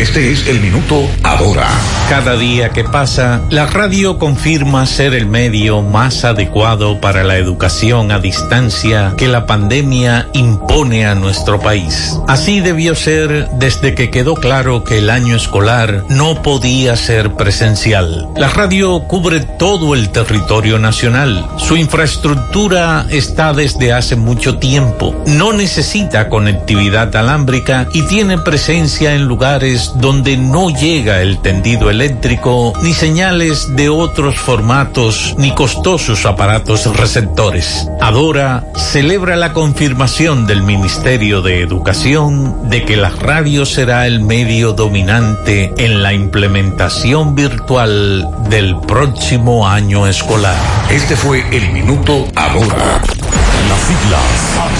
Este es el minuto ahora. Cada día que pasa, la radio confirma ser el medio más adecuado para la educación a distancia que la pandemia impone a nuestro país. Así debió ser desde que quedó claro que el año escolar no podía ser presencial. La radio cubre todo el territorio nacional. Su infraestructura está desde hace mucho tiempo. No necesita conectividad alámbrica y tiene presencia en lugares donde no llega el tendido eléctrico, ni señales de otros formatos, ni costosos aparatos receptores. Adora celebra la confirmación del Ministerio de Educación de que la radio será el medio dominante en la implementación virtual del próximo año escolar. Este fue el minuto ahora. Las siglas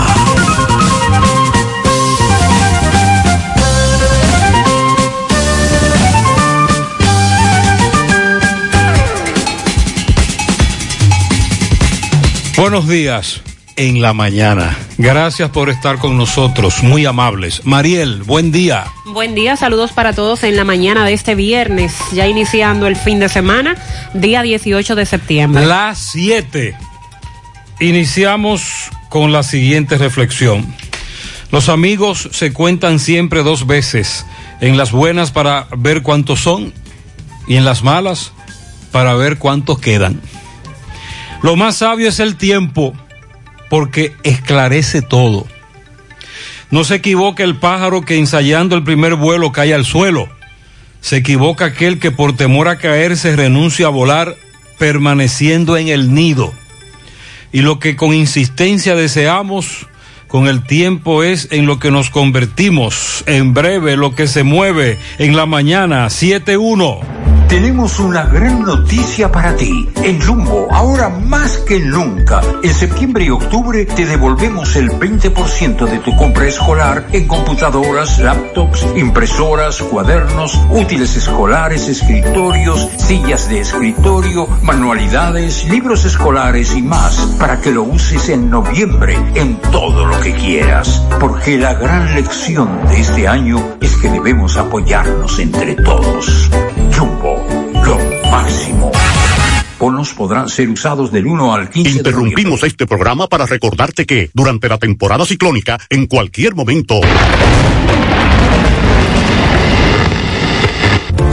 Buenos días en la mañana. Gracias por estar con nosotros, muy amables. Mariel, buen día. Buen día, saludos para todos en la mañana de este viernes, ya iniciando el fin de semana, día 18 de septiembre. Las 7. Iniciamos con la siguiente reflexión. Los amigos se cuentan siempre dos veces, en las buenas para ver cuántos son y en las malas para ver cuántos quedan. Lo más sabio es el tiempo, porque esclarece todo. No se equivoca el pájaro que ensayando el primer vuelo cae al suelo. Se equivoca aquel que por temor a caerse renuncia a volar permaneciendo en el nido. Y lo que con insistencia deseamos con el tiempo es en lo que nos convertimos. En breve lo que se mueve en la mañana 7-1. Tenemos una gran noticia para ti. En Jumbo, ahora más que nunca, en septiembre y octubre te devolvemos el 20% de tu compra escolar en computadoras, laptops, impresoras, cuadernos, útiles escolares, escritorios, sillas de escritorio, manualidades, libros escolares y más, para que lo uses en noviembre en todo lo que quieras. Porque la gran lección de este año es que debemos apoyarnos entre todos. Jumbo lo máximo. Bonos podrán ser usados del 1 al 15 Interrumpimos este programa para recordarte que, durante la temporada ciclónica, en cualquier momento...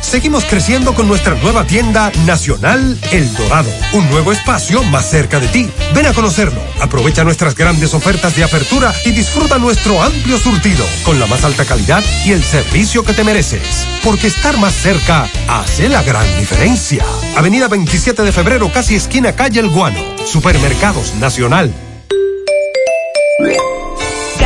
Seguimos creciendo con nuestra nueva tienda nacional El Dorado, un nuevo espacio más cerca de ti. Ven a conocerlo, aprovecha nuestras grandes ofertas de apertura y disfruta nuestro amplio surtido con la más alta calidad y el servicio que te mereces. Porque estar más cerca hace la gran diferencia. Avenida 27 de febrero, casi esquina calle El Guano. Supermercados Nacional.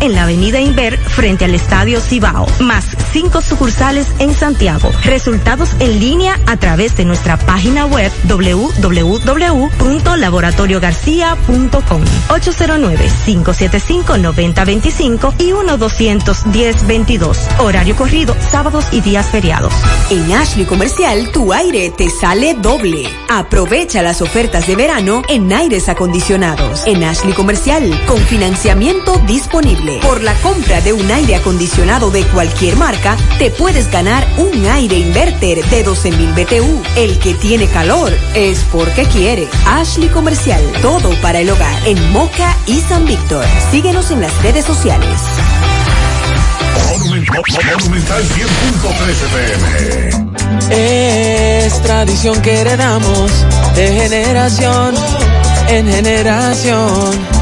en la Avenida Inver frente al Estadio Cibao. Más cinco sucursales en Santiago. Resultados en línea a través de nuestra página web www.laboratoriogarcia.com 809-575-9025 y 1-210-22. Horario corrido, sábados y días feriados. En Ashley Comercial, tu aire te sale doble. Aprovecha las ofertas de verano en aires acondicionados. En Ashley Comercial, con financiamiento disponible. Por la compra de un aire acondicionado de cualquier marca, te puedes ganar un aire inverter de 12.000 BTU. El que tiene calor es porque quiere. Ashley Comercial, todo para el hogar. En Moca y San Víctor. Síguenos en las redes sociales. Monumental 100.13 pm. Es tradición que heredamos de generación en generación.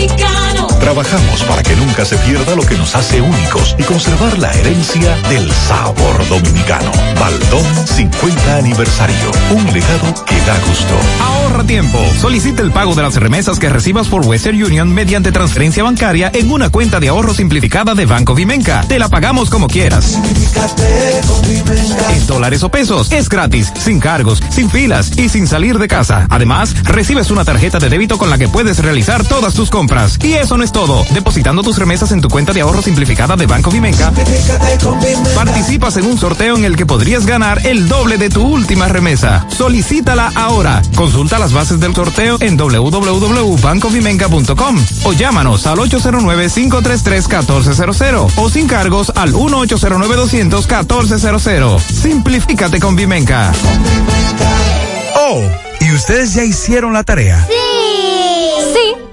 dominicano. Trabajamos para que nunca se pierda lo que nos hace únicos y conservar la herencia del sabor dominicano. Baldón 50 aniversario. Un legado que da gusto. Ahorra tiempo. Solicita el pago de las remesas que recibas por Western Union mediante transferencia bancaria en una cuenta de ahorro simplificada de Banco Vimenca. Te la pagamos como quieras. En dólares o pesos. Es gratis, sin cargos, sin filas y sin salir de casa. Además, recibes una tarjeta de débito con la que puedes realizar todas tus compras. Y eso no es todo. Depositando tus remesas en tu cuenta de ahorro simplificada de Banco Vimenca, participas en un sorteo en el que podrías ganar el doble de tu última remesa. Solicítala ahora. Consulta las bases del sorteo en www.bancovimenca.com o llámanos al 809-533-1400 o sin cargos al 1-809-200-1400. Simplifícate con Vimenca. Oh, ¿y ustedes ya hicieron la tarea? Sí.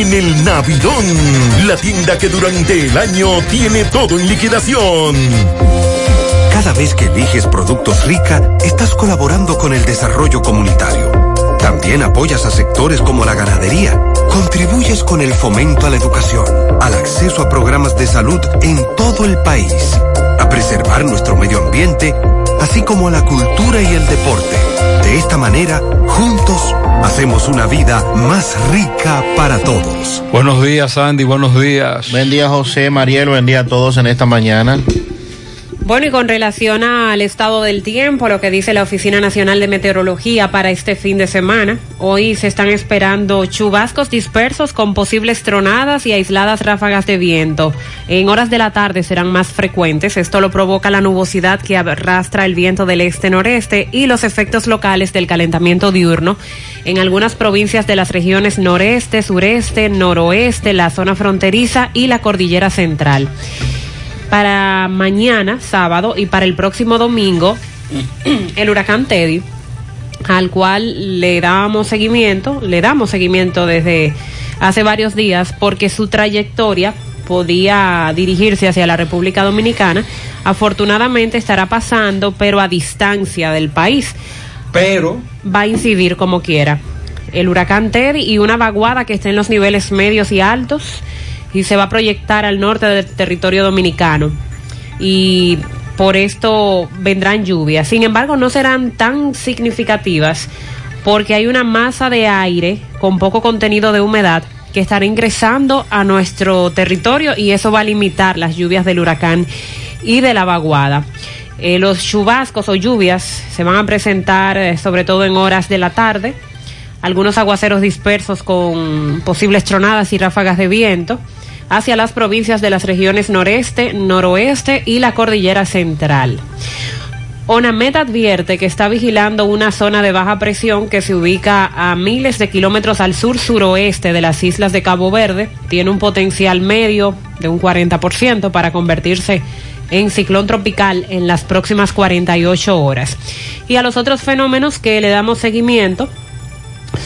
en el Navidón, la tienda que durante el año tiene todo en liquidación. Cada vez que eliges productos rica, estás colaborando con el desarrollo comunitario. También apoyas a sectores como la ganadería. Contribuyes con el fomento a la educación, al acceso a programas de salud en todo el país, a preservar nuestro medio ambiente, así como a la cultura y el deporte. De esta manera, juntos, hacemos una vida más rica para todos. Buenos días, Andy, buenos días. Buen día, José, Mariel, buen día a todos en esta mañana. Bueno, y con relación al estado del tiempo, lo que dice la Oficina Nacional de Meteorología para este fin de semana, hoy se están esperando chubascos dispersos con posibles tronadas y aisladas ráfagas de viento. En horas de la tarde serán más frecuentes. Esto lo provoca la nubosidad que arrastra el viento del este-noreste y los efectos locales del calentamiento diurno en algunas provincias de las regiones noreste, sureste, noroeste, la zona fronteriza y la cordillera central para mañana, sábado, y para el próximo domingo, el huracán Teddy al cual le damos seguimiento, le damos seguimiento desde hace varios días porque su trayectoria podía dirigirse hacia la República Dominicana. Afortunadamente estará pasando, pero a distancia del país. Pero va a incidir como quiera. El huracán Ted y una vaguada que está en los niveles medios y altos y se va a proyectar al norte del territorio dominicano. Y por esto vendrán lluvias. Sin embargo, no serán tan significativas porque hay una masa de aire con poco contenido de humedad que estará ingresando a nuestro territorio y eso va a limitar las lluvias del huracán y de la vaguada. Eh, los chubascos o lluvias se van a presentar eh, sobre todo en horas de la tarde, algunos aguaceros dispersos con posibles tronadas y ráfagas de viento hacia las provincias de las regiones noreste, noroeste y la cordillera central. ONAMED advierte que está vigilando una zona de baja presión que se ubica a miles de kilómetros al sur-suroeste de las islas de Cabo Verde. Tiene un potencial medio de un 40% para convertirse en ciclón tropical en las próximas 48 horas. Y a los otros fenómenos que le damos seguimiento,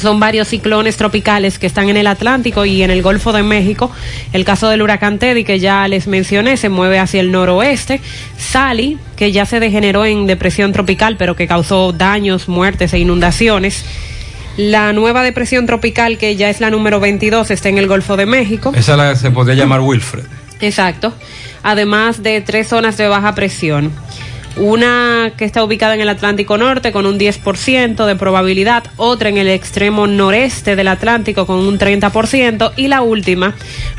son varios ciclones tropicales que están en el Atlántico y en el Golfo de México. El caso del huracán Teddy, que ya les mencioné, se mueve hacia el noroeste. Sally, que ya se degeneró en depresión tropical, pero que causó daños, muertes e inundaciones. La nueva depresión tropical, que ya es la número 22, está en el Golfo de México. Esa la se podría llamar Wilfred. Exacto. Además de tres zonas de baja presión una que está ubicada en el Atlántico Norte con un 10% de probabilidad, otra en el extremo noreste del Atlántico con un 30% y la última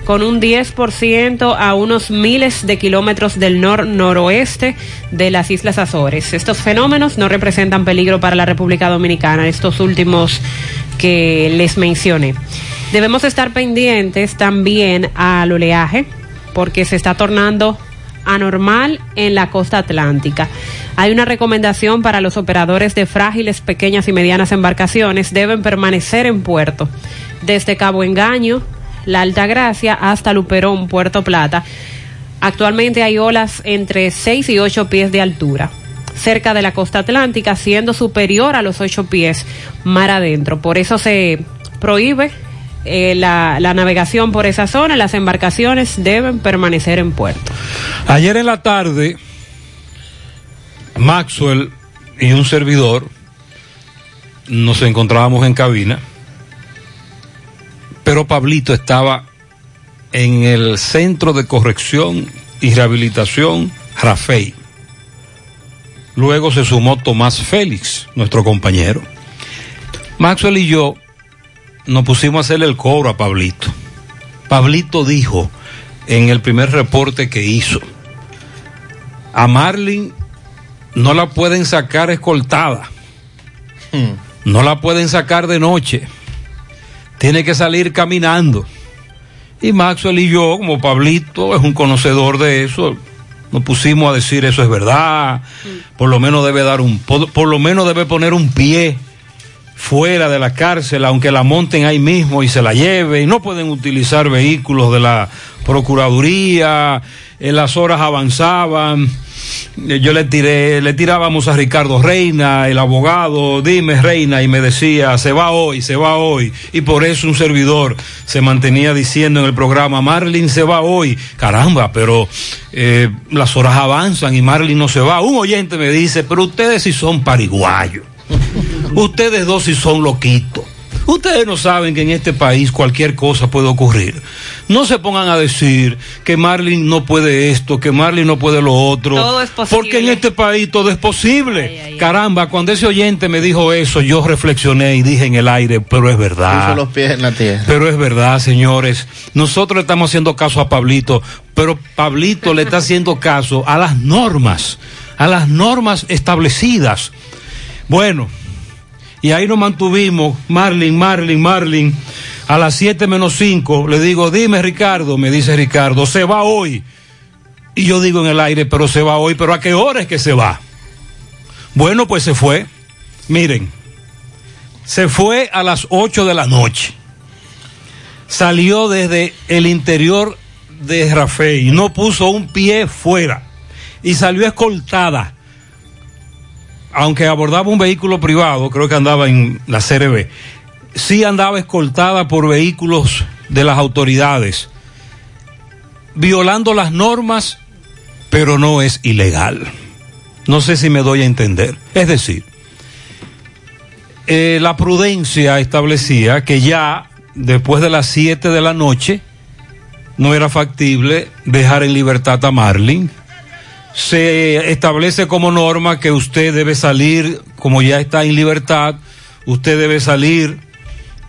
con un 10% a unos miles de kilómetros del nor-noroeste de las Islas Azores. Estos fenómenos no representan peligro para la República Dominicana, estos últimos que les mencioné. Debemos estar pendientes también al oleaje porque se está tornando anormal en la costa atlántica. Hay una recomendación para los operadores de frágiles, pequeñas y medianas embarcaciones. Deben permanecer en puerto. Desde Cabo Engaño, La Alta Gracia, hasta Luperón, Puerto Plata. Actualmente hay olas entre 6 y 8 pies de altura cerca de la costa atlántica, siendo superior a los 8 pies mar adentro. Por eso se prohíbe eh, la, la, navegación por esa zona, las embarcaciones deben permanecer en puerto. Ayer en la tarde, Maxwell y un servidor nos encontrábamos en cabina, pero Pablito estaba en el Centro de Corrección y Rehabilitación Rafey. Luego se sumó Tomás Félix, nuestro compañero. Maxwell y yo nos pusimos a hacerle el cobro a Pablito. Pablito dijo en el primer reporte que hizo, a Marlin no la pueden sacar escoltada, hmm. no la pueden sacar de noche, tiene que salir caminando. Y Maxwell y yo, como Pablito es un conocedor de eso, nos pusimos a decir eso es verdad, hmm. por lo menos debe dar un, por lo menos debe poner un pie fuera de la cárcel, aunque la monten ahí mismo y se la lleven, no pueden utilizar vehículos de la Procuraduría, en las horas avanzaban, yo le tiré, le tirábamos a Ricardo Reina, el abogado, dime Reina, y me decía, se va hoy, se va hoy, y por eso un servidor se mantenía diciendo en el programa, Marlin se va hoy, caramba, pero eh, las horas avanzan y Marlin no se va. Un oyente me dice, pero ustedes sí son pariguayos. Ustedes dos sí son loquitos. Ustedes no saben que en este país cualquier cosa puede ocurrir. No se pongan a decir que Marlin no puede esto, que Marlin no puede lo otro. Todo es posible. Porque en este país todo es posible. Caramba, cuando ese oyente me dijo eso, yo reflexioné y dije en el aire, pero es verdad. los pies en la tierra. Pero es verdad, señores. Nosotros estamos haciendo caso a Pablito, pero Pablito le está haciendo caso a las normas, a las normas establecidas. Bueno, y ahí nos mantuvimos, Marlin, Marlin, Marlin. A las 7 menos 5 le digo, dime Ricardo, me dice Ricardo, se va hoy. Y yo digo en el aire, pero se va hoy, pero ¿a qué hora es que se va? Bueno, pues se fue. Miren, se fue a las 8 de la noche. Salió desde el interior de Rafael, no puso un pie fuera y salió escoltada aunque abordaba un vehículo privado, creo que andaba en la CRB, sí andaba escoltada por vehículos de las autoridades, violando las normas, pero no es ilegal. No sé si me doy a entender. Es decir, eh, la prudencia establecía que ya después de las 7 de la noche no era factible dejar en libertad a Marlin. Se establece como norma que usted debe salir, como ya está en libertad, usted debe salir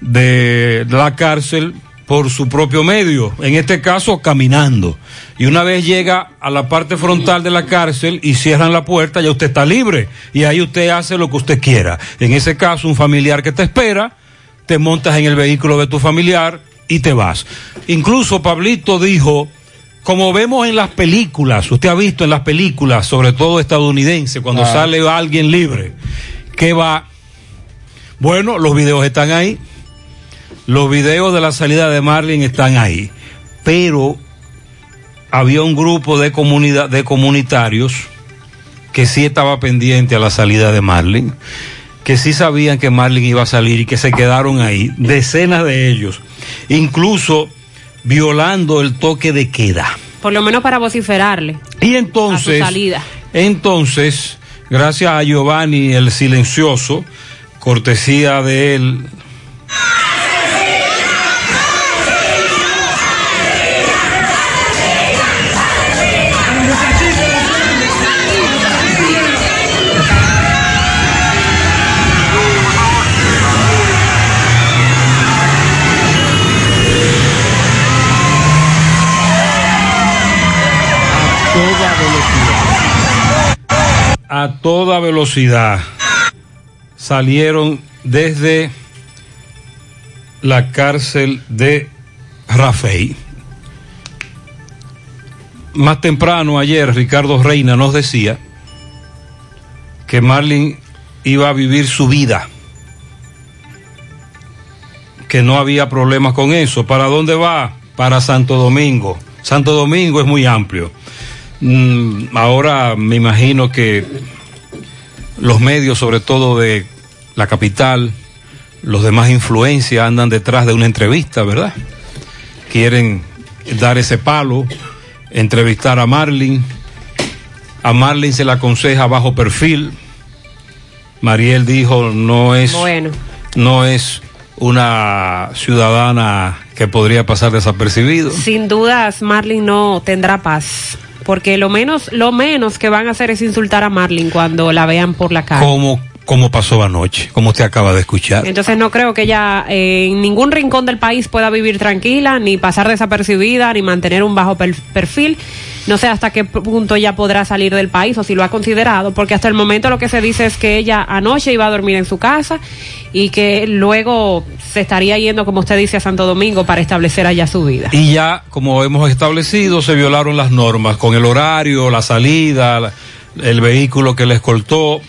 de la cárcel por su propio medio, en este caso caminando. Y una vez llega a la parte frontal de la cárcel y cierran la puerta, ya usted está libre y ahí usted hace lo que usted quiera. En ese caso, un familiar que te espera, te montas en el vehículo de tu familiar y te vas. Incluso Pablito dijo, como vemos en las películas, usted ha visto en las películas, sobre todo estadounidense, cuando Ah. sale alguien libre, que va, bueno, los videos están ahí, los videos de la salida de Marlin están ahí, pero había un grupo de comunidad de comunitarios que sí estaba pendiente a la salida de Marlin, que sí sabían que Marlin iba a salir y que se quedaron ahí, decenas de ellos, incluso violando el toque de queda. Por lo menos para vociferarle. Y entonces, A su salida. entonces, gracias a Giovanni el silencioso, cortesía de él, a toda velocidad salieron desde la cárcel de Rafael. Más temprano ayer Ricardo Reina nos decía que Marlin iba a vivir su vida, que no había problemas con eso. ¿Para dónde va? Para Santo Domingo. Santo Domingo es muy amplio. Mm, ahora me imagino que los medios, sobre todo de la capital, los demás influencias andan detrás de una entrevista, ¿verdad? Quieren dar ese palo, entrevistar a Marlin. A Marlin se le aconseja bajo perfil. Mariel dijo no es Bueno. no es una ciudadana que podría pasar desapercibido. Sin dudas, Marlin no tendrá paz. Porque lo menos, lo menos que van a hacer es insultar a Marlin cuando la vean por la calle. Como pasó anoche, como usted acaba de escuchar. Entonces no creo que ella eh, en ningún rincón del país pueda vivir tranquila, ni pasar desapercibida, ni mantener un bajo per- perfil. No sé hasta qué punto ella podrá salir del país o si lo ha considerado, porque hasta el momento lo que se dice es que ella anoche iba a dormir en su casa y que luego se estaría yendo, como usted dice, a Santo Domingo para establecer allá su vida. Y ya, como hemos establecido, se violaron las normas con el horario, la salida, el vehículo que le escoltó.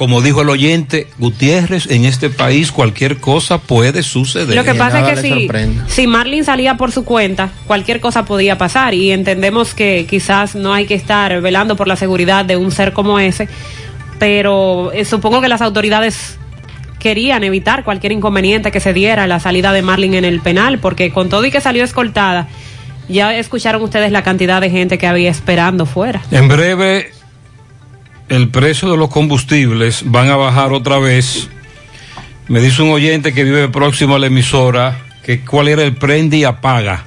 Como dijo el oyente, Gutiérrez, en este país cualquier cosa puede suceder. Lo que pasa es que si, si Marlin salía por su cuenta, cualquier cosa podía pasar y entendemos que quizás no hay que estar velando por la seguridad de un ser como ese, pero eh, supongo que las autoridades querían evitar cualquier inconveniente que se diera a la salida de Marlin en el penal, porque con todo y que salió escoltada, ya escucharon ustedes la cantidad de gente que había esperando fuera. En breve, el precio de los combustibles van a bajar otra vez. Me dice un oyente que vive próximo a la emisora que cuál era el prende y apaga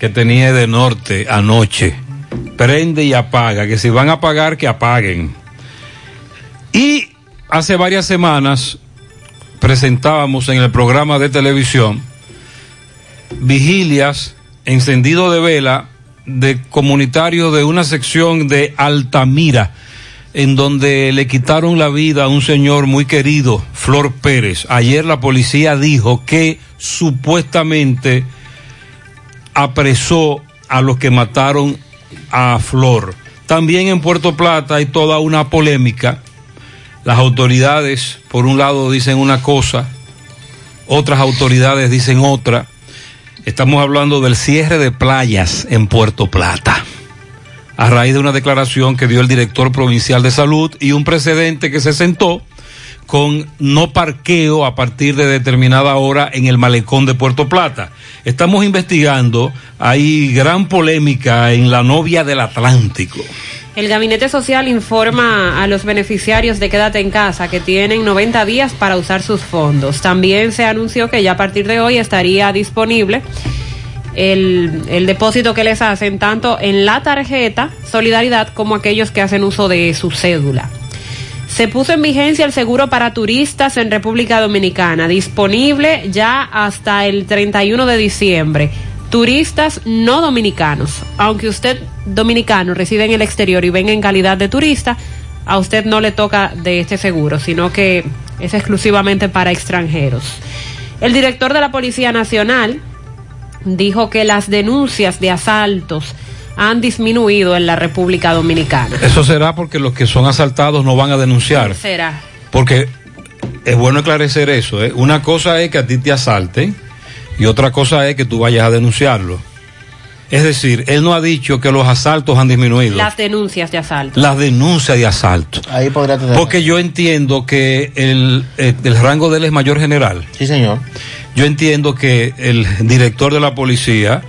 que tenía de norte anoche. Prende y apaga, que si van a pagar, que apaguen. Y hace varias semanas presentábamos en el programa de televisión vigilias, encendido de vela de comunitarios de una sección de Altamira, en donde le quitaron la vida a un señor muy querido, Flor Pérez. Ayer la policía dijo que supuestamente apresó a los que mataron a Flor. También en Puerto Plata hay toda una polémica. Las autoridades, por un lado, dicen una cosa, otras autoridades dicen otra. Estamos hablando del cierre de playas en Puerto Plata. A raíz de una declaración que dio el director provincial de salud y un precedente que se sentó con no parqueo a partir de determinada hora en el malecón de Puerto Plata. Estamos investigando, hay gran polémica en la novia del Atlántico. El Gabinete Social informa a los beneficiarios de Quédate en Casa que tienen 90 días para usar sus fondos. También se anunció que ya a partir de hoy estaría disponible el, depósito que les hacen tanto en la tarjeta Solidaridad como aquellos que hacen uso de su cédula. Se puso en vigencia el seguro para turistas en República Dominicana, disponible ya hasta el 31 de diciembre. Turistas no dominicanos. Aunque usted dominicano reside en el exterior y venga en calidad de turista, a usted no le toca de este seguro, sino que es exclusivamente para extranjeros. El director de la Policía Nacional dijo que las denuncias de asaltos han disminuido en la República Dominicana. Eso será porque los que son asaltados no van a denunciar. Será. Porque es bueno aclarecer eso. ¿eh? Una cosa es que a ti te asalten y otra cosa es que tú vayas a denunciarlo. Es decir, él no ha dicho que los asaltos han disminuido. Las denuncias de asalto. Las denuncias de asalto. Ahí podría tener. Porque yo entiendo que el, el, el rango de él es mayor general. Sí, señor. Yo entiendo que el director de la policía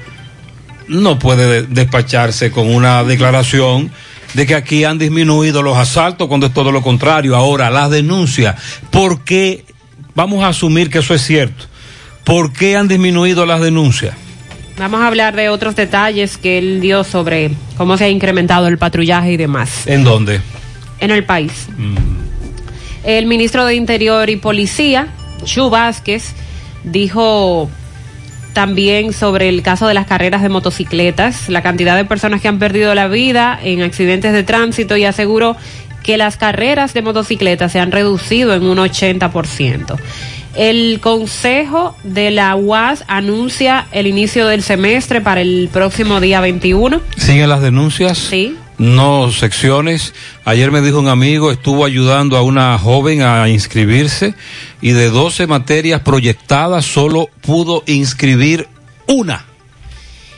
no puede despacharse con una declaración de que aquí han disminuido los asaltos cuando es todo lo contrario. Ahora, las denuncias, ¿por qué? Vamos a asumir que eso es cierto. ¿Por qué han disminuido las denuncias? Vamos a hablar de otros detalles que él dio sobre cómo se ha incrementado el patrullaje y demás. ¿En dónde? En el país. Mm. El ministro de Interior y Policía, Chu Vázquez, dijo también sobre el caso de las carreras de motocicletas, la cantidad de personas que han perdido la vida en accidentes de tránsito y aseguró que las carreras de motocicletas se han reducido en un 80%. El Consejo de la UAS anuncia el inicio del semestre para el próximo día 21. ¿Siguen las denuncias? Sí. No secciones. Ayer me dijo un amigo, estuvo ayudando a una joven a inscribirse y de 12 materias proyectadas solo pudo inscribir una.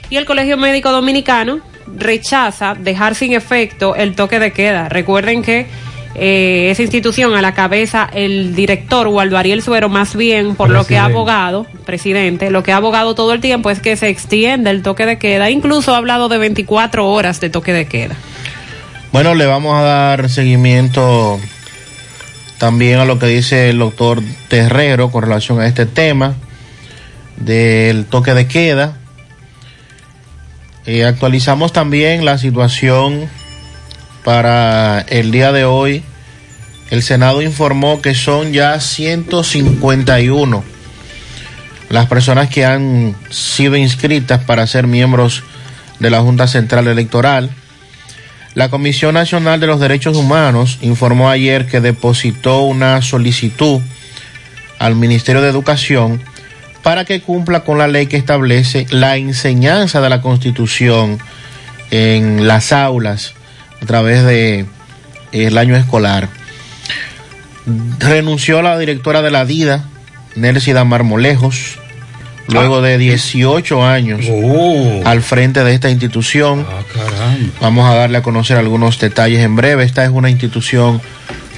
Y el Colegio Médico Dominicano rechaza dejar sin efecto el toque de queda. Recuerden que eh, esa institución a la cabeza el director Waldo Ariel Suero más bien por presidente. lo que ha abogado, presidente, lo que ha abogado todo el tiempo es que se extienda el toque de queda, incluso ha hablado de 24 horas de toque de queda. Bueno, le vamos a dar seguimiento también a lo que dice el doctor Terrero con relación a este tema del toque de queda. Eh, actualizamos también la situación para el día de hoy. El Senado informó que son ya 151 las personas que han sido inscritas para ser miembros de la Junta Central Electoral. La Comisión Nacional de los Derechos Humanos informó ayer que depositó una solicitud al Ministerio de Educación para que cumpla con la ley que establece la enseñanza de la Constitución en las aulas a través de el año escolar. Renunció la directora de la DIDA, Nelsida Marmolejos, luego de 18 años oh. al frente de esta institución. Ah, Vamos a darle a conocer algunos detalles en breve. Esta es una institución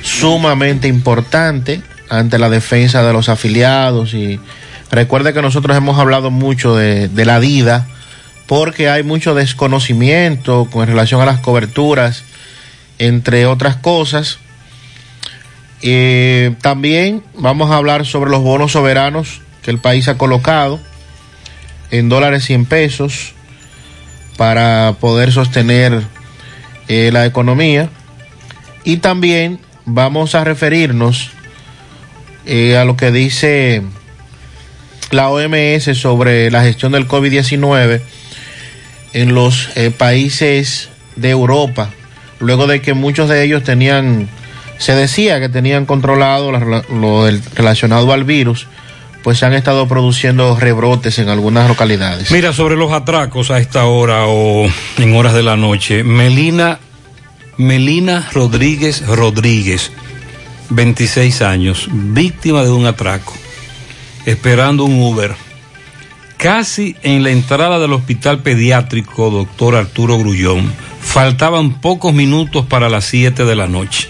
sumamente importante ante la defensa de los afiliados y recuerde que nosotros hemos hablado mucho de, de la DIDA porque hay mucho desconocimiento con relación a las coberturas, entre otras cosas. Eh, también vamos a hablar sobre los bonos soberanos que el país ha colocado en dólares y en pesos para poder sostener eh, la economía. Y también vamos a referirnos eh, a lo que dice la OMS sobre la gestión del COVID-19 en los eh, países de Europa, luego de que muchos de ellos tenían, se decía que tenían controlado lo, relacionado al virus, pues han estado produciendo rebrotes en algunas localidades. Mira, sobre los atracos a esta hora o en horas de la noche, Melina, Melina Rodríguez Rodríguez, 26 años, víctima de un atraco, esperando un Uber casi en la entrada del hospital pediátrico doctor Arturo Grullón, faltaban pocos minutos para las 7 de la noche.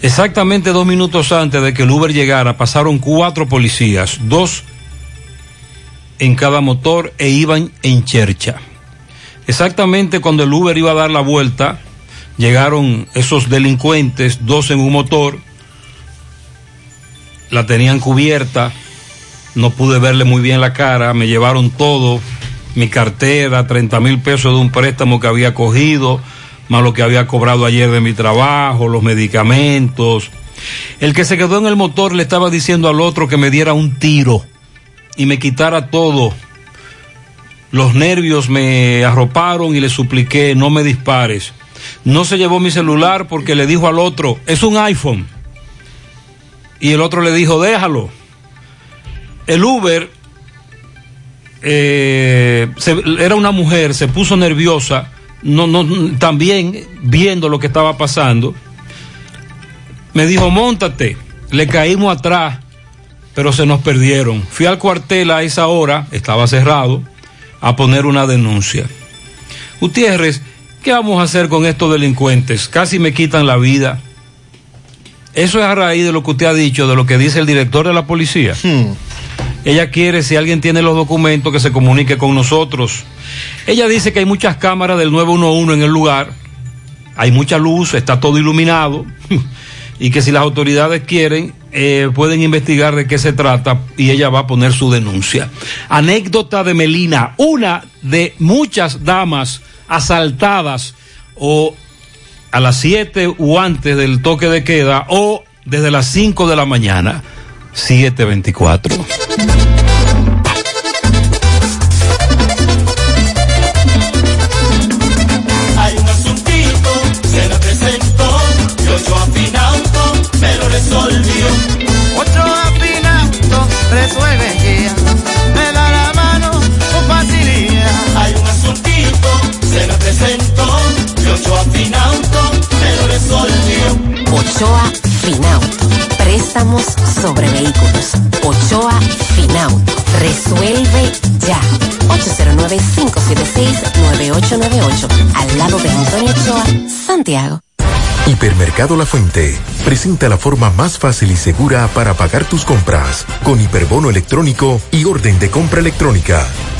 Exactamente dos minutos antes de que el Uber llegara, pasaron cuatro policías, dos en cada motor e iban en chercha. Exactamente cuando el Uber iba a dar la vuelta, llegaron esos delincuentes, dos en un motor, la tenían cubierta, no pude verle muy bien la cara, me llevaron todo, mi cartera, 30 mil pesos de un préstamo que había cogido, más lo que había cobrado ayer de mi trabajo, los medicamentos. El que se quedó en el motor le estaba diciendo al otro que me diera un tiro y me quitara todo. Los nervios me arroparon y le supliqué, no me dispares. No se llevó mi celular porque le dijo al otro, es un iPhone. Y el otro le dijo, déjalo. El Uber eh, era una mujer, se puso nerviosa, no, no, también viendo lo que estaba pasando. Me dijo, montate. Le caímos atrás, pero se nos perdieron. Fui al cuartel a esa hora, estaba cerrado, a poner una denuncia. Gutiérrez, ¿qué vamos a hacer con estos delincuentes? Casi me quitan la vida. Eso es a raíz de lo que usted ha dicho, de lo que dice el director de la policía. Ella quiere, si alguien tiene los documentos, que se comunique con nosotros. Ella dice que hay muchas cámaras del 911 en el lugar, hay mucha luz, está todo iluminado, y que si las autoridades quieren, eh, pueden investigar de qué se trata y ella va a poner su denuncia. Anécdota de Melina, una de muchas damas asaltadas o a las 7 o antes del toque de queda o desde las 5 de la mañana. 724. Hay un asuntito, se me presentó, y ocho afinauto me lo resolvió. Ocho afinauto resuelve guía, me da la mano con facilidad. Hay un asuntito, se me presentó, y ocho afinauto me lo resolvió. Ochoa Finauto. Préstamos sobre vehículos. Ochoa Finauto. Resuelve ya. 809-576-9898. Al lado de Antonio Ochoa, Santiago. Hipermercado La Fuente presenta la forma más fácil y segura para pagar tus compras con hiperbono electrónico y orden de compra electrónica.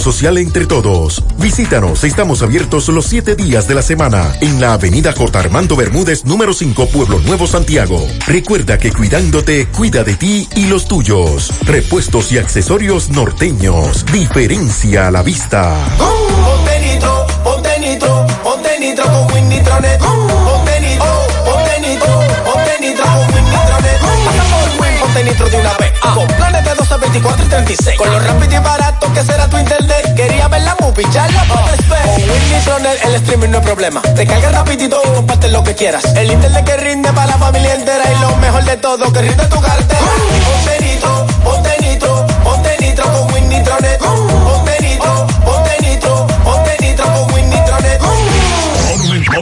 social entre todos. Visítanos, estamos abiertos los siete días de la semana en la avenida J. Armando Bermúdez, número 5, Pueblo Nuevo, Santiago. Recuerda que cuidándote, cuida de ti y los tuyos. Repuestos y accesorios norteños. Diferencia a la vista. Ponte nitro, ponte nitro, ponte nitro con ponte nitro de una vez. Con planes de 12, 24 y 36. Con lo rápido y barato que será tu internet. Quería ver la movie, ya la puedes ver. Con Win Nitronet, el streaming no hay problema. Te carga rapidito, comparte lo que quieras. El internet que rinde para la familia entera y lo mejor de todo, que rinde tu cartera. Ponte nitro, ponte nitro, ponte nitro con Win Nitronet. Ponte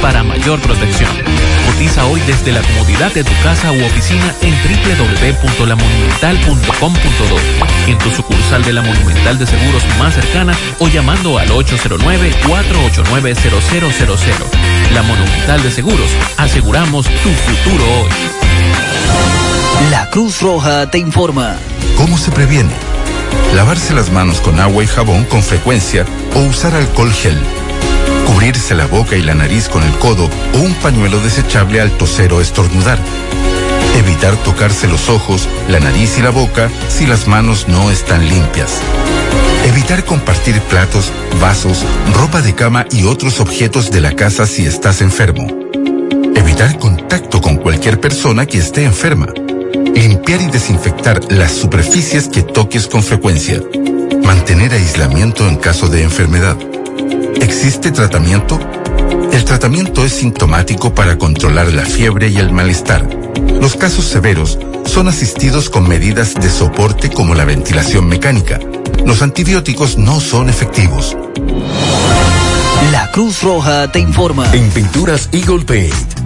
para mayor protección. Cotiza hoy desde la comodidad de tu casa u oficina en www.lamonumental.com.do, en tu sucursal de la Monumental de Seguros más cercana o llamando al 809-489-0000. La Monumental de Seguros, aseguramos tu futuro hoy. La Cruz Roja te informa. ¿Cómo se previene? Lavarse las manos con agua y jabón con frecuencia o usar alcohol gel. Cubrirse la boca y la nariz con el codo o un pañuelo desechable al toser o estornudar. Evitar tocarse los ojos, la nariz y la boca si las manos no están limpias. Evitar compartir platos, vasos, ropa de cama y otros objetos de la casa si estás enfermo. Evitar contacto con cualquier persona que esté enferma. Limpiar y desinfectar las superficies que toques con frecuencia. Mantener aislamiento en caso de enfermedad. ¿Existe tratamiento? El tratamiento es sintomático para controlar la fiebre y el malestar. Los casos severos son asistidos con medidas de soporte como la ventilación mecánica. Los antibióticos no son efectivos. La Cruz Roja te informa. En Pinturas Eagle Paint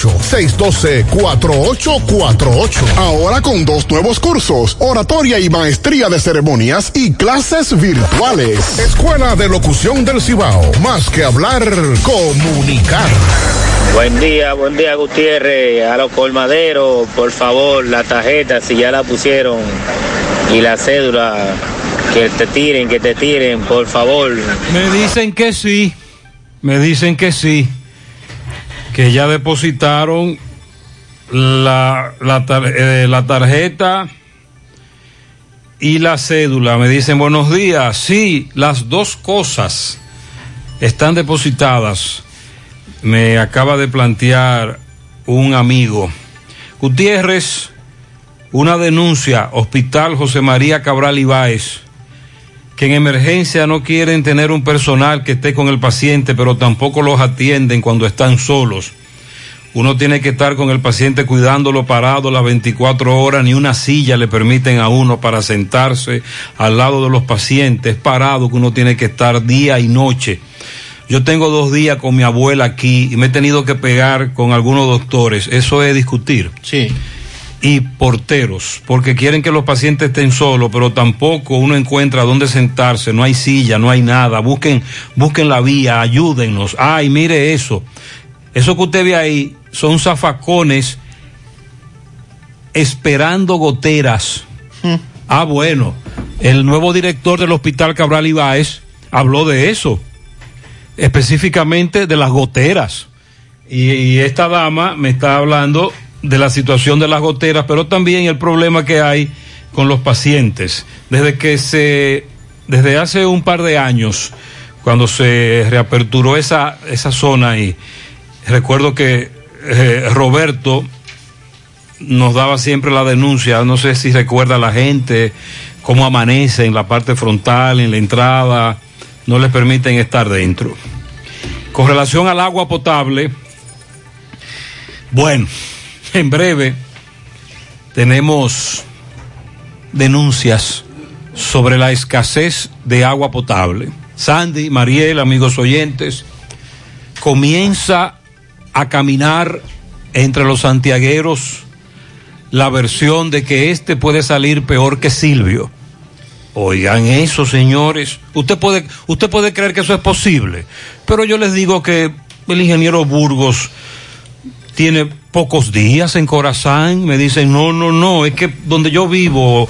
612-4848. Ahora con dos nuevos cursos, oratoria y maestría de ceremonias y clases virtuales. Escuela de Locución del Cibao. Más que hablar, comunicar. Buen día, buen día Gutiérrez, a los colmaderos, por favor, la tarjeta, si ya la pusieron, y la cédula, que te tiren, que te tiren, por favor. Me dicen que sí, me dicen que sí que ya depositaron la, la, tar, eh, la, tarjeta y la cédula. Me dicen buenos días. Sí, las dos cosas están depositadas. Me acaba de plantear un amigo. Gutiérrez, una denuncia, Hospital José María Cabral Ibáez, que en emergencia no quieren tener un personal que esté con el paciente, pero tampoco los atienden cuando están solos. Uno tiene que estar con el paciente cuidándolo parado las 24 horas, ni una silla le permiten a uno para sentarse al lado de los pacientes, parado que uno tiene que estar día y noche. Yo tengo dos días con mi abuela aquí y me he tenido que pegar con algunos doctores. Eso es discutir. Sí. Y porteros, porque quieren que los pacientes estén solos, pero tampoco uno encuentra dónde sentarse, no hay silla, no hay nada. Busquen, busquen la vía, ayúdennos. Ay, mire eso. Eso que usted ve ahí son zafacones esperando goteras. Ah, bueno. El nuevo director del Hospital Cabral Ibáez habló de eso específicamente de las goteras. Y, y, esta dama me está hablando de la situación de las goteras, pero también el problema que hay con los pacientes. Desde que se, desde hace un par de años, cuando se reaperturó esa, esa zona y recuerdo que eh, Roberto nos daba siempre la denuncia, no sé si recuerda la gente, cómo amanece en la parte frontal, en la entrada, no les permiten estar dentro. Con relación al agua potable, bueno, en breve tenemos denuncias sobre la escasez de agua potable. Sandy, Mariel, amigos oyentes, comienza a caminar entre los santiagueros la versión de que este puede salir peor que Silvio. Oigan eso, señores. Usted puede, usted puede creer que eso es posible, pero yo les digo que el ingeniero Burgos tiene pocos días en Corazán. Me dicen, no, no, no, es que donde yo vivo,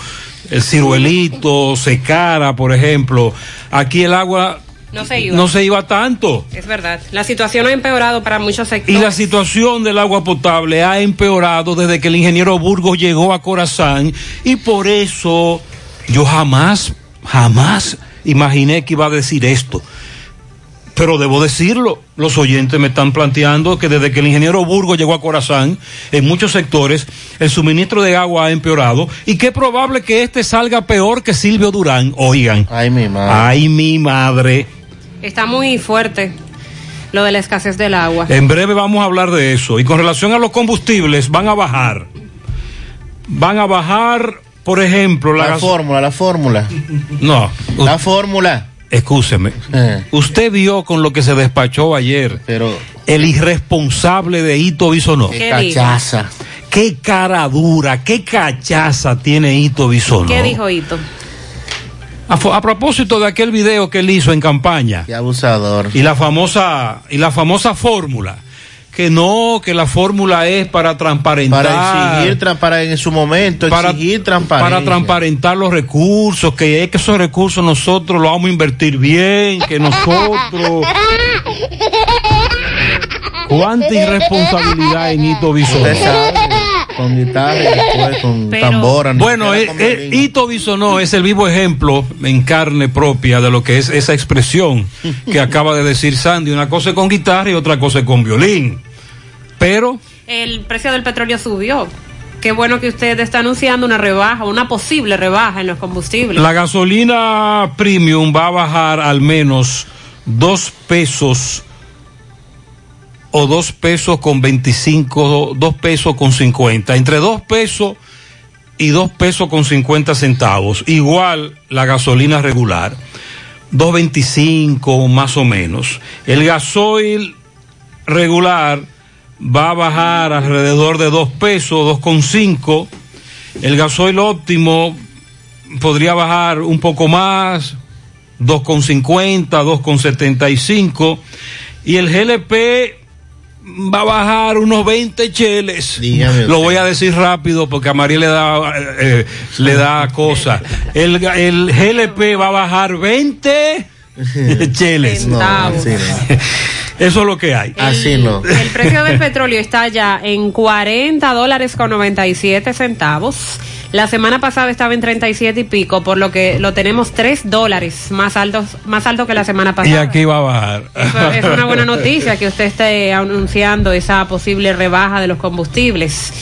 el ciruelito, Secara, por ejemplo, aquí el agua no se iba. No se iba tanto. Es verdad. La situación ha empeorado para muchos sectores. Y la situación del agua potable ha empeorado desde que el ingeniero Burgos llegó a Corazán y por eso yo jamás, jamás imaginé que iba a decir esto. Pero debo decirlo, los oyentes me están planteando que desde que el ingeniero Burgos llegó a Corazán, en muchos sectores, el suministro de agua ha empeorado y que es probable que este salga peor que Silvio Durán. Oigan. Ay, mi madre. Ay, mi madre. Está muy fuerte lo de la escasez del agua. En breve vamos a hablar de eso. Y con relación a los combustibles, van a bajar. Van a bajar, por ejemplo, la, la fórmula, la fórmula. No. La fórmula. Escúcheme. Eh. Usted vio con lo que se despachó ayer. Pero. El irresponsable de Hito Bisonó. Qué, ¿Qué cachaza. Qué cara dura, qué cachaza tiene Hito Bisonó. ¿Qué dijo Hito? A, a, propósito de aquel video que él hizo en campaña. Qué abusador. Y la famosa, y la famosa fórmula. Que no, que la fórmula es para transparentar. Para exigir, para en su momento, para, exigir transparencia. Para transparentar los recursos, que es que esos recursos nosotros los vamos a invertir bien, que nosotros. ¿Cuánta irresponsabilidad en Hito Bisonó? Con guitarra y después con Pero, tambora. Bueno, eh, eh, Hito Bisonó es el vivo ejemplo en carne propia de lo que es esa expresión que acaba de decir Sandy. Una cosa es con guitarra y otra cosa es con violín. Pero... El precio del petróleo subió. Qué bueno que usted está anunciando una rebaja, una posible rebaja en los combustibles. La gasolina premium va a bajar al menos dos pesos o dos pesos con 25, dos pesos con 50, entre dos pesos y dos pesos con 50 centavos, igual la gasolina regular, 2.25 más o menos. El gasoil regular va a bajar alrededor de dos pesos, dos con cinco. El gasoil óptimo podría bajar un poco más, dos con 50, dos con 75. Y el GLP va a bajar unos 20 cheles. Dígame Lo voy a decir rápido porque a María le da eh, le da cosa. El, el GLP va a bajar 20 cheles. No, así no. Eso es lo que hay. El, Así no. El precio del petróleo está ya en 40 dólares con 97 centavos. La semana pasada estaba en 37 y pico, por lo que lo tenemos 3 dólares más alto, más alto que la semana pasada. Y aquí va a bajar. Eso es una buena noticia que usted esté anunciando esa posible rebaja de los combustibles.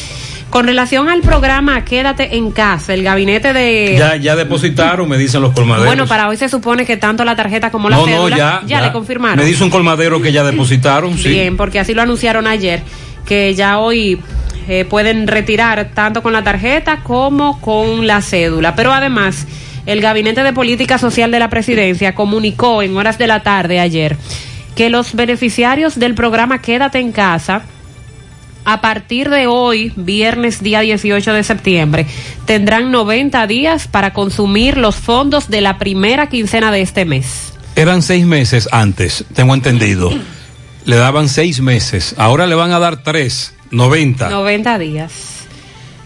Con relación al programa Quédate en casa, el gabinete de... Ya, ya depositaron, me dicen los colmaderos. Bueno, para hoy se supone que tanto la tarjeta como la no, cédula no, ya, ya, le confirmaron. Me dice un colmadero que ya depositaron, sí. Bien, porque así lo anunciaron ayer. que ya hoy eh, pueden retirar tanto con la tarjeta como con la cédula. Pero además, el Gabinete de Política Social de la Presidencia comunicó en horas de la tarde ayer que los beneficiarios del programa Quédate en casa, a partir de hoy, viernes día 18 de septiembre, tendrán 90 días para consumir los fondos de la primera quincena de este mes. Eran seis meses antes, tengo entendido. Le daban seis meses, ahora le van a dar tres, 90. 90 días.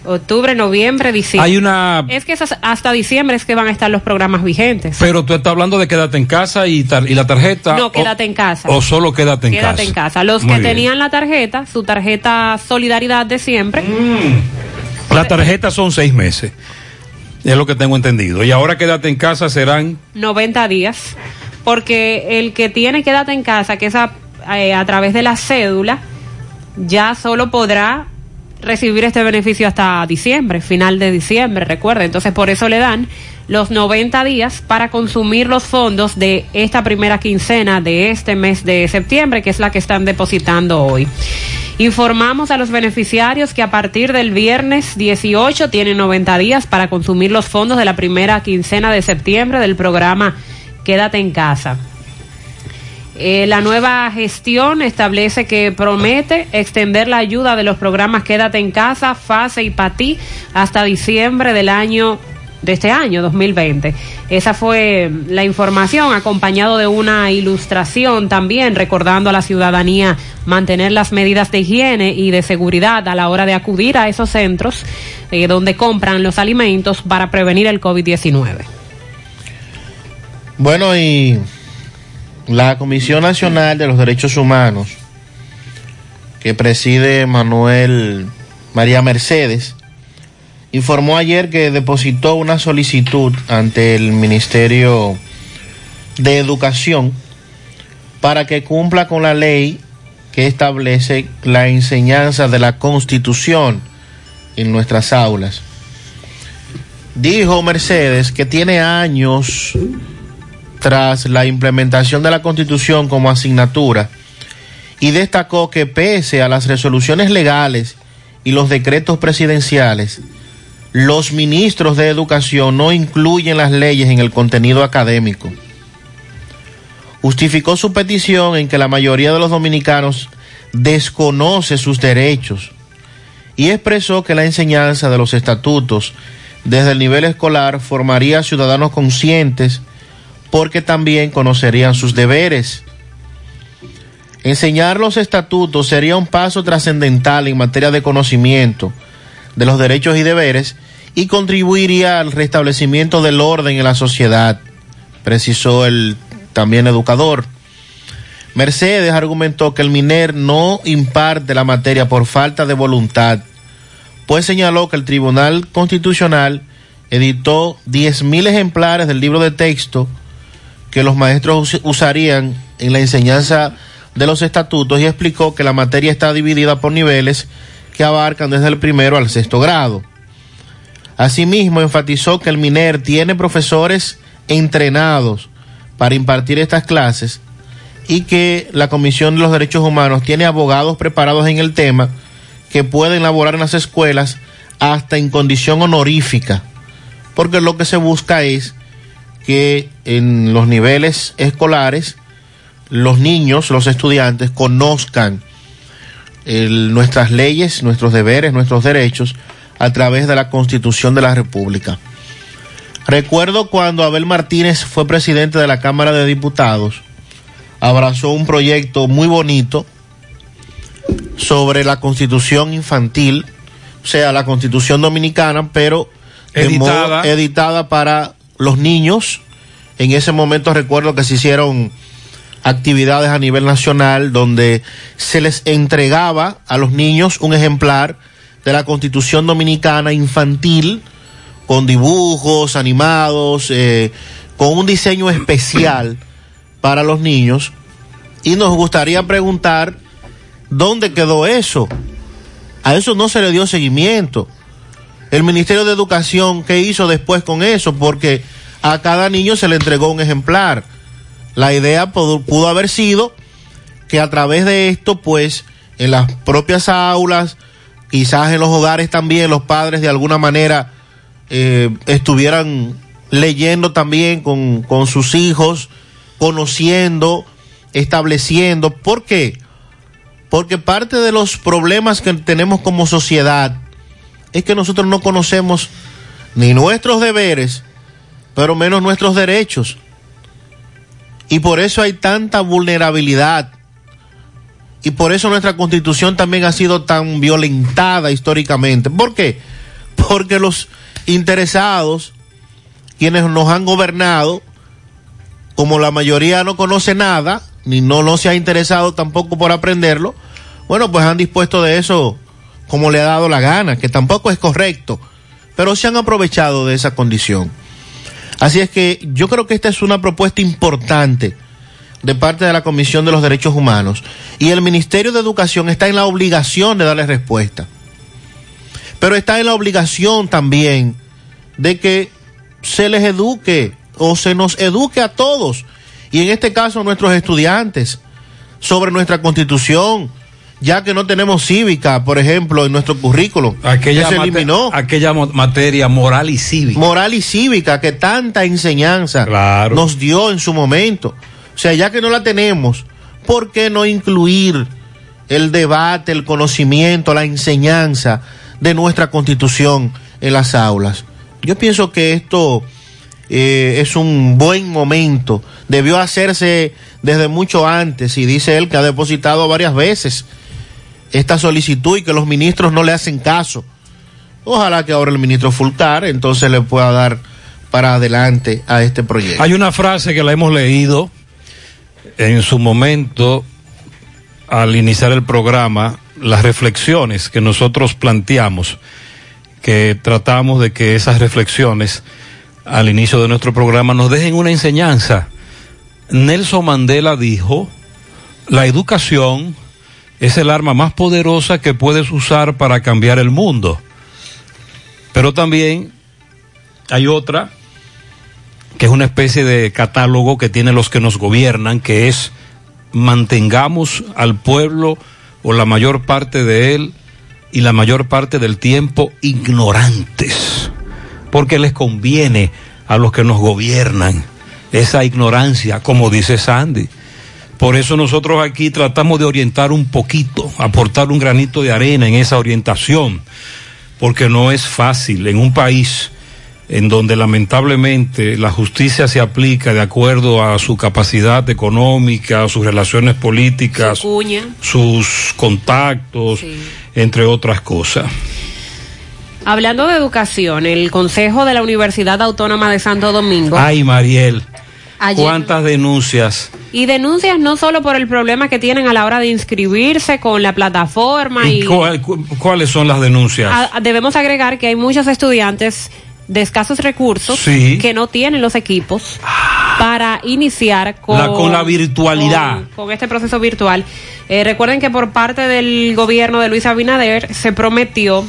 Octubre, noviembre, diciembre. Hay una... Es que esas- hasta diciembre es que van a estar los programas vigentes. Pero tú estás hablando de quédate en casa y, tar- y la tarjeta. No, o- quédate en casa. O, solo quédate en Quédate casa. en casa. Los Muy que bien. tenían la tarjeta, su tarjeta Solidaridad de siempre, La tarjeta son seis meses. Es lo que tengo entendido. Y ahora quédate en casa serán 90 días, porque el que tiene quédate en casa, que es a, eh, a través de la cédula, ya solo podrá recibir este beneficio hasta diciembre, final de diciembre, recuerde. Entonces, por eso le dan los 90 días para consumir los fondos de esta primera quincena de este mes de septiembre, que es la que están depositando hoy. Informamos a los beneficiarios que a partir del viernes 18 tienen 90 días para consumir los fondos de la primera quincena de septiembre del programa Quédate en casa. Eh, la nueva gestión establece que promete extender la ayuda de los programas Quédate en casa, Fase y Patí hasta diciembre del año de este año 2020. Esa fue la información acompañado de una ilustración también recordando a la ciudadanía mantener las medidas de higiene y de seguridad a la hora de acudir a esos centros eh, donde compran los alimentos para prevenir el COVID-19. Bueno, y la Comisión Nacional de los Derechos Humanos, que preside Manuel María Mercedes, informó ayer que depositó una solicitud ante el Ministerio de Educación para que cumpla con la ley que establece la enseñanza de la Constitución en nuestras aulas. Dijo Mercedes que tiene años tras la implementación de la Constitución como asignatura y destacó que pese a las resoluciones legales y los decretos presidenciales, los ministros de educación no incluyen las leyes en el contenido académico. Justificó su petición en que la mayoría de los dominicanos desconoce sus derechos y expresó que la enseñanza de los estatutos desde el nivel escolar formaría ciudadanos conscientes porque también conocerían sus deberes. Enseñar los estatutos sería un paso trascendental en materia de conocimiento de los derechos y deberes y contribuiría al restablecimiento del orden en la sociedad, precisó el también educador. Mercedes argumentó que el MINER no imparte la materia por falta de voluntad, pues señaló que el Tribunal Constitucional editó 10.000 ejemplares del libro de texto que los maestros us- usarían en la enseñanza de los estatutos y explicó que la materia está dividida por niveles que abarcan desde el primero al sexto grado. Asimismo, enfatizó que el MINER tiene profesores entrenados para impartir estas clases y que la Comisión de los Derechos Humanos tiene abogados preparados en el tema que pueden laborar en las escuelas hasta en condición honorífica, porque lo que se busca es que en los niveles escolares los niños, los estudiantes conozcan el- nuestras leyes, nuestros deberes, nuestros derechos a través de la Constitución de la República. Recuerdo cuando Abel Martínez fue presidente de la Cámara de Diputados, abrazó un proyecto muy bonito sobre la Constitución infantil, o sea, la Constitución dominicana, pero de Editada. modo- editada para los niños. En ese momento recuerdo que se hicieron actividades a nivel nacional donde se les entregaba a los niños un ejemplar de la Constitución Dominicana infantil con dibujos animados, eh, con un diseño especial para los niños. Y nos gustaría preguntar dónde quedó eso. A eso no se le dio seguimiento. El Ministerio de Educación, ¿qué hizo después con eso? Porque a cada niño se le entregó un ejemplar. La idea pudo, haber sido que a través de esto, pues, en las propias aulas, quizás en los hogares también los padres de alguna manera eh, estuvieran leyendo también con, con sus hijos, conociendo, estableciendo. ¿Por qué? Porque parte de los problemas que tenemos como sociedad es que nosotros no conocemos ni nuestros deberes, pero menos nuestros derechos. Y por eso hay tanta vulnerabilidad. Y por eso nuestra constitución también ha sido tan violentada históricamente. ¿Por qué? Porque los interesados, quienes nos han gobernado, como la mayoría no conoce nada, ni no, no se ha interesado tampoco por aprenderlo, bueno, pues han dispuesto de eso como le ha dado la gana, que tampoco es correcto, pero se han aprovechado de esa condición. Así es que yo creo que esta es una propuesta importante de parte de la Comisión de los Derechos Humanos y el Ministerio de Educación está en la obligación de darle respuesta. Pero está en la obligación también de que se les eduque o se nos eduque a todos y en este caso a nuestros estudiantes sobre nuestra constitución, ya que no tenemos cívica, por ejemplo, en nuestro currículo. Aquella, se eliminó. aquella materia moral y cívica. Moral y cívica que tanta enseñanza nos dio en su momento. O sea, ya que no la tenemos, ¿por qué no incluir el debate, el conocimiento, la enseñanza de nuestra constitución en las aulas? Yo pienso que esto eh, es un buen momento. Debió hacerse desde mucho antes y dice él que ha depositado varias veces esta solicitud y que los ministros no le hacen caso. Ojalá que ahora el ministro Fulcar entonces le pueda dar para adelante a este proyecto. Hay una frase que la hemos leído en su momento al iniciar el programa, las reflexiones que nosotros planteamos, que tratamos de que esas reflexiones al inicio de nuestro programa nos dejen una enseñanza. Nelson Mandela dijo, la educación es el arma más poderosa que puedes usar para cambiar el mundo. Pero también hay otra que es una especie de catálogo que tienen los que nos gobiernan, que es mantengamos al pueblo o la mayor parte de él y la mayor parte del tiempo ignorantes, porque les conviene a los que nos gobiernan esa ignorancia, como dice Sandy. Por eso nosotros aquí tratamos de orientar un poquito, aportar un granito de arena en esa orientación, porque no es fácil en un país en donde lamentablemente la justicia se aplica de acuerdo a su capacidad económica, sus relaciones políticas, sus contactos, entre otras cosas. Hablando de educación, el Consejo de la Universidad Autónoma de Santo Domingo Ay, Mariel, Ayer- cuántas denuncias. y denuncias no solo por el problema que tienen a la hora de inscribirse con la plataforma y ¿Y cuál- cu- ¿Cuáles son las denuncias? a- debemos agregar que hay muchos estudiantes de escasos recursos Sí. que no tienen los equipos para iniciar con La- con la virtualidad. con, con este proceso virtual. Eh, recuerden que por parte del gobierno de Luis Abinader se prometió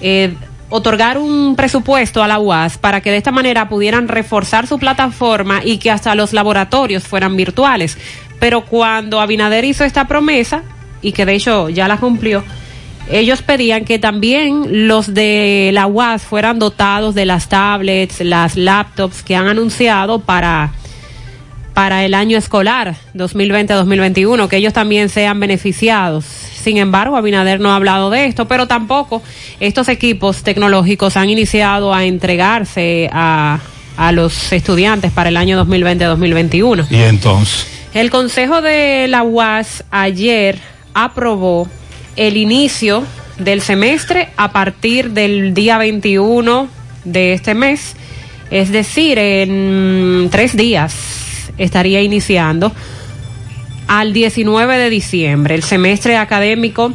eh, otorgar un presupuesto a la UAS para que de esta manera pudieran reforzar su plataforma y que hasta los laboratorios fueran virtuales. Pero cuando Abinader hizo esta promesa, y que de hecho ya la cumplió, ellos pedían que también los de la UAS fueran dotados de las tablets, las laptops que han anunciado para, para el año escolar 2020-2021, que ellos también sean beneficiados. Sin embargo, Abinader no ha hablado de esto, pero tampoco estos equipos tecnológicos han iniciado a entregarse a, a los estudiantes para el año 2020-2021. Y entonces, El Consejo de la UAS ayer aprobó el inicio del semestre a partir del día 21 de este mes, es decir, en tres días estaría iniciando al 19 de diciembre el semestre académico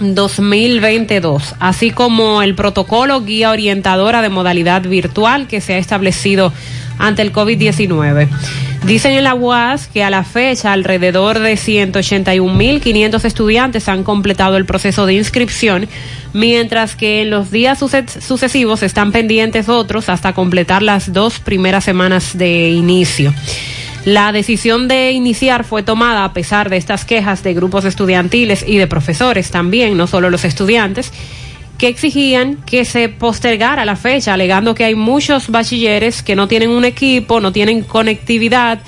2022, así como el protocolo guía orientadora de modalidad virtual que se ha establecido ante el COVID-19. Dicen en la UAS que a la fecha alrededor de 181.500 estudiantes han completado el proceso de inscripción, mientras que en los días suce- sucesivos están pendientes otros hasta completar las dos primeras semanas de inicio. La decisión de iniciar fue tomada a pesar de estas quejas de grupos estudiantiles y de profesores también, no solo los estudiantes, que exigían que se postergara la fecha, alegando que hay muchos bachilleres que no tienen un equipo, no tienen conectividad,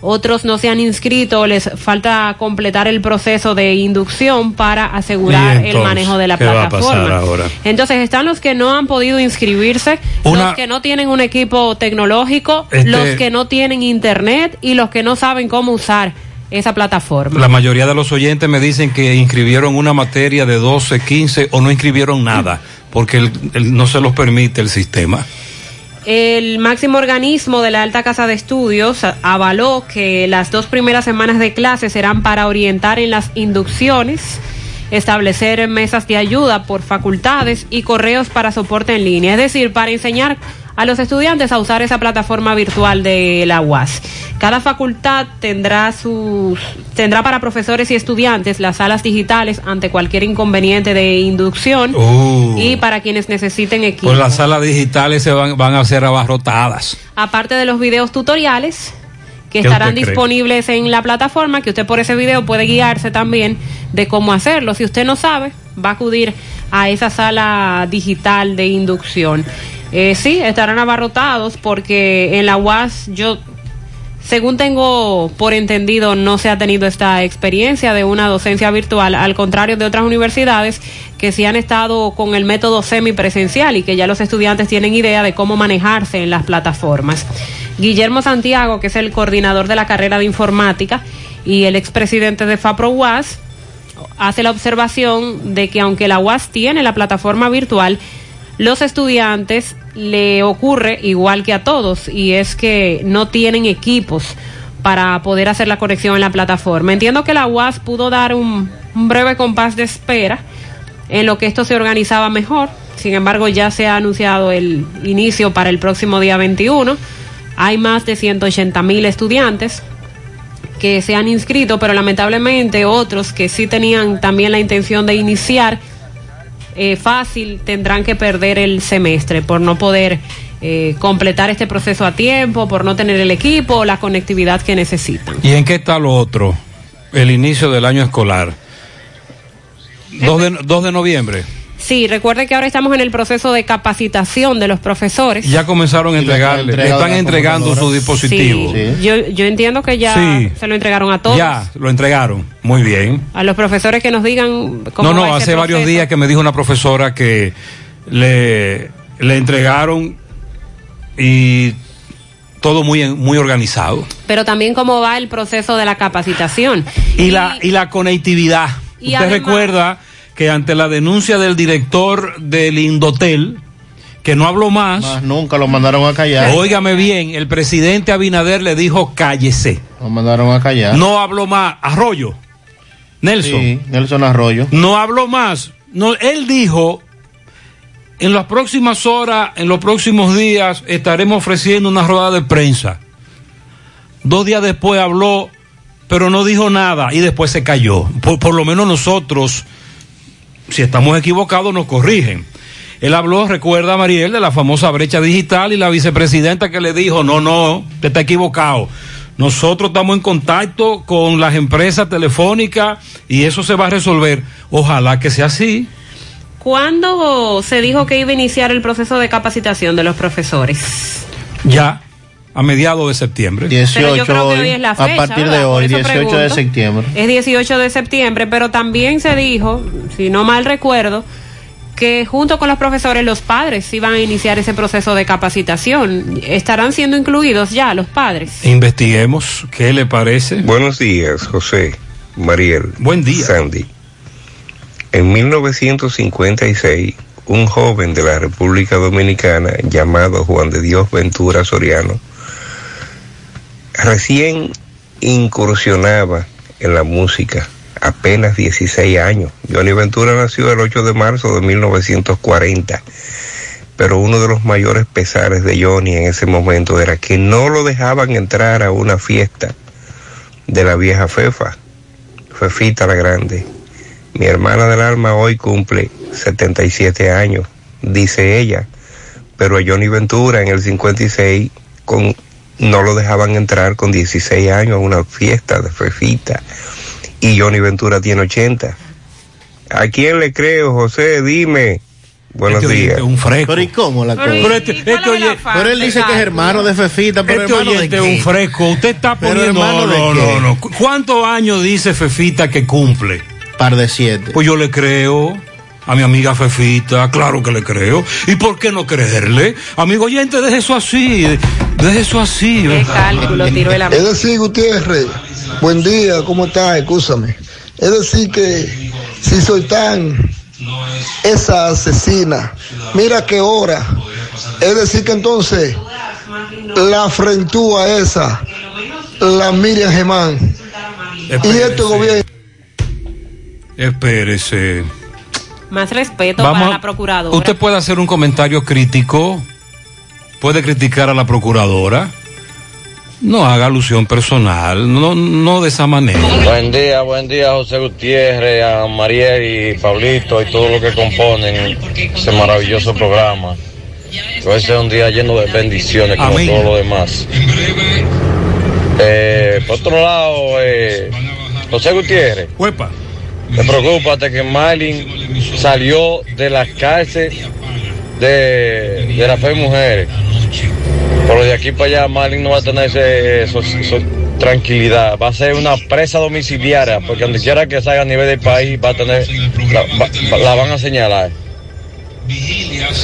otros no se han inscrito, les falta completar el proceso de inducción para asegurar entonces, el manejo de la ¿qué va a plataforma. Entonces están los que no han podido inscribirse, Una- los que no tienen un equipo tecnológico, Este- los que no tienen internet y los que no saben cómo usar esa plataforma. La mayoría de los oyentes me dicen que inscribieron una materia de 12, 15 o no inscribieron nada, porque el- el- no se los permite el sistema. El máximo organismo de la Alta Casa de Estudios avaló que las dos primeras semanas de clase serán para orientar en las inducciones, establecer mesas de ayuda por facultades y correos para soporte en línea, es decir, para enseñar a los estudiantes a usar esa plataforma virtual de la UAS. Cada facultad tendrá sus tendrá para profesores y estudiantes las salas digitales ante cualquier inconveniente de inducción Uh. y para quienes necesiten equipo. Pues las salas digitales se van, van a ser abarrotadas. aparte de los videos tutoriales que ¿Qué estarán cree? disponibles en la plataforma, que usted por ese video puede guiarse también de cómo hacerlo. Si usted no sabe, va a acudir a esa sala digital de inducción. Eh, sí, estarán abarrotados porque en la UAS yo, según tengo por entendido, no se ha tenido esta experiencia de una docencia virtual, al contrario de otras universidades que sí han estado con el método semipresencial y que ya los estudiantes tienen idea de cómo manejarse en las plataformas. Guillermo Santiago, que es el coordinador de la carrera de informática y el expresidente de FAPRO UAS, hace la observación de que aunque la UAS tiene la plataforma virtual, los estudiantes le ocurre igual que a todos y es que no tienen equipos para poder hacer la conexión en la plataforma. Entiendo que la UAS pudo dar un, un breve compás de espera en lo que esto se organizaba mejor. Sin embargo, ya se ha anunciado el inicio para el próximo día 21. Hay más de 180 mil estudiantes que se han inscrito, pero lamentablemente otros que sí tenían también la intención de iniciar eh, fácil tendrán que perder el semestre por no poder eh, completar este proceso a tiempo, por no tener el equipo o la conectividad que necesitan. ¿Y en qué está lo otro? El inicio del año escolar. 2 de, 2 de noviembre. Sí, recuerde que ahora estamos en el proceso de capacitación de los profesores. Ya comenzaron a entregarle, entrega están entregando su dispositivo. Sí, Yo, yo entiendo que ya Sí. se lo entregaron a todos. Ya, lo entregaron. Muy bien. A los profesores que nos digan cómo No, va no, hace varios días que me dijo una profesora que le, le entregaron y todo muy, muy organizado. Pero también cómo va el proceso de la capacitación. Y la, y la conectividad. Y Usted además- recuerda que ante la denuncia del director del Indotel, que no habló más, Más nunca lo mandaron a callar. óigame bien, el presidente Abinader le dijo cállese. Lo mandaron a callar. No habló más. Arroyo. Nelson. Sí, Nelson Arroyo. No habló más. No, él dijo, en las próximas horas, en los próximos días, estaremos ofreciendo una rueda de prensa. Dos días después habló, pero no dijo nada y después se cayó. Por, por lo menos nosotros, si estamos equivocados, nos corrigen. Él habló, recuerda Mariel, de la famosa brecha digital y la vicepresidenta que le dijo, no, no, te está equivocado. Nosotros estamos en contacto con las empresas telefónicas y eso se va a resolver. Ojalá que sea así. ¿Cuándo se dijo que iba a iniciar el proceso de capacitación de los profesores? Ya, a mediados de septiembre. 18 yo creo que hoy, hoy es la a partir de hoy, eso 18 de septiembre. Es 18 de septiembre, pero también se dijo, si no mal recuerdo, que junto con los profesores los padres iban a iniciar ese proceso de capacitación. ¿Estarán siendo incluidos ya los padres? Investiguemos qué le parece. Buenos días, José, Mariel. Buen día. Sandy. En 1956, un joven de la República Dominicana llamado Juan de Dios Ventura Soriano recién incursionaba en la música, apenas 16 años. Johnny Ventura nació el 8 de marzo de 1940, pero uno de los mayores pesares de Johnny en ese momento era que no lo dejaban entrar a una fiesta de la vieja Fefa, Fefita la Grande. Mi hermana del alma hoy cumple 77 años, dice ella, pero a Johnny Ventura en el 56, con no lo dejaban entrar con 16 años a una fiesta de Fefita y Johnny Ventura tiene 80. ¿A quién le creo, José? Dime. Buenos Este días. un fresco. Pero ¿y cómo la cosa? Pero este, este oye- Pero él dice que es hermano de Fefita, pero este hermano de qué? un fresco. Usted está poniendo. hermano No, no, no, no. ¿Cu- ¿Cuántos años dice Fefita que cumple? Par de siete. Pues yo le creo. A mi amiga Fefita, claro que le creo. ¿Y por qué no creerle? Amigo oyente, deje eso así. Deje eso así. Qué cálculo tiró el Es decir, Gutiérrez, buen día, ¿cómo estás? Escúchame. Es decir que si soy tan esa asesina, mira qué hora. Es decir que entonces la frentúa esa, la Miriam Gemán. Y este gobierno. Espérese. Más respeto Vamos para a- la procuradora. Usted puede hacer un comentario crítico, puede criticar a la procuradora. No haga alusión personal, no, no de esa manera. Buen día, buen día José Gutiérrez, a Mariel y Pablito y todo lo que componen ese maravilloso programa. Que hoy sea un día lleno de bendiciones como Amén. todo lo demás. Eh, por otro lado, eh, José Gutiérrez, Huepa. Te preocúpate que Marlin salió de la cárcel de, de la fe mujeres. Pero de aquí para allá Marlin no va a tener ese, eso- eso- tranquilidad, va a ser una presa domiciliaria, porque donde quiera que salga a nivel del país va a tener, la, va- la van a señalar.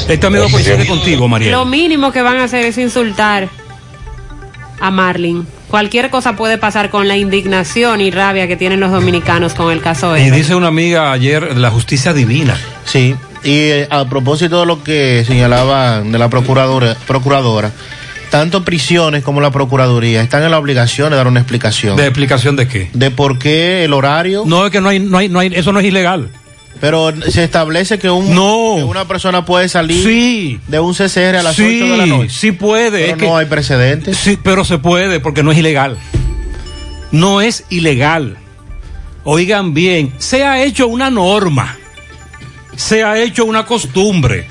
Esta misma coincide contigo, María. Lo mínimo que van a hacer es insultar a Marlin. Cualquier cosa puede pasar con la indignación y rabia que tienen los dominicanos con el caso Y este. dice una amiga ayer, la justicia divina. Sí, y eh, a propósito de lo que señalaba de la procuradora, procuradora, tanto prisiones como la procuraduría están en la obligación de dar una explicación. ¿De explicación de qué? De por qué el horario. No, es que no hay, no hay, no hay, eso no es ilegal. Pero se establece que, un, No. que una persona puede salir Sí. de un CCR a las sí, 8 de la noche. sí puede. Pero es que- no hay precedentes. Sí, pero se puede porque no es ilegal. No es ilegal. Oigan bien, se ha hecho una norma, se ha hecho una costumbre,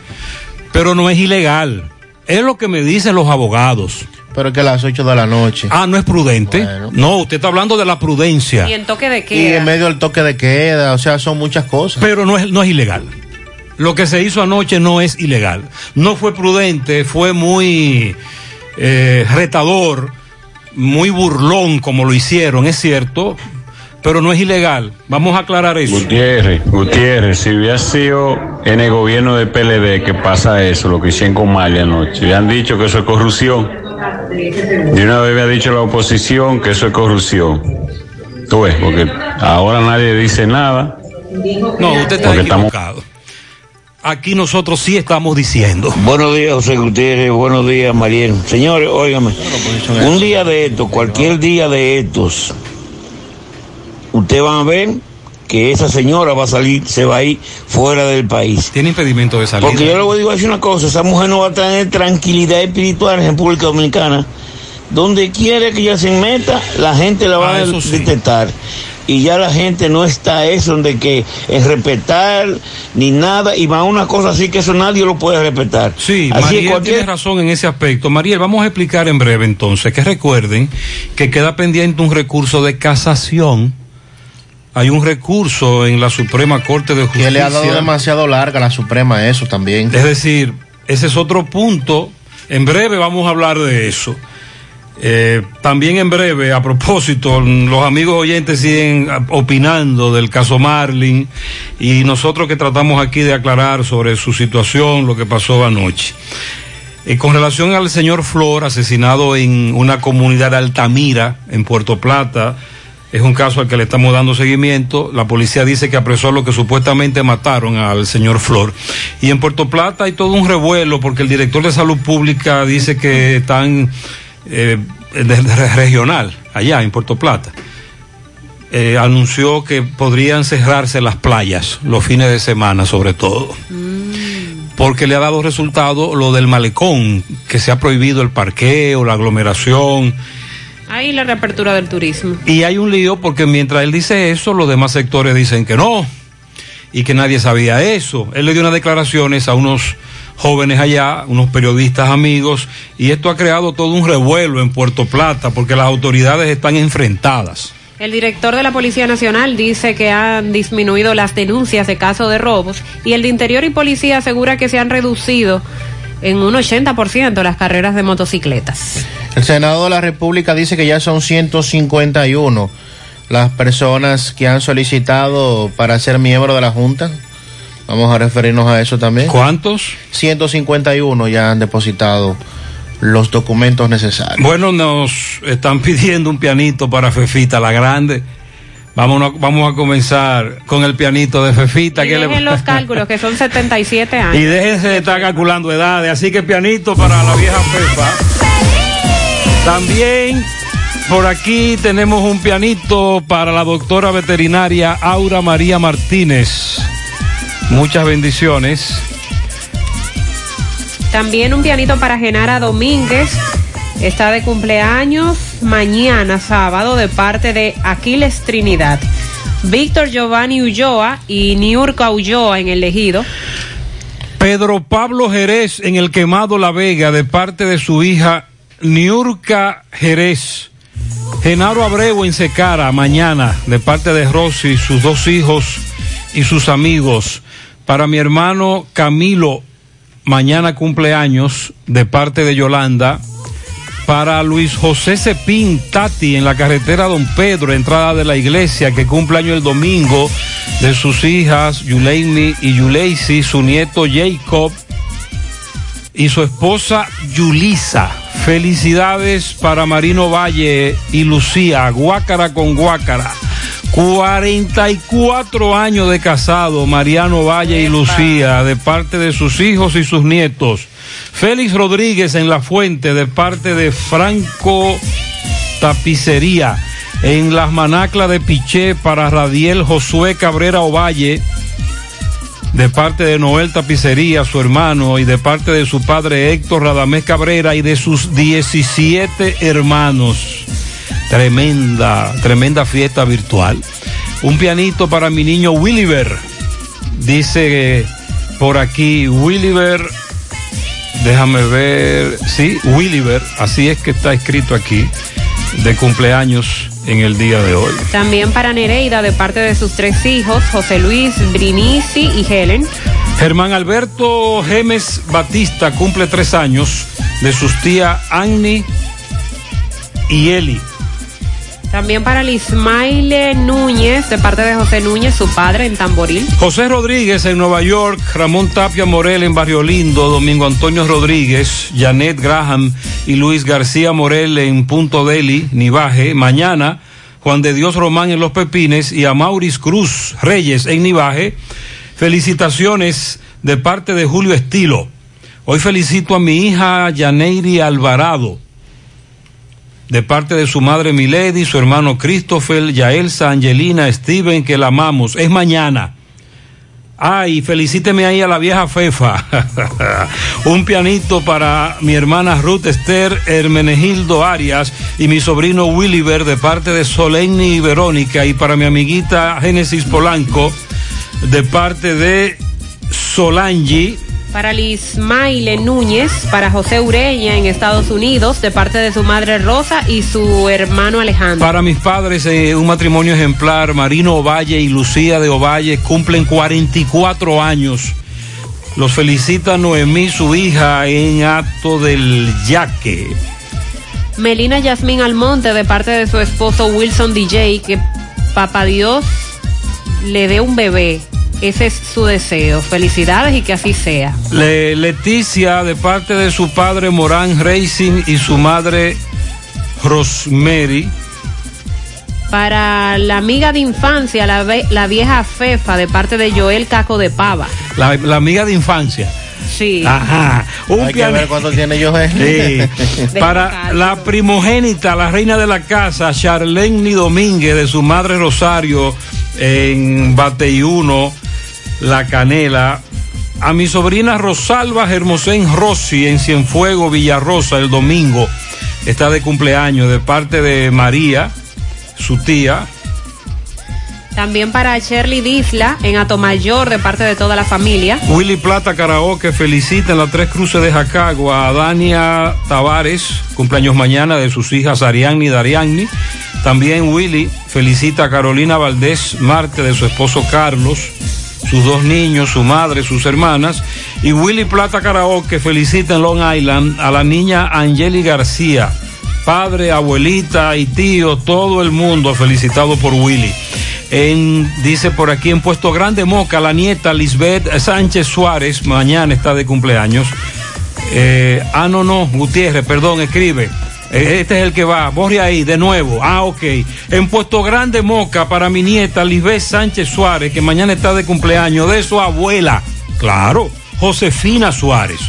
pero no es ilegal. Es lo que me dicen los abogados. Pero que a las 8 de la noche. Ah, no es prudente. No, usted está hablando de la prudencia. Y en toque de Y queda. en medio del toque de queda, o sea, son muchas cosas. Pero no es, no es ilegal. Lo que se hizo anoche no es ilegal. No fue prudente, fue muy eh, retador, muy burlón como lo hicieron, es cierto, pero no es ilegal. Vamos a aclarar eso. Gutiérrez, Gutiérrez, si hubiera sido en el gobierno de PLD que pasa eso, lo que hicieron con Mali anoche, le han dicho que eso es corrupción. De una vez había dicho la oposición que eso es corrupción. Tú ves, porque ahora nadie dice nada. No, usted está Porque estamos- equivocado. Aquí nosotros sí estamos diciendo. Buenos días, José Gutiérrez. Buenos días, Mariel. Señores, óigame. Un día de estos, cualquier día de estos, ustedes van a ver que esa señora va a salir, se va a ir fuera del país. Tiene impedimento de salir. Porque yo le voy a decir una cosa, esa mujer no va a tener tranquilidad espiritual en República Dominicana. Donde quiera que ella se meta, la gente la va Ah, a sí. detectar. Y ya la gente no está eso de que es respetar ni nada, y va a una cosa así que eso nadie lo puede respetar. Sí, así Mariel cualquier tiene razón en ese aspecto. Mariel, vamos a explicar en breve entonces que recuerden que queda pendiente un recurso de casación. Hay un recurso en la Suprema Corte de Que Justicia. le ha dado demasiado larga a la Suprema eso también. Es decir, ese es otro punto. En breve vamos a hablar de eso. Eh, también en breve, a propósito, los amigos oyentes siguen opinando del caso Marlin y nosotros que tratamos aquí de aclarar sobre su situación, lo que pasó anoche. Eh, con relación al señor Flor, asesinado en una comunidad de Altamira, en Puerto Plata, es un caso al que le estamos dando seguimiento. La policía dice que apresó a los que supuestamente mataron al señor Flor. Y en Puerto Plata hay todo un revuelo porque el director de salud pública dice que están eh, de- de- regional, allá en Puerto Plata. eh, anunció que podrían cerrarse las playas los fines de semana, sobre todo porque le ha dado resultado lo del malecón, que se ha prohibido el parqueo, la aglomeración. Ahí la reapertura del turismo. Y hay un lío porque mientras él dice eso, los demás sectores dicen que no y que nadie sabía eso. Él le dio unas declaraciones a unos jóvenes allá, unos periodistas amigos, y esto ha creado todo un revuelo en Puerto Plata porque las autoridades están enfrentadas. El director de la Policía Nacional dice que han disminuido las denuncias de casos de robos y el de Interior y Policía asegura que se han reducido en un 80% las carreras de motocicletas. El Senado de la República dice que ya son 151 las personas que han solicitado para ser miembro de la Junta. Vamos a referirnos a eso también. ¿Cuántos? 151 ya han depositado los documentos necesarios. Bueno, nos están pidiendo un pianito para Fefita, la grande. Vamos a, vamos a comenzar con el pianito de Fefita. Y que dejen le... los cálculos, que son 77 años. Y déjense de estar calculando edades. Así que pianito para la vieja Fefa. También por aquí tenemos un pianito para la doctora veterinaria Aura María Martínez. Muchas bendiciones. También un pianito para Genara Domínguez. Está de cumpleaños mañana, sábado, de parte de Aquiles Trinidad. Víctor Giovanni Ulloa y Niurka Ulloa en el ejido. Pedro Pablo Jerez en el quemado La Vega de parte de su hija Niurka Jerez. Genaro Abreu en Secara mañana de parte de Rosy, sus dos hijos y sus amigos. Para mi hermano Camilo, mañana cumpleaños de parte de Yolanda. Para Luis José Cepín Tati en la carretera Don Pedro, entrada de la iglesia, que cumple año el domingo, de sus hijas Yuleimi y Yuleisi, su nieto Jacob y su esposa Yulisa. Felicidades para Marino Valle y Lucía, Guácara con Guácara. 44 años de casado, Mariano Valle y Lucía, de parte de sus hijos y sus nietos. Félix Rodríguez en La Fuente, de parte de Franco Tapicería. En Las Manaclas de Piché, para Radiel Josué Cabrera Ovalle de parte de Noel Tapicería, su hermano, y de parte de su padre Héctor Radamés Cabrera y de sus 17 hermanos. Tremenda, tremenda fiesta virtual. Un pianito para mi niño Williver. Dice por aquí Williver. Déjame ver. Sí, Williver. Así es que está escrito aquí. De cumpleaños en el día de hoy. También para Nereida, de parte de sus tres hijos, José Luis, Brinici y Helen. Germán Alberto Gemes Batista cumple tres años de sus tías Annie y Eli. También para Lismaile Núñez, de parte de José Núñez, su padre en Tamboril. José Rodríguez en Nueva York, Ramón Tapia Morel en Barrio Lindo, Domingo Antonio Rodríguez, Janet Graham y Luis García Morel en Punto Deli, Nivaje. Mañana, Juan de Dios Román en Los Pepines y a Mauris Cruz Reyes en Nivaje. Felicitaciones de parte de Julio Estilo. Hoy felicito a mi hija Yaneiri Alvarado de parte de su madre Milady, su hermano Christopher, Yaelsa, Angelina, Steven, que la amamos. Es mañana. Ay, felicíteme ahí a la vieja Fefa. Un pianito para mi hermana Ruth Esther Hermenegildo Arias y mi sobrino Williver de parte de Solenni y Verónica y para mi amiguita Génesis Polanco de parte de Solangi Para Lismaile Núñez, para José Ureña en Estados Unidos, de parte de su madre Rosa y su hermano Alejandro. Para mis padres, eh, un matrimonio ejemplar, Marino Ovalle y Lucía de Ovalle, cumplen 44 años. Los felicita Noemí, su hija, en acto del yaque. Melina Yasmín Almonte, de parte de su esposo Wilson DJ, que Papá Dios le dé un bebé. Ese es su deseo. Felicidades y que así sea. Le- Leticia, de parte de su padre Morán Racing y su madre Rosemary. Para la amiga de infancia, la, ve- la vieja Fefa, de parte de Joel Caco de Pava. La, la amiga de infancia. Sí. Ajá. Un Hay que piano- ver cuánto tiene yo. Sí. Para la primogénita, la reina de la casa, Charlene Domínguez, de su madre Rosario, en Bateyuno, La Canela. A mi sobrina Rosalba Hermosén Rossi, en Cienfuego, Villarrosa, el domingo. Está de cumpleaños de parte de María, su tía. También para Shirley Disla en Atomayor de parte de toda la familia. Willy Plata Karaoke felicita en las tres cruces de Jacagua a Dania Tavares, cumpleaños mañana de sus hijas Arianni y Darianni. También Willy felicita a Carolina Valdés Marte de su esposo Carlos, sus dos niños, su madre, sus hermanas. Y Willy Plata Karaoke felicita en Long Island a la niña Angeli García, padre, abuelita y tío, todo el mundo felicitado por Willy. En, dice por aquí en Puesto Grande Moca, la nieta Lisbeth Sánchez Suárez, mañana está de cumpleaños. Eh, ah, no, no, Gutiérrez, perdón, escribe. Eh, Este es el que va. Borre ahí, de nuevo. Ah, ok. En Puesto Grande Moca para mi nieta Lisbeth Sánchez Suárez, que mañana está de cumpleaños, de su abuela. Claro, Josefina Suárez.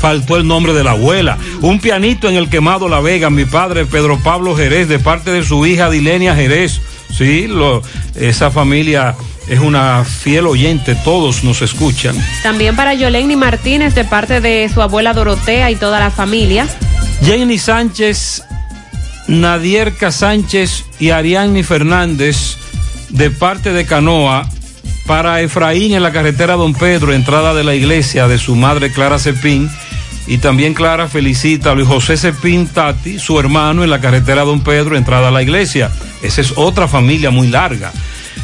Faltó el nombre de la abuela. Un pianito en el quemado La Vega, mi padre Pedro Pablo Jerez, de parte de su hija Dilenia Jerez. Sí, lo, esa familia es una fiel oyente, todos nos escuchan. También para Yoleni Martínez de parte de su abuela Dorotea y toda la familia. Jenny Sánchez, Nadierca Sánchez y Ariadne Fernández de parte de Canoa para Efraín en la carretera Don Pedro, entrada de la iglesia de su madre Clara Cepín. Y también Clara felicita a Luis José Cepín Tati, su hermano, en la carretera Don Pedro, entrada a la iglesia. Esa es otra familia muy larga.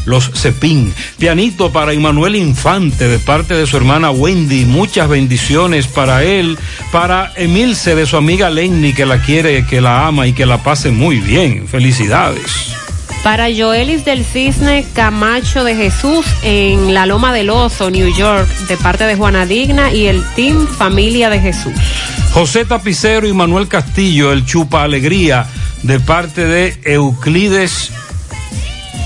Los Cepín. Pianito para Immanuel Infante de parte de su hermana Wendy. Muchas bendiciones para él. Para Emilce de su amiga Lenny que la quiere, que la ama y que la pase muy bien. Felicidades. Para Joelis del Cisne Camacho de Jesús en la Loma del Oso, New York, de parte de Juana Digna y el Team Familia de Jesús. José Tapicero y Manuel Castillo, el Chupa Alegría, de parte de Euclides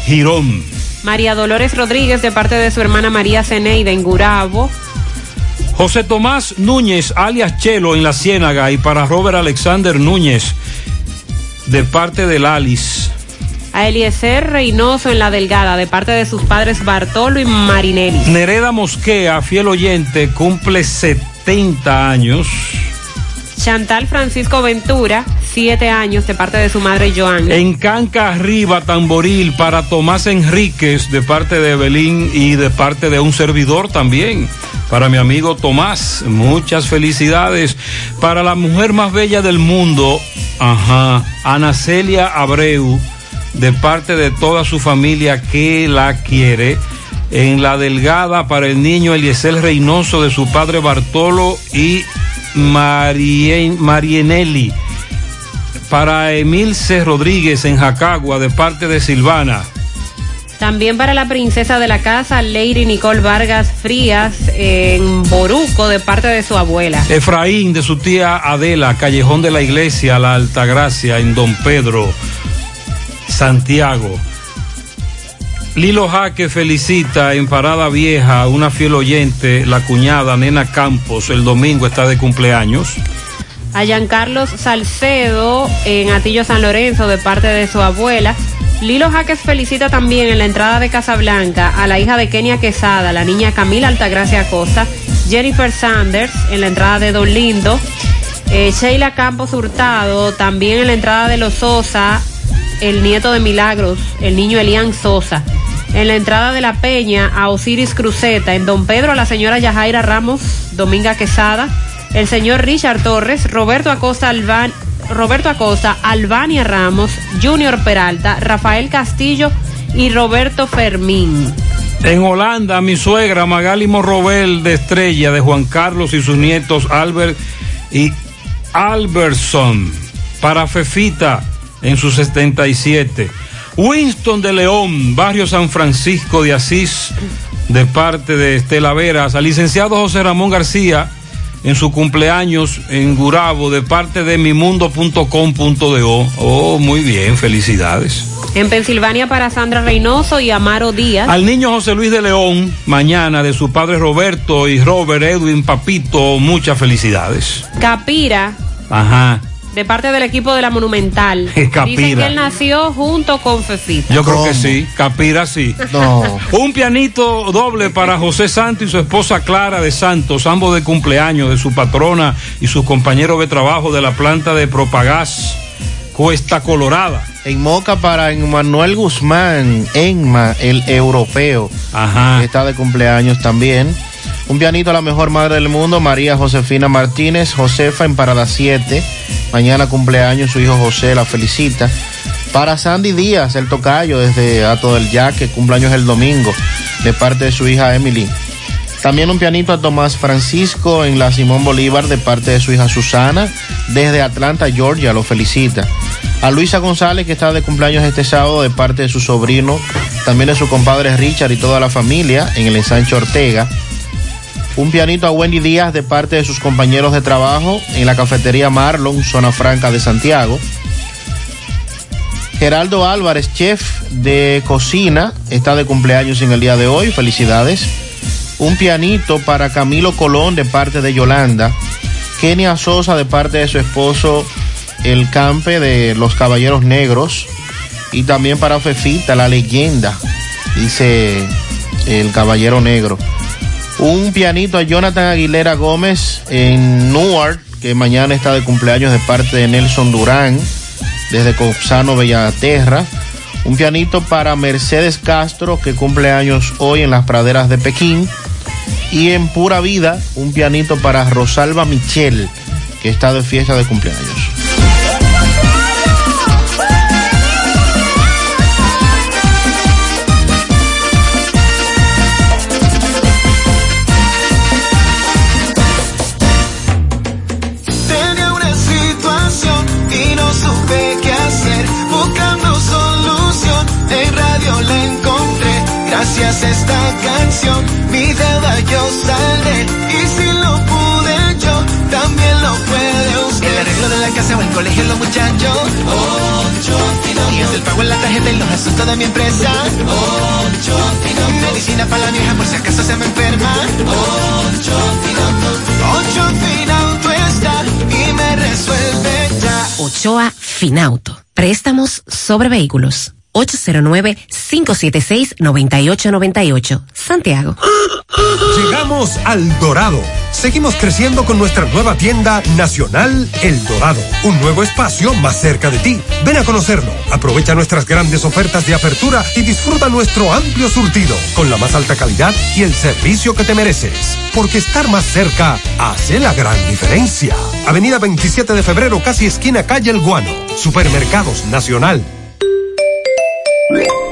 Girón. María Dolores Rodríguez de parte de su hermana María Ceneida en Gurabo. José Tomás Núñez, alias Chelo, en la Ciénaga, y para Robert Alexander Núñez, de parte del Alice. A Eliezer Reynoso en La Delgada, de parte de sus padres Bartolo y Marinelli. Nereda Mosquea, fiel oyente, cumple 70 años. Chantal Francisco Ventura, siete años, de parte de su madre Joan. En Canca Arriba, Tamboril, para Tomás Enríquez, de parte de Belín y de parte de un servidor también. Para mi amigo Tomás, muchas felicidades. Para la mujer más bella del mundo, ajá, Ana Celia Abreu, de parte de toda su familia que la quiere. En la delgada para el niño Eliezer Reynoso de su padre Bartolo y Marien, Marienelli. Para Emilce Rodríguez en Jacagua de parte de Silvana. También para la princesa de la casa, Lady Nicole Vargas Frías en Boruco, de parte de su abuela. Efraín de su tía Adela, Callejón de la Iglesia, La Altagracia, en Don Pedro, Santiago. Lilo Jaque felicita en Parada Vieja una fiel oyente, la cuñada Nena Campos, el domingo está de cumpleaños. A Giancarlos Salcedo en Atillo San Lorenzo, de parte de su abuela. Lilo Jaques felicita también en la entrada de Casablanca a la hija de Kenia Quesada, la niña Camila Altagracia Acosta, Jennifer Sanders en la entrada de Don Lindo, eh, Sheila Campos Hurtado también en la entrada de Los Sosa, el nieto de Milagros, el niño Elian Sosa. En la entrada de La Peña a Osiris Cruceta, en Don Pedro a la señora Yajaira Ramos, Dominga Quesada, el señor Richard Torres, Roberto Acosta Alban, Roberto Acosta, Albania Ramos, Junior Peralta, Rafael Castillo y Roberto Fermín. En Holanda, mi suegra Magali Morrobel de Estrella, de Juan Carlos y sus nietos Albert y Alberson. Para Fefita en sus 77. Winston de León, barrio San Francisco de Asís, de parte de Estela Veras. Al licenciado José Ramón García en su cumpleaños en Gurabo, de parte de mimundo.com.do. Oh, muy bien, felicidades. En Pensilvania para Sandra Reynoso y Amaro Díaz. Al niño José Luis de León, mañana de su padre Roberto y Robert Edwin Papito, muchas felicidades. Capira, Ajá. De parte del equipo de la Monumental. Capira. Dicen que él nació junto con Fefita. Yo creo que sí, Capira sí. No. Un pianito doble para José Santos y su esposa Clara de Santos, ambos de cumpleaños de su patrona y sus compañeros de trabajo de la planta de Propagás Cuesta Colorada. En Moca para Manuel Guzmán, Enma, el europeo. Ajá. Está de cumpleaños también. Un pianito a la mejor madre del mundo, María Josefina Martínez, Josefa en Parada 7. Mañana cumpleaños su hijo José, la felicita. Para Sandy Díaz, el tocayo desde Ato del Yaque, cumpleaños el domingo, de parte de su hija Emily. También un pianito a Tomás Francisco en la Simón Bolívar de parte de su hija Susana. Desde Atlanta, Georgia, lo felicita. A Luisa González, que está de cumpleaños este sábado de parte de su sobrino. También de su compadre Richard y toda la familia en el ensanche Ortega. Un pianito a Wendy Díaz de parte de sus compañeros de trabajo en la cafetería Marlon, zona franca de Santiago. Geraldo Álvarez, chef de cocina, está de cumpleaños en el día de hoy. Felicidades. Un pianito para Camilo Colón de parte de Yolanda. Kenia Sosa de parte de su esposo El Campe de los Caballeros Negros. Y también para Fefita, la leyenda, dice el Caballero Negro. Un pianito a Jonathan Aguilera Gómez en Newark, que mañana está de cumpleaños de parte de Nelson Durán, desde Copsano, Bellaterra. Un pianito para Mercedes Castro, que cumple años hoy en las praderas de Pekín. Y en pura vida, un pianito para Rosalba Michel, que está de fiesta de cumpleaños. Gracias a esta canción, mi deuda yo saldré. Y si lo pude yo, también lo puede usted. El arreglo de la casa o el colegio, los muchachos. Ocho Días el pago en la tarjeta y los asuntos de mi empresa. Ocho Medicina para la vieja por si acaso se me enferma. Ocho Ocho Finauto está y me resuelve ya. Ochoa Finauto. Préstamos sobre vehículos. 809-576-9898. Santiago. Llegamos al Dorado. Seguimos creciendo con nuestra nueva tienda nacional El Dorado. Un nuevo espacio más cerca de ti. Ven a conocerlo. Aprovecha nuestras grandes ofertas de apertura y disfruta nuestro amplio surtido con la más alta calidad y el servicio que te mereces. Porque estar más cerca hace la gran diferencia. Avenida 27 de febrero, casi esquina calle El Guano. Supermercados Nacional. Bye.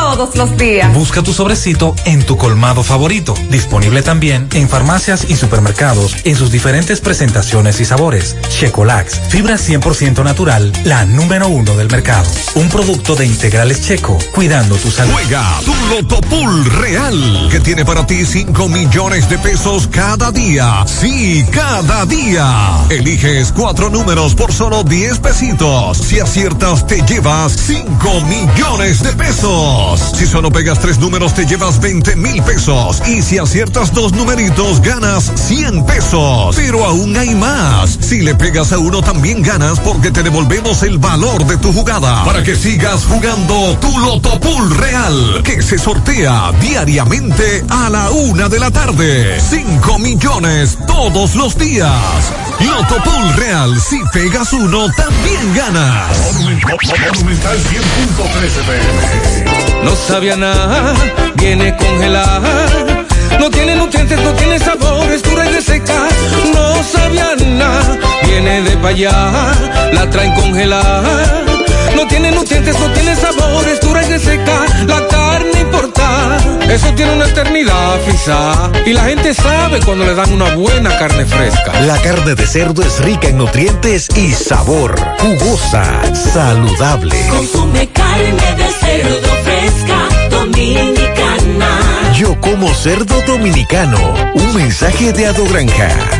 todos los días. Busca tu sobrecito en tu colmado favorito. Disponible también en farmacias y supermercados en sus diferentes presentaciones y sabores. Checolax, fibra 100% natural, la número uno del mercado. Un producto de integrales checo, cuidando tu salud. Juega tu Loto Pool Real, que tiene para ti 5 millones de pesos cada día. Sí, cada día. Eliges cuatro números por solo 10 pesitos. Si aciertas, te llevas 5 millones de pesos. Si solo pegas tres números, te llevas 20 mil pesos. Y si aciertas dos numeritos, ganas 100 pesos. Pero aún hay más. Si le pegas a uno, también ganas porque te devolvemos el valor de tu jugada. Para que sigas jugando tu Loto Pool Real, que se sortea diariamente a la una de la tarde. 5 millones todos los días. Loto Pool Real, si pegas uno, también ganas. Monumental 100.13 pm. No sabía nada, viene congelada. No tiene nutrientes, no tiene sabor, es dura y reseca. No sabía nada, viene de allá, la traen congelada. No tiene nutrientes, no tiene sabor, es dura y reseca. La carne eso tiene una eternidad frisada. Y la gente sabe cuando le dan una buena carne fresca. La carne de cerdo es rica en nutrientes y sabor. Jugosa, saludable. Consume carne de cerdo fresca, dominicana. Yo como cerdo dominicano. Un mensaje de Ado Granja.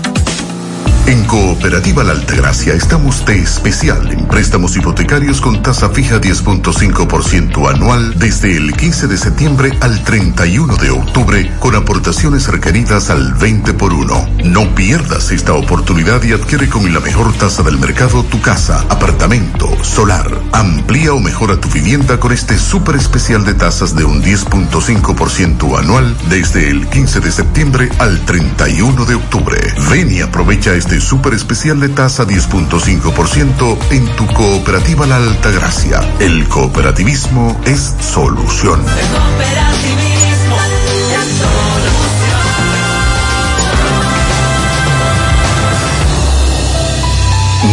En Cooperativa La Altagracia estamos de especial en préstamos hipotecarios con tasa fija 10.5% anual desde el 15 de septiembre al 31 de octubre con aportaciones requeridas al 20 por 1. No pierdas esta oportunidad y adquiere con la mejor tasa del mercado tu casa, apartamento, solar. Amplía o mejora tu vivienda con este súper especial de tasas de un 10.5% anual desde el 15 de septiembre al 31 de octubre. Ven y aprovecha este súper especial de tasa 10.5% en tu cooperativa La Altagracia. El cooperativismo es solución.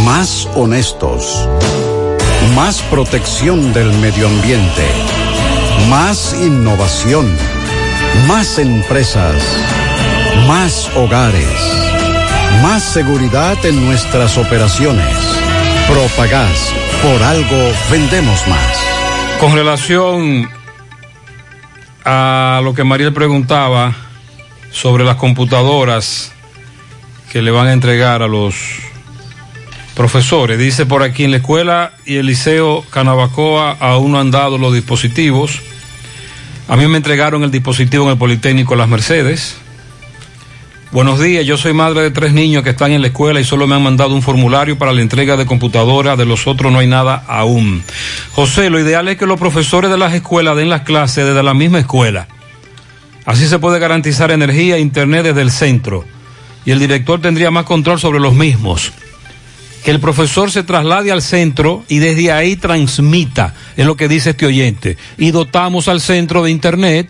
Más honestos. Más protección del medio ambiente. Más innovación. Más empresas. Más hogares. Más seguridad en nuestras operaciones. Propagás. Por algo vendemos más. Con relación a lo que Mariel preguntaba sobre las computadoras que le van a entregar a los profesores. Dice por aquí en la escuela y el liceo Canabacoa aún no han dado los dispositivos. A mí me entregaron el dispositivo en el Politécnico Las Mercedes. Buenos días, yo soy madre de tres niños que están en la escuela y solo me han mandado un formulario para la entrega de computadora, de los otros no hay nada aún. José, lo ideal es que los profesores de las escuelas den las clases desde la misma escuela. Así se puede garantizar energía e internet desde el centro y el director tendría más control sobre los mismos. Que el profesor se traslade al centro y desde ahí transmita, es lo que dice este oyente. Y dotamos al centro de internet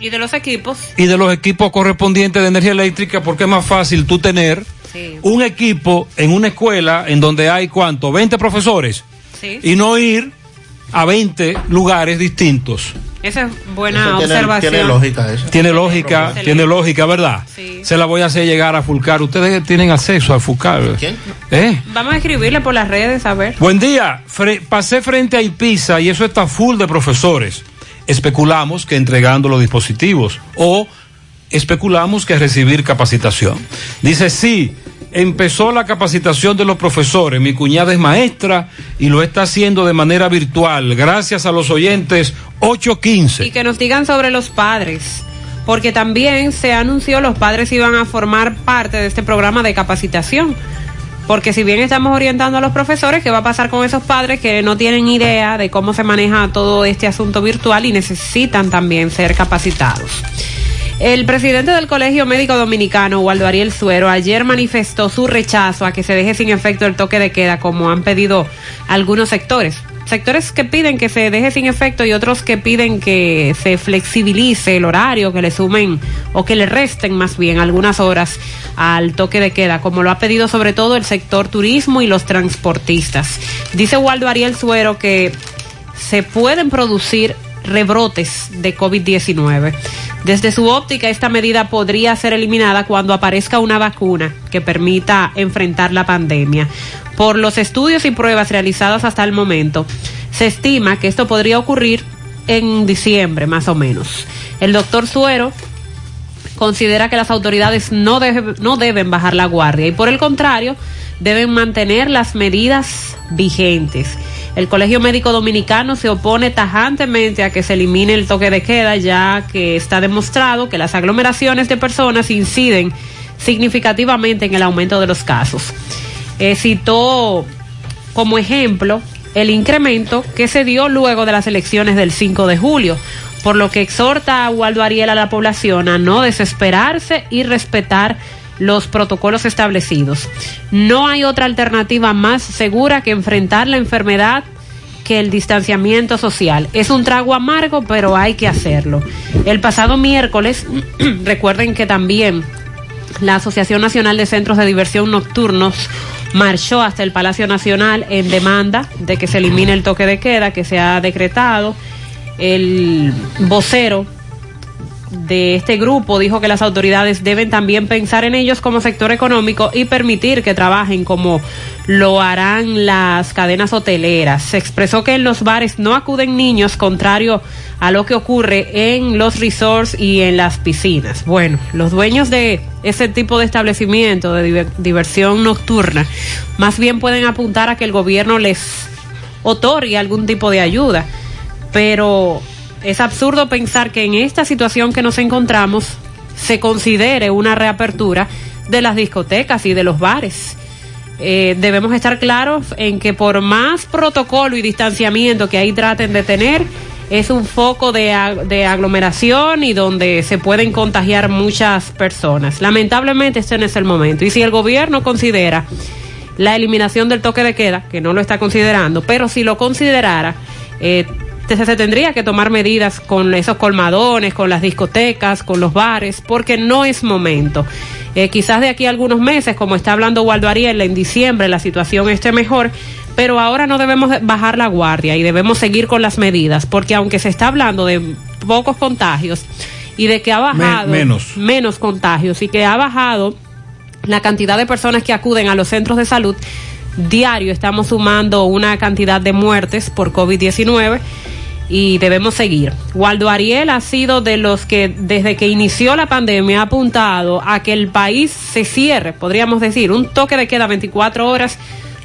Y de los equipos. y de los equipos correspondientes de energía eléctrica porque es más fácil tú tener Sí. un equipo en una escuela en donde hay cuánto, 20 profesores Sí. y no ir a 20 lugares distintos. Esa es buena Eso tiene- observación. tiene lógica eso. Tiene lógica, Excelente. tiene lógica, ¿verdad? Se la voy a hacer llegar a Fulcar. Ustedes tienen acceso a Fulcar. ¿Quién? ¿Eh? Vamos a escribirle por las redes a ver. Buen día. Fre- pasé frente a Ipiza y eso está full de profesores. Especulamos que entregando los dispositivos o especulamos que recibir capacitación. Dice, sí, empezó la capacitación de los profesores. Mi cuñada es maestra y lo está haciendo de manera virtual. Gracias a los oyentes 815. Y que nos digan sobre los padres. Porque también se anunció los padres iban a formar parte de este programa de capacitación. Porque si bien estamos orientando a los profesores, ¿qué va a pasar con esos padres que no tienen idea de cómo se maneja todo este asunto virtual y necesitan también ser capacitados? El presidente del Colegio Médico Dominicano, Waldo Ariel Suero, ayer manifestó su rechazo a que se deje sin efecto el toque de queda, como han pedido algunos sectores. Sectores que piden que se deje sin efecto y otros que piden que se flexibilice el horario, que le sumen o que le resten más bien algunas horas al toque de queda, como lo ha pedido sobre todo el sector turismo y los transportistas. Dice Waldo Ariel Suero que se pueden producir rebrotes de COVID-19. Desde su óptica, esta medida podría ser eliminada cuando aparezca una vacuna que permita enfrentar la pandemia. Por los estudios y pruebas realizadas hasta el momento, se estima que esto podría ocurrir en diciembre, más o menos. El doctor Suero considera que las autoridades no, no deben bajar la guardia y por el contrario deben mantener las medidas vigentes. El Colegio Médico Dominicano se opone tajantemente a que se elimine el toque de queda ya que está demostrado que las aglomeraciones de personas inciden significativamente en el aumento de los casos. Eh, citó como ejemplo el incremento que se dio luego de las elecciones del 5 de julio, por lo que exhorta a Waldo Ariel a la población a no desesperarse y respetar los protocolos establecidos. No hay otra alternativa más segura que enfrentar la enfermedad que el distanciamiento social. Es un trago amargo, pero hay que hacerlo. El pasado miércoles, recuerden que también la Asociación Nacional de Centros de Diversión Nocturnos marchó hasta el Palacio Nacional en demanda de que se elimine el toque de queda que se ha decretado. El vocero de este grupo dijo que las autoridades deben también pensar en ellos como sector económico y permitir que trabajen como lo harán las cadenas hoteleras. Se expresó que en los bares no acuden niños, contrario a lo que ocurre en los resorts y en las piscinas. Bueno, los dueños de ese tipo de establecimiento de diver- diversión nocturna más bien pueden apuntar a que el gobierno les otorgue algún tipo de ayuda, pero es absurdo pensar que en esta situación que nos encontramos se considere una reapertura de las discotecas y de los bares. Eh, debemos estar claros en que por más protocolo y distanciamiento que ahí traten de tener, es un foco de, de aglomeración y donde se pueden contagiar muchas personas. Lamentablemente este no es el momento. Y si el gobierno considera la eliminación del toque de queda, que no lo está considerando, pero si lo considerara, eh, se tendría que tomar medidas con esos colmadones, con las discotecas, con los bares, porque no es momento. Eh, quizás de aquí a algunos meses, como está hablando Waldo Ariel, en diciembre la situación esté mejor, pero ahora no debemos bajar la guardia y debemos seguir con las medidas, porque aunque se está hablando de pocos contagios y de que ha bajado menos. menos contagios y que ha bajado la cantidad de personas que acuden a los centros de salud, diario estamos sumando una cantidad de muertes por COVID-19 y debemos seguir. Waldo Ariel ha sido de los que desde que inició la pandemia ha apuntado a que el país se cierre, podríamos decir, un toque de queda 24 horas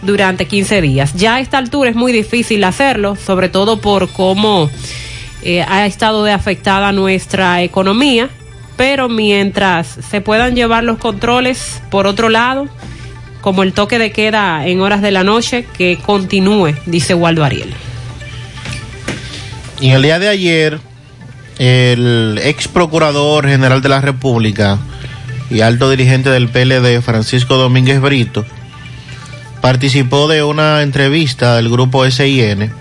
durante 15 días. Ya a esta altura es muy difícil hacerlo, sobre todo por cómo eh, ha estado de afectada nuestra economía, pero mientras se puedan llevar los controles por otro lado, como el toque de queda en horas de la noche, que continúe, dice Waldo Ariel. Y en el día de ayer, el ex procurador general de la República y alto dirigente del PLD, Francisco Domínguez Brito, participó de una entrevista del grupo SIN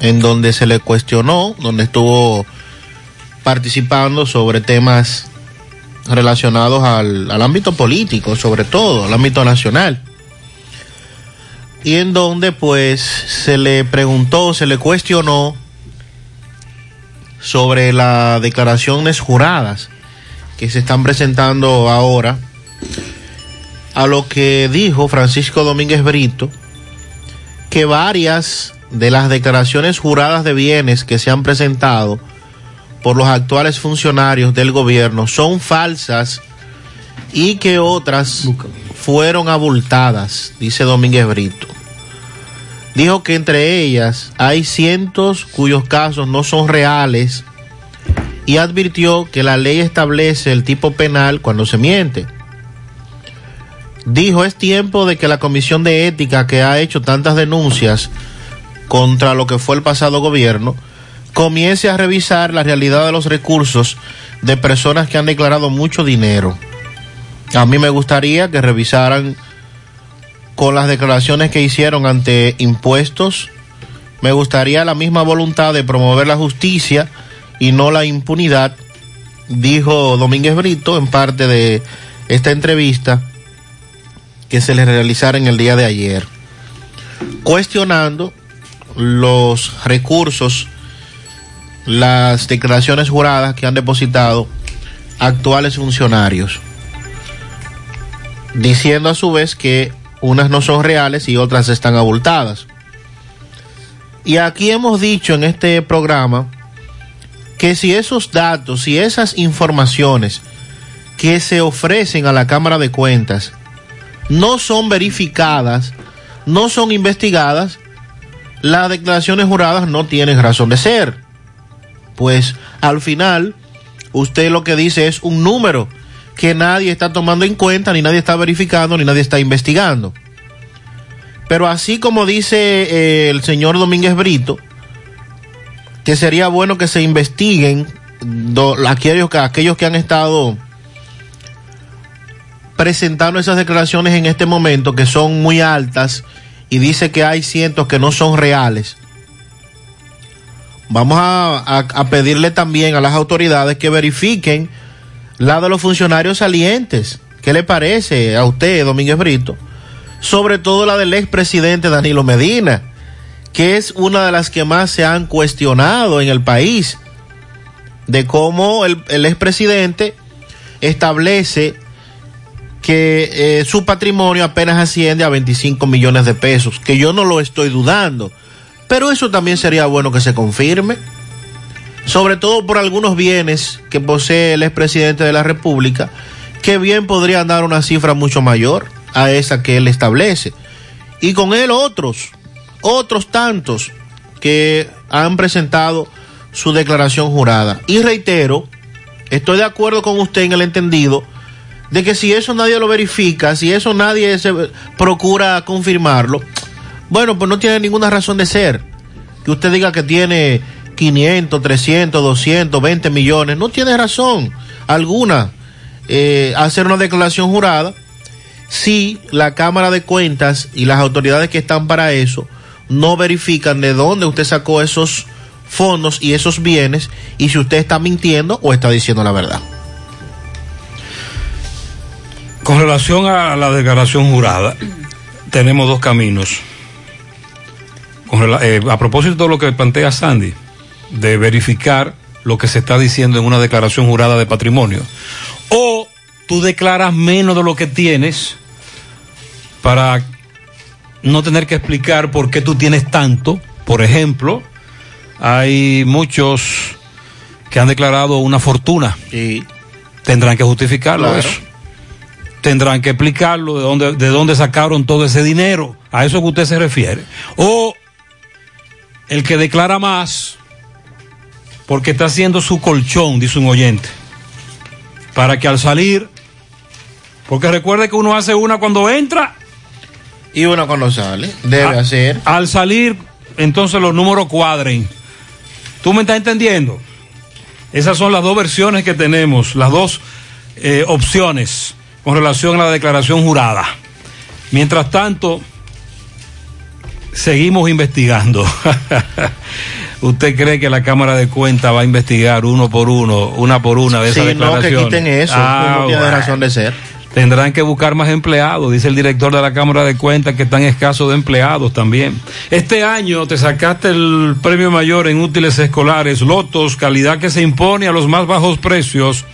en donde se le cuestionó, donde estuvo participando sobre temas relacionados al, al ámbito político, sobre todo, al ámbito nacional. Y en donde pues se le preguntó, se le cuestionó sobre las declaraciones juradas que se están presentando ahora, a lo que dijo Francisco Domínguez Brito, que varias de las declaraciones juradas de bienes que se han presentado por los actuales funcionarios del gobierno son falsas y que otras fueron abultadas, dice Domínguez Brito. Dijo que entre ellas hay cientos cuyos casos no son reales y advirtió que la ley establece el tipo penal cuando se miente. Dijo, es tiempo de que la Comisión de Ética que ha hecho tantas denuncias contra lo que fue el pasado gobierno, comience a revisar la realidad de los recursos de personas que han declarado mucho dinero. A mí me gustaría que revisaran con las declaraciones que hicieron ante impuestos. Me gustaría la misma voluntad de promover la justicia y no la impunidad, dijo Domínguez Brito en parte de esta entrevista que se le realizara en el día de ayer, cuestionando los recursos, las declaraciones juradas que han depositado actuales funcionarios, diciendo a su vez que unas no son reales y otras están abultadas. Y aquí hemos dicho en este programa que si esos datos, si esas informaciones que se ofrecen a la Cámara de Cuentas no son verificadas, no son investigadas, las declaraciones juradas no tienen razón de ser. Pues al final, usted lo que dice es un número que nadie está tomando en cuenta, ni nadie está verificando, ni nadie está investigando. Pero así como dice eh, el señor Domínguez Brito, que sería bueno que se investiguen aquellos, que- aquellos que han estado presentando esas declaraciones en este momento, que son muy altas, y dice que hay cientos que no son reales. Vamos a pedirle también a las autoridades que verifiquen la de los funcionarios salientes. ¿Qué le parece a usted, Domínguez Brito? Sobre todo la del expresidente Danilo Medina, que es una de las que más se han cuestionado en el país, de cómo el, expresidente establece que eh, su patrimonio apenas asciende a 25 millones de pesos, que yo no lo estoy dudando, pero eso también sería bueno que se confirme, sobre todo por algunos bienes que posee el expresidente de la República, que bien podrían dar una cifra mucho mayor a esa que él establece. Y con él otros, otros tantos que han presentado su declaración jurada. Y reitero, estoy de acuerdo con usted en el entendido de que si eso nadie lo verifica, si eso nadie se procura confirmarlo, bueno, pues no tiene ninguna razón de ser. Que usted diga que tiene 500, 300, 200, 20 millones, no tiene razón alguna eh, hacer una declaración jurada si la Cámara de Cuentas y las autoridades que están para eso no verifican de dónde usted sacó esos fondos y esos bienes y si usted está mintiendo o está diciendo la verdad. Con relación a la declaración jurada, tenemos dos caminos. Eh, a propósito de lo que plantea Sandy, de verificar lo que se está diciendo en una declaración jurada de patrimonio. O tú declaras menos de lo que tienes para no tener que explicar por qué tú tienes tanto. Por ejemplo, hay muchos que han declarado una fortuna. Y tendrán que justificarlo Claro. eso. Tendrán que explicarlo de dónde, de dónde sacaron todo ese dinero. A eso que usted se refiere. O el que declara más porque está haciendo su colchón, dice un oyente. Para que al salir, porque recuerde que uno hace una cuando entra y una cuando sale. Debe A- hacer. Al salir, entonces los números cuadren. ¿Tú me estás entendiendo? Esas son las dos versiones que tenemos, las dos eh, opciones con relación a la declaración jurada. Mientras tanto, seguimos investigando. ¿Usted cree que la Cámara de Cuentas va a investigar uno por uno, una por una de esas Sí, no, que quiten eso. Ah, no tiene bueno. razón de ser. Tendrán que buscar más empleados, dice el director de la Cámara de Cuentas, que están escasos de empleados también. Este año te sacaste el premio mayor en útiles escolares, lotos, calidad que se impone a los más bajos precios,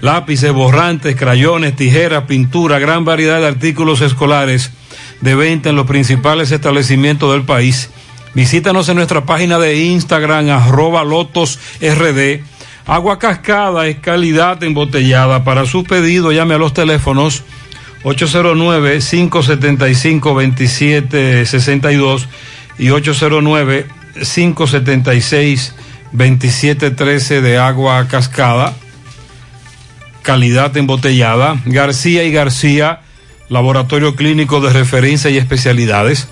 lápices, borrantes, crayones, tijeras, pintura, gran variedad de artículos escolares de venta en los principales establecimientos del país. Visítanos en nuestra página de Instagram, arroba lotosrd. Agua cascada es calidad embotellada. Para su pedido, llame a los teléfonos 809-575-2762 y 809-576-2713 de agua cascada. Calidad embotellada. García y García, Laboratorio Clínico de Referencia y Especialidades.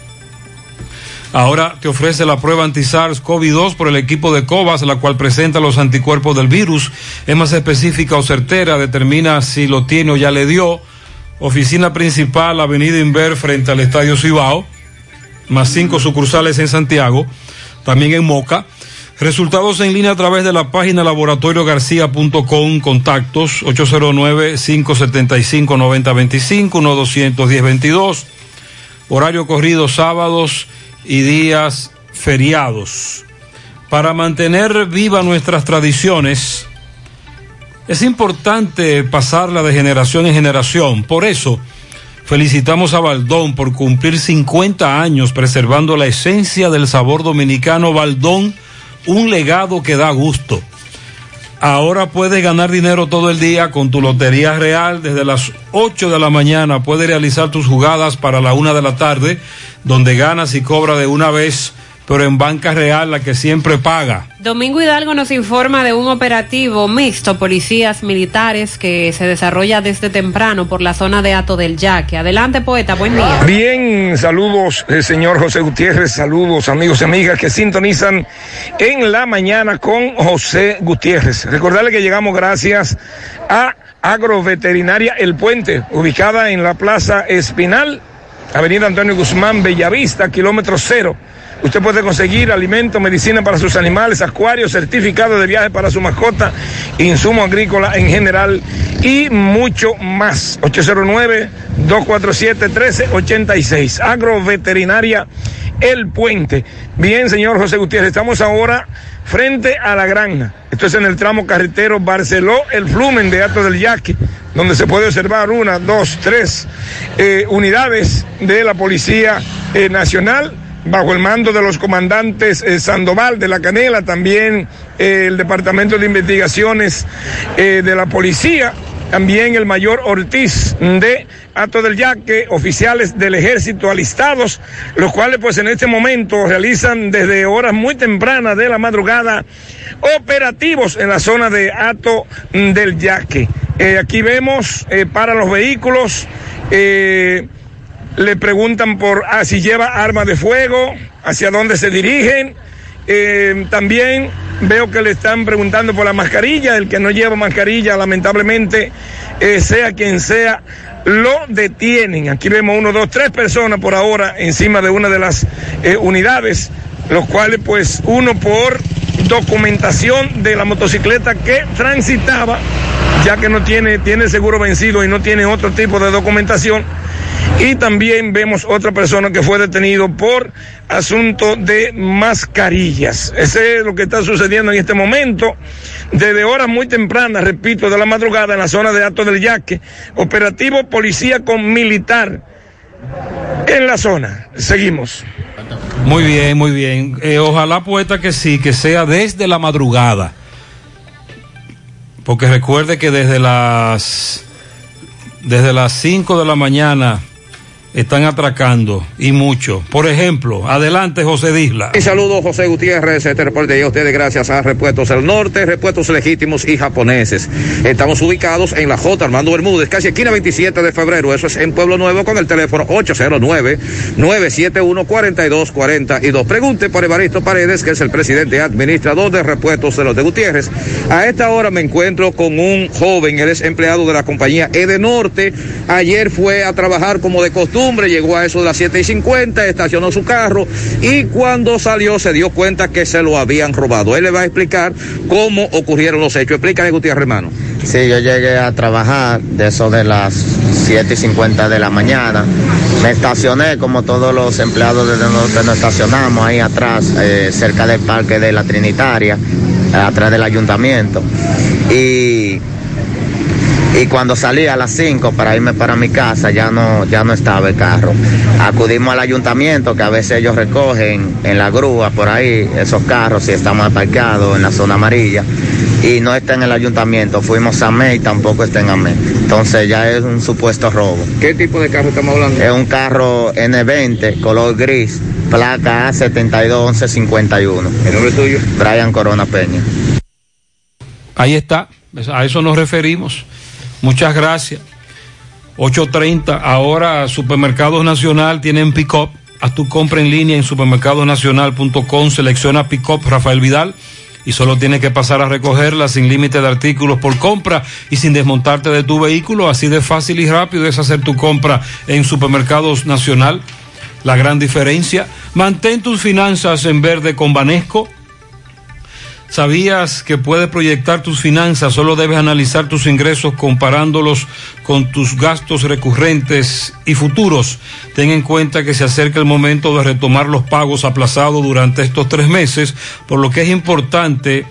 Ahora te ofrece la prueba anti-SARS-CoV-2 por el equipo de COVAS, la cual presenta los anticuerpos del virus. Es más específica o certera, determina si lo tiene o ya le dio. Oficina principal, Avenida Inver, frente al Estadio Cibao, más cinco sucursales en Santiago, también en Moca. Resultados en línea a través de la página laboratoriogarcía.com, contactos 809-575-9025, 1-210-22, horario corrido sábados y días feriados. Para mantener viva nuestras tradiciones, Es importante pasarla de generación en generación. Por eso, felicitamos a Baldón por cumplir 50 años preservando la esencia del sabor dominicano. Baldón, un legado que da gusto. Ahora puedes ganar dinero todo el día con tu Lotería Real. Desde las 8 de la mañana puedes realizar tus jugadas para la 1 de la tarde, donde ganas y cobras de una vez, pero en Banca Real, la que siempre paga. Domingo Hidalgo nos informa de un operativo mixto policías militares que se desarrolla desde temprano por la zona de Ato del Yaque. Adelante, poeta, buen día. Bien, saludos, eh, señor José Gutiérrez, saludos, amigos y amigas que sintonizan en la mañana con José Gutiérrez. Recordarle que llegamos gracias a Agroveterinaria El Puente, ubicada en la Plaza Espinal, Avenida Antonio Guzmán, Bellavista, kilómetro cero. Usted puede conseguir alimento, medicina para sus animales, acuarios, certificado de viaje para su mascota, insumo agrícola en general y mucho más. 809-247-1386. Agroveterinaria El Puente. Bien, señor José Gutiérrez, estamos ahora frente a la granja. Esto es en el tramo carretero Barceló, el Flumen de Ato del Yaque, donde se puede observar una, dos, tres eh, unidades de la Policía eh, Nacional bajo el mando de los comandantes eh, Sandoval de la Canela, también eh, el Departamento de Investigaciones eh, de la Policía, también el mayor Ortiz de Ato del Yaque, oficiales del ejército alistados, los cuales pues en este momento realizan desde horas muy tempranas de la madrugada operativos en la zona de Ato del Yaque. Aquí vemos para los vehículos, eh, le preguntan por ah, si lleva arma de fuego, hacia dónde se dirigen. Eh, también veo que le están preguntando por la mascarilla. El que no lleva mascarilla, lamentablemente, eh, sea quien sea, lo detienen. Aquí vemos uno, dos, tres personas por ahora encima de una de las eh, unidades, los cuales, pues, uno por documentación de la motocicleta que transitaba, ya que no tiene, tiene seguro vencido y no tiene otro tipo de documentación. Y también vemos otra persona que fue detenido por asunto de mascarillas. Ese es lo que está sucediendo en este momento. Desde horas muy tempranas, repito, de la madrugada en la zona de Ato del Yaque, operativo policía con militar en la zona. Seguimos. Muy bien, muy bien. Eh, ojalá poeta que sí, que sea desde la madrugada. Porque recuerde que desde las desde las 5 de la mañana están atracando y mucho. Por ejemplo, adelante José Disla. Y saludos José Gutiérrez, este reporte llega a ustedes gracias a Repuestos del Norte, repuestos legítimos y japoneses. Estamos ubicados en la J. Armando Bermúdez, casi esquina 27 de febrero, eso es en Pueblo Nuevo con el teléfono 809-971-4242. Pregunte por Evaristo Paredes, que es el presidente administrador de Repuestos de los de Gutiérrez. A esta hora me encuentro con un joven, él es empleado de la compañía Edenorte. Ayer fue a trabajar como de costumbre, llegó a eso de las 7 y 50, estacionó su carro y cuando salió se dio cuenta que se lo habían robado. Él le va a explicar cómo ocurrieron los hechos. Explícale, Gutiérrez, hermano. Sí, yo llegué a trabajar de eso de las 7 y 50 de la mañana. Me estacioné como todos los empleados de donde nos estacionamos ahí atrás, eh, cerca del parque de la Trinitaria, atrás del ayuntamiento. Y, y cuando salí a las 5 para irme para mi casa ya no, ya no estaba el carro. Acudimos al ayuntamiento que a veces ellos recogen en la grúa por ahí esos carros si estamos aparcados en la zona amarilla y no está en el ayuntamiento. Fuimos a MEI y tampoco está en AME. Entonces ya es un supuesto robo. ¿Qué tipo de carro estamos hablando? Es un carro N20, color gris, placa A721151. ¿El nombre tuyo? Brian Corona Peña. Ahí está, a eso nos referimos. Muchas gracias. 8.30, ahora Supermercados Nacional tienen pick-up. Haz tu compra en línea en supermercadosnacional.com, selecciona pick-up Rafael Vidal y solo tienes que pasar a recogerla sin límite de artículos por compra y sin desmontarte de tu vehículo. Así de fácil y rápido es hacer tu compra en Supermercados Nacional. La gran diferencia. Mantén tus finanzas en verde con Banesco. ¿Sabías que puedes proyectar tus finanzas? Solo debes analizar tus ingresos comparándolos con tus gastos recurrentes y futuros. Ten en cuenta que se acerca el momento de retomar los pagos aplazados durante estos tres meses, por lo que es importante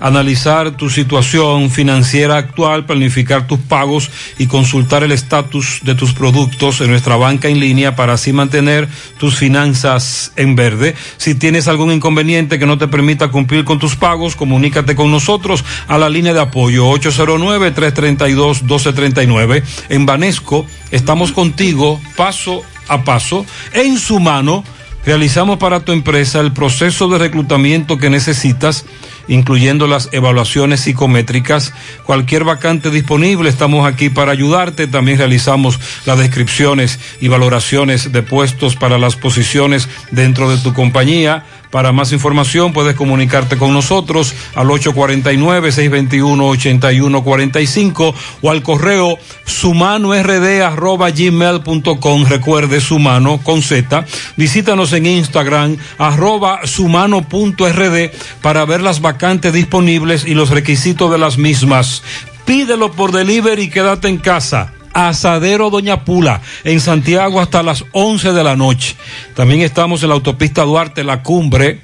analizar tu situación financiera actual, planificar tus pagos y consultar el estatus de tus productos en nuestra banca en línea para así mantener tus finanzas en verde. Si tienes algún inconveniente que no te permita cumplir con tus pagos, comunícate con nosotros a la línea de apoyo 809-332-1239. En Banesco estamos contigo paso a paso en su mano. Realizamos para tu empresa el proceso de reclutamiento que necesitas incluyendo las evaluaciones psicométricas. Cualquier vacante disponible, estamos aquí para ayudarte. También realizamos las descripciones y valoraciones de puestos para las posiciones dentro de tu compañía. Para más información puedes comunicarte con nosotros al 849-621-8145 o al correo sumanord.gmail.com. Recuerde sumano con Z. Visítanos en Instagram arroba sumano.rd para ver las vacantes disponibles y los requisitos de las mismas. Pídelo por delivery y quédate en casa. Asadero Doña Pula, en Santiago hasta las 11 de la noche. También estamos en la autopista Duarte, la cumbre,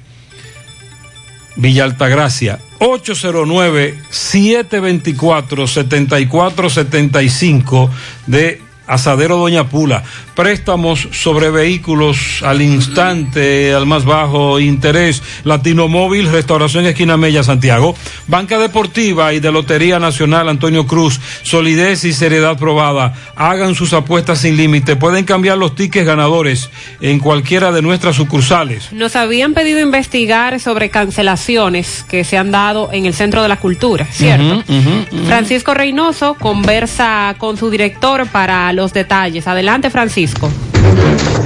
Villa Altagracia. 809-724-7475 de Asadero Doña Pula. Préstamos sobre vehículos al instante, al más bajo interés. Latino Móvil, Restauración Esquina Mella, Santiago. Banca Deportiva y de Lotería Nacional Antonio Cruz. Solidez y seriedad probada. Hagan sus apuestas sin límite. Pueden cambiar los tickets ganadores en cualquiera de nuestras sucursales. Nos habían pedido investigar sobre cancelaciones que se han dado en el Centro de la Cultura, ¿cierto? Francisco Reynoso conversa con su director para los detalles. Adelante, Francisco.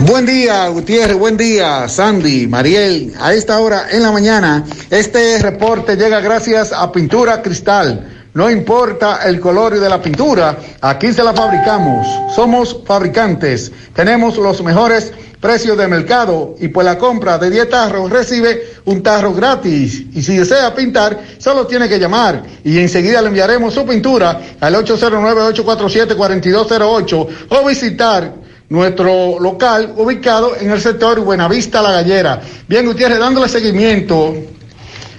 Buen día, Gutiérrez, buen día, Sandy, Mariel. A esta hora en la mañana, este reporte llega gracias a Pintura Cristal. No importa el color de la pintura, aquí se la fabricamos. Somos fabricantes, tenemos los mejores precios de mercado y por la compra de 10 tarros recibe un tarro gratis. Y si desea pintar, solo tiene que llamar y enseguida le enviaremos su pintura al 809-847-4208 o visitar nuestro local ubicado en el sector Buenavista La Gallera. Bien, Gutiérrez, dándole seguimiento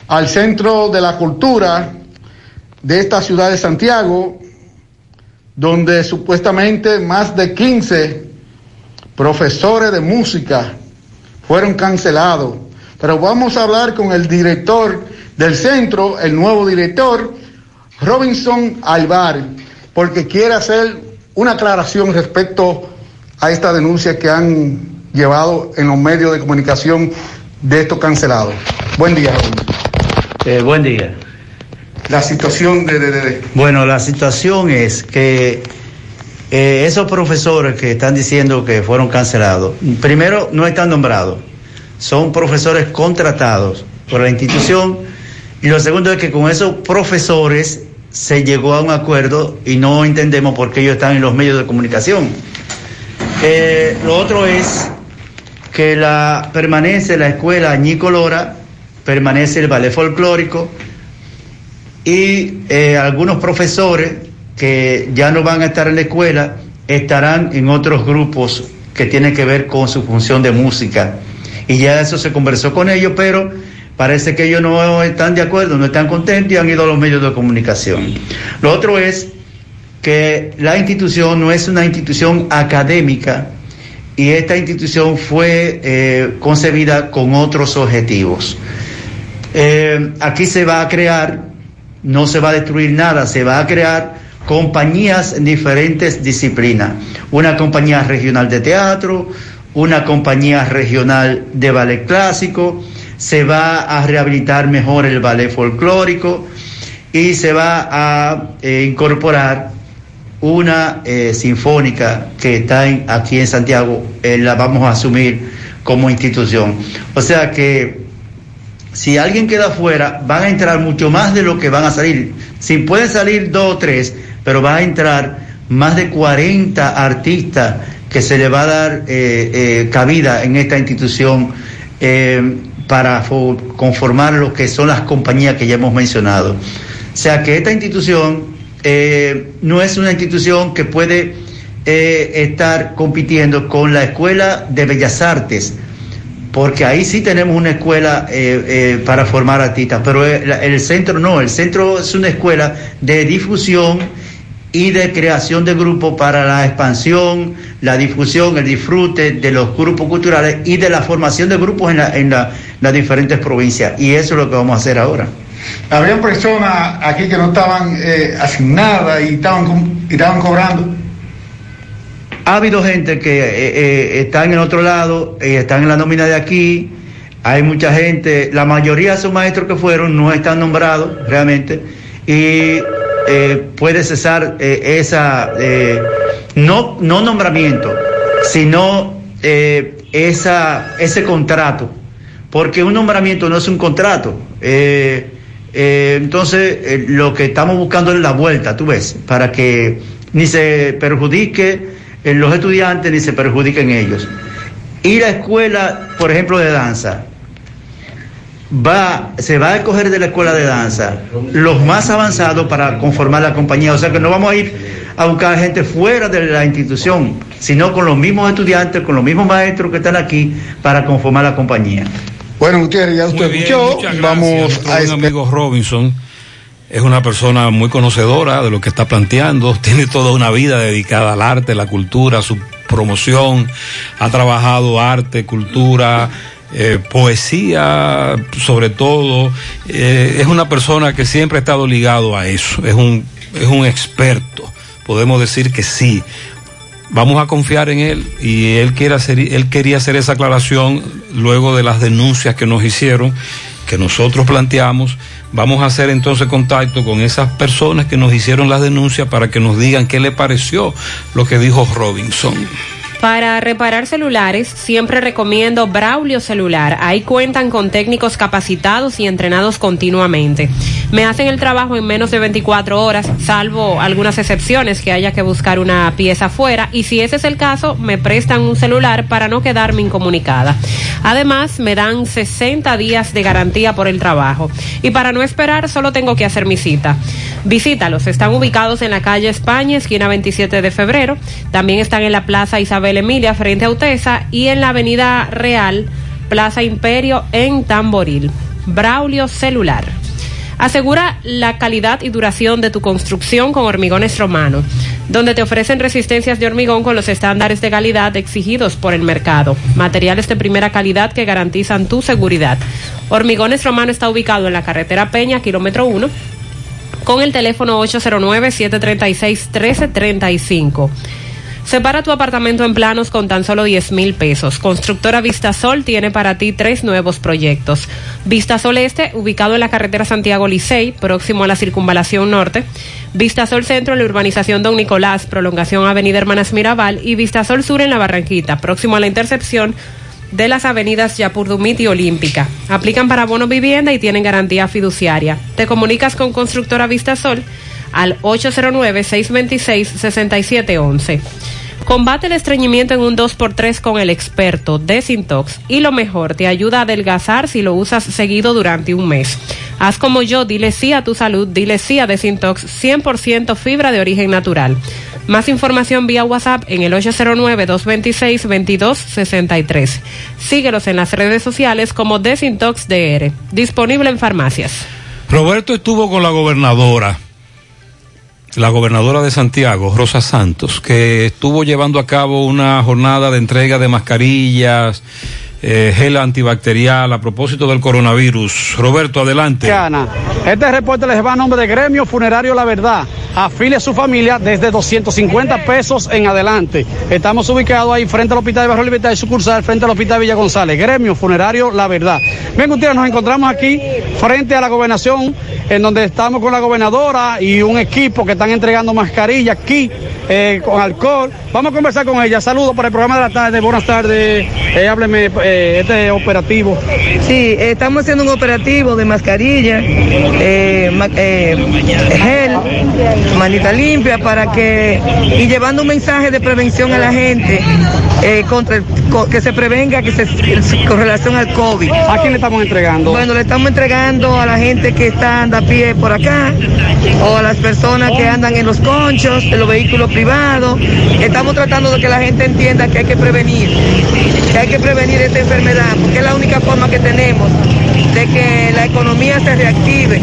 al Centro de la Cultura de esta ciudad de Santiago, donde supuestamente más de 15 profesores de música fueron cancelados. Pero vamos a hablar con el director del centro, el nuevo director, Robinson Alvar, porque quiere hacer una aclaración respecto a esta denuncia que han llevado en los medios de comunicación de estos cancelados. Buen día, Robinson. Eh, buen día. La situación de... de- de- Bueno, la situación es que eh, esos profesores que están diciendo que fueron cancelados, primero no están nombrados, son profesores contratados por la institución y lo segundo es que con esos profesores se llegó a un acuerdo y no entendemos por qué ellos están en los medios de comunicación. Eh, lo otro es que permanece la escuela Ñicolora, permanece el ballet folclórico y eh, algunos profesores que ya no van a estar en la escuela estarán en otros grupos que tienen que ver con su función de música. Y ya eso se conversó con ellos, pero parece que ellos no están de acuerdo, no están contentos y han ido a los medios de comunicación. Lo otro es que la institución no es una institución académica y esta institución fue eh, concebida con otros objetivos. Eh, aquí se va a crear, no se va a destruir nada, se va a crear compañías en diferentes disciplinas. Una compañía regional de teatro, una compañía regional de ballet clásico, se va a rehabilitar mejor el ballet folclórico y se va a eh, incorporar una eh, sinfónica que está aquí en Santiago, eh, la vamos a asumir como institución. O sea que si alguien queda fuera, van a entrar mucho más de lo que van a salir. Si pueden salir dos o tres, pero va a entrar más de 40 artistas que se le va a dar eh, eh, cabida en esta institución eh, para fo- conformar lo que son las compañías que ya hemos mencionado. O sea que esta institución no es una institución que puede estar compitiendo con la Escuela de Bellas Artes porque ahí sí tenemos una escuela para formar artistas, pero el centro no, el centro es una escuela de difusión y de creación de grupos para la expansión, la difusión, el disfrute de los grupos culturales y de la formación de grupos en, la- en la- las diferentes provincias. Y eso es lo que vamos a hacer ahora. Habían personas aquí que no estaban eh, asignadas y estaban, com- y estaban cobrando. Ha habido gente que eh, eh, está en el otro lado, están en la nómina de aquí, hay mucha gente, la mayoría de esos maestros que fueron no están nombrados realmente y eh, puede cesar eh, esa, eh, no, no nombramiento, sino eh, esa, ese contrato, porque un nombramiento no es un contrato. Entonces, lo que estamos buscando es la vuelta, tú ves, para que ni se perjudique en los estudiantes ni se perjudiquen ellos. Y la escuela, por ejemplo, de danza, va, se va a escoger de la escuela de danza los más avanzados para conformar la compañía. O sea que no vamos a ir a buscar gente fuera de la institución, sino con los mismos estudiantes, con los mismos maestros que están aquí para conformar la compañía. Bueno, Gutiérrez, ya usted bien, escuchó. Vamos a esperar. amigo Robinson es una persona muy conocedora de lo que está planteando, tiene toda una vida dedicada al arte, la cultura, su promoción, ha trabajado arte, cultura, eh, poesía, sobre todo, eh, es una persona que siempre ha estado ligado a eso, es un, es un experto, podemos decir que sí. Vamos a confiar en él y él quiere hacer, él quería hacer esa aclaración luego de las denuncias que nos hicieron, que nosotros planteamos. Vamos a hacer entonces contacto con esas personas que nos hicieron las denuncias para que nos digan qué le pareció lo que dijo Robinson. Para reparar celulares, siempre recomiendo Braulio Celular. Ahí cuentan con técnicos capacitados y entrenados continuamente. Me hacen el trabajo en menos de 24 horas, salvo algunas excepciones que haya que buscar una pieza afuera. Y si ese es el caso, me prestan un celular para no quedarme incomunicada. Además, me dan 60 días de garantía por el trabajo. Y para no esperar, solo tengo que hacer mi cita. Visítalos. Están ubicados en la calle España, esquina 27 de febrero. También están en la Plaza Isabel Emilia, frente a Utesa. Y en la Avenida Real, Plaza Imperio, en Tamboril. Braulio Celular. Asegura la calidad y duración de tu construcción con Hormigones Romano, donde te ofrecen resistencias de hormigón con los estándares de calidad exigidos por el mercado. Materiales de primera calidad que garantizan tu seguridad. Hormigones Romano está ubicado en la carretera Peña, kilómetro 1, con el teléfono 809-736-1335. Separa tu apartamento en planos con tan solo 10 mil pesos. Constructora Vistasol tiene para ti tres nuevos proyectos. Vistasol Este, ubicado en la carretera Santiago Licey, próximo a la circunvalación norte. Vistasol Centro en la urbanización Don Nicolás, prolongación Avenida Hermanas Mirabal. Y Vistasol Sur en la Barranquita, próximo a la intercepción de las avenidas Yapurdumit y Olímpica. Aplican para bono vivienda y tienen garantía fiduciaria. Te comunicas con Constructora Vistasol al 809-626-6711. Combate el estreñimiento en un 2x3 con el experto Desintox y lo mejor, te ayuda a adelgazar si lo usas seguido durante un mes. Haz como yo, dile sí a tu salud, dile sí a Desintox 100% fibra de origen natural. Más información vía WhatsApp en el 809-226-2263. Síguelos en las redes sociales como Desintox DR. Disponible en farmacias. Roberto estuvo con la gobernadora, la gobernadora de Santiago, Rosa Santos, que estuvo llevando a cabo una jornada de entrega de mascarillas, eh, gel antibacterial a propósito del coronavirus. Roberto, adelante. Ana, Este reporte les va a nombre de Gremio Funerario La Verdad. Afile a su familia desde 250 pesos en adelante. Estamos ubicados ahí frente al Hospital de Barrio Libertad y sucursal frente al Hospital Villa González. Gremio Funerario La Verdad. Bien, Gutiérrez, nos encontramos aquí frente a la gobernación, en donde estamos con la gobernadora y un equipo que están entregando mascarillas aquí eh, con alcohol. Vamos a conversar con ella. Saludos para el programa de la tarde. Buenas tardes. Eh, hábleme eh, este operativo. Sí, estamos haciendo un operativo de mascarilla, eh, ma- eh, gel, manita limpia para que y llevando un mensaje de prevención a la gente eh, contra el que se prevenga que se, con relación al COVID. ¿A quién le estamos entregando? Bueno, le estamos entregando a la gente que está anda a pie por acá o a las personas que andan en los conchos, en los vehículos privados. Estamos tratando de que la gente entienda que hay que prevenir. Que hay que prevenir esta enfermedad, porque es la única forma que tenemos de que la economía se reactive.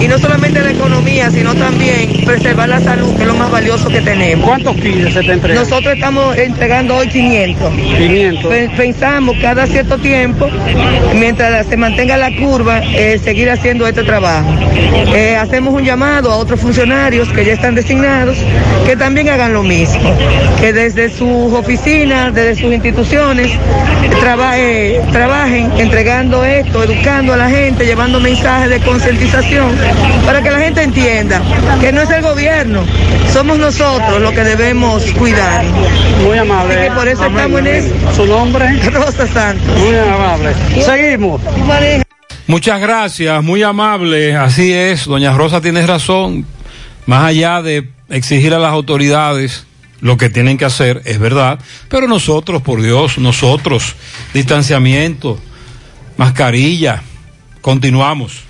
Y no solamente la economía, sino también preservar la salud, que es lo más valioso que tenemos. ¿Cuántos kilos se te entregan? Nosotros estamos entregando hoy 500. 500. Pe- Pensamos cada cierto tiempo, mientras se mantenga la curva, eh, seguir haciendo este trabajo. Eh, hacemos un llamado a otros funcionarios que ya están designados que también hagan lo mismo, que desde sus oficinas, desde sus instituciones, traba- eh, trabajen entregando esto, educando a la gente, llevando mensajes de concientización, para que la gente entienda que no es el gobierno, somos nosotros los que debemos cuidar. Muy amable. Así que por eso Amén, estamos en eso. ¿Su nombre? Rosa Santos. Muy amable. Seguimos. Muchas gracias, muy amable. Así es, doña Rosa tiene razón. Más allá de exigir a las autoridades lo que tienen que hacer, es verdad. Pero nosotros, por Dios, nosotros, distanciamiento, mascarilla, continuamos.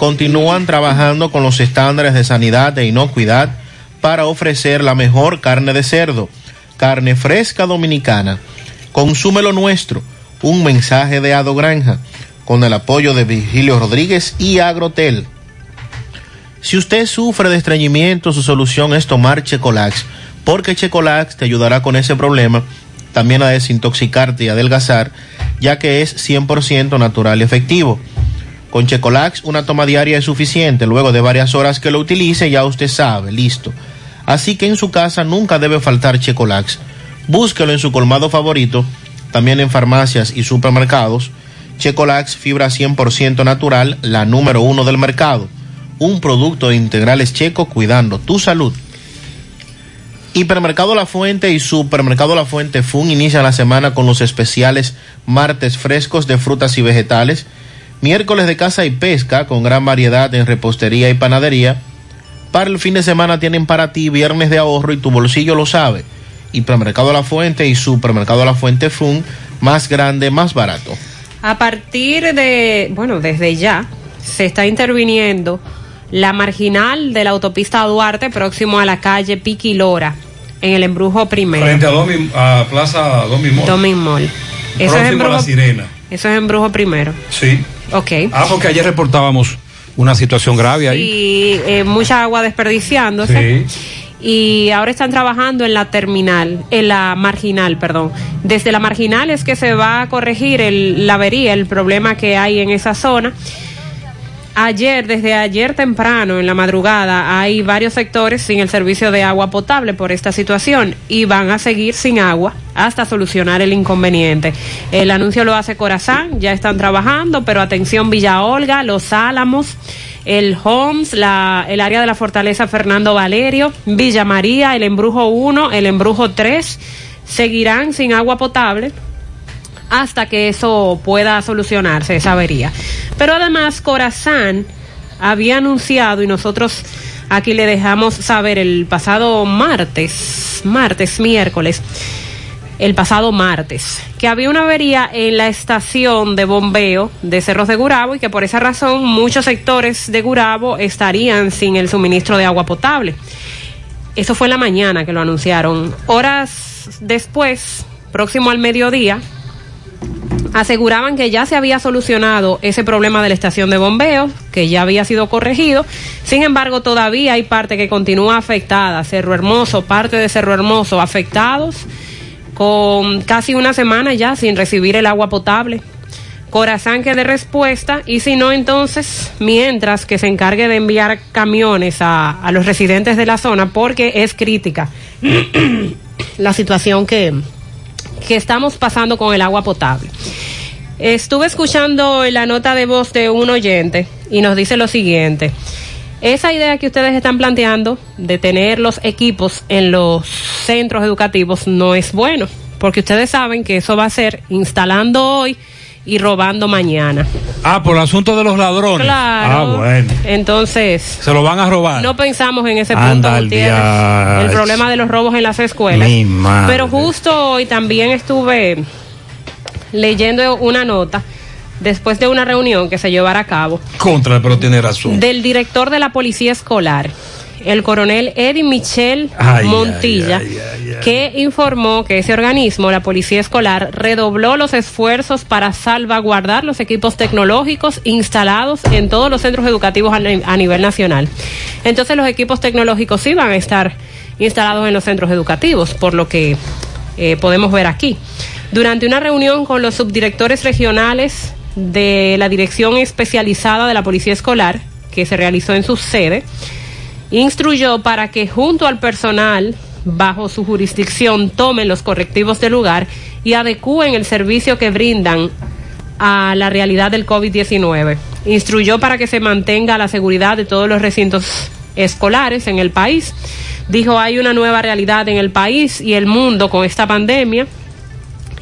continúan trabajando con los estándares de sanidad e inocuidad para ofrecer la mejor carne de cerdo, carne fresca dominicana. Consume lo nuestro, un mensaje de Ado Granja, con el apoyo de Virgilio Rodríguez y Agrotel. Si usted sufre de estreñimiento, su solución es tomar Checolax, porque Checolax te ayudará con ese problema, también a desintoxicarte y adelgazar, ya que es 100% natural y efectivo. Con Checolax una toma diaria es suficiente, luego de varias horas que lo utilice ya usted sabe, listo. Así que en su casa nunca debe faltar Checolax. Búsquelo en su colmado favorito, también en farmacias y supermercados. Checolax, fibra 100% natural, la número uno del mercado. Un producto de integrales checo cuidando tu salud. Hipermercado La Fuente y Supermercado La Fuente Fun inician la semana con los especiales martes frescos de frutas y vegetales, miércoles de caza y pesca con gran variedad en repostería y panadería. Para el fin de semana tienen para ti viernes de ahorro y tu bolsillo lo sabe. Hipermercado La Fuente y Supermercado La Fuente Fun, más grande, más barato. A partir de, bueno, desde ya, se está interviniendo la marginal de la autopista Duarte, próximo a la calle Piquilora, en el embrujo primero. Frente a, Domi, a Plaza Domi Mall. Domin Mall. Eso es, Próximo a embrujo, la Sirena. eso es embrujo primero. Sí. Ok. Ah, porque ayer reportábamos una situación grave ahí. Y eh, mucha agua desperdiciándose. Sí. Y ahora están trabajando en la terminal, en la marginal, perdón. Desde la marginal es que se va a corregir el, la avería, el problema que hay en esa zona. Ayer, desde ayer temprano, en la madrugada, hay varios sectores sin el servicio de agua potable por esta situación y van a seguir sin agua hasta solucionar el inconveniente. El anuncio lo hace Corazán, ya están trabajando, pero atención Villa Olga, Los Álamos, el Homs, el área de la Fortaleza Fernando Valerio, Villa María, el Embrujo 1, el Embrujo 3, seguirán sin agua potable hasta que eso pueda solucionarse, esa avería. Pero además, Corazán había anunciado, y nosotros aquí le dejamos saber el pasado martes, martes, miércoles, el pasado martes, que había una avería en la estación de bombeo de Cerros de Gurabo y que por esa razón muchos sectores de Gurabo estarían sin el suministro de agua potable. Eso fue en la mañana que lo anunciaron. Horas después, próximo al mediodía, aseguraban que ya se había solucionado ese problema de la estación de bombeo, que ya había sido corregido. Sin embargo, todavía hay parte que continúa afectada. Cerro Hermoso, parte de Cerro Hermoso afectados, con casi una semana ya sin recibir el agua potable. Corazán que de respuesta y si no entonces mientras que se encargue de enviar camiones a, a los residentes de la zona porque es crítica la situación que, que estamos pasando con el agua potable. Estuve escuchando la nota de voz de un oyente y nos dice lo siguiente. Esa idea que ustedes están planteando de tener los equipos en los centros educativos no es bueno, porque ustedes saben que eso va a ser instalando hoy y robando mañana. Ah, por el asunto de los ladrones. Claro. Ah, bueno. Entonces, Se lo van a robar. no pensamos en ese punto, el problema de los robos en las escuelas. Mi madre. Pero justo hoy también estuve leyendo una nota después de una reunión que se llevara a cabo Contra, pero tiene razón. del director de la policía escolar, el coronel Eddie Michel Ay, Montilla, que informó que ese organismo, la policía escolar, redobló los esfuerzos para salvaguardar los equipos tecnológicos instalados en todos los centros educativos a nivel nacional. Entonces los equipos tecnológicos sí van a estar instalados en los centros educativos, por lo que eh, podemos ver aquí. Durante una reunión con los subdirectores regionales de la Dirección Especializada de la Policía Escolar, que se realizó en su sede, instruyó para que junto al personal bajo su jurisdicción tomen los correctivos del lugar y adecúen el servicio que brindan a la realidad del COVID-19. Instruyó para que se mantenga la seguridad de todos los recintos escolares en el país. Dijo, hay una nueva realidad en el país y el mundo con esta pandemia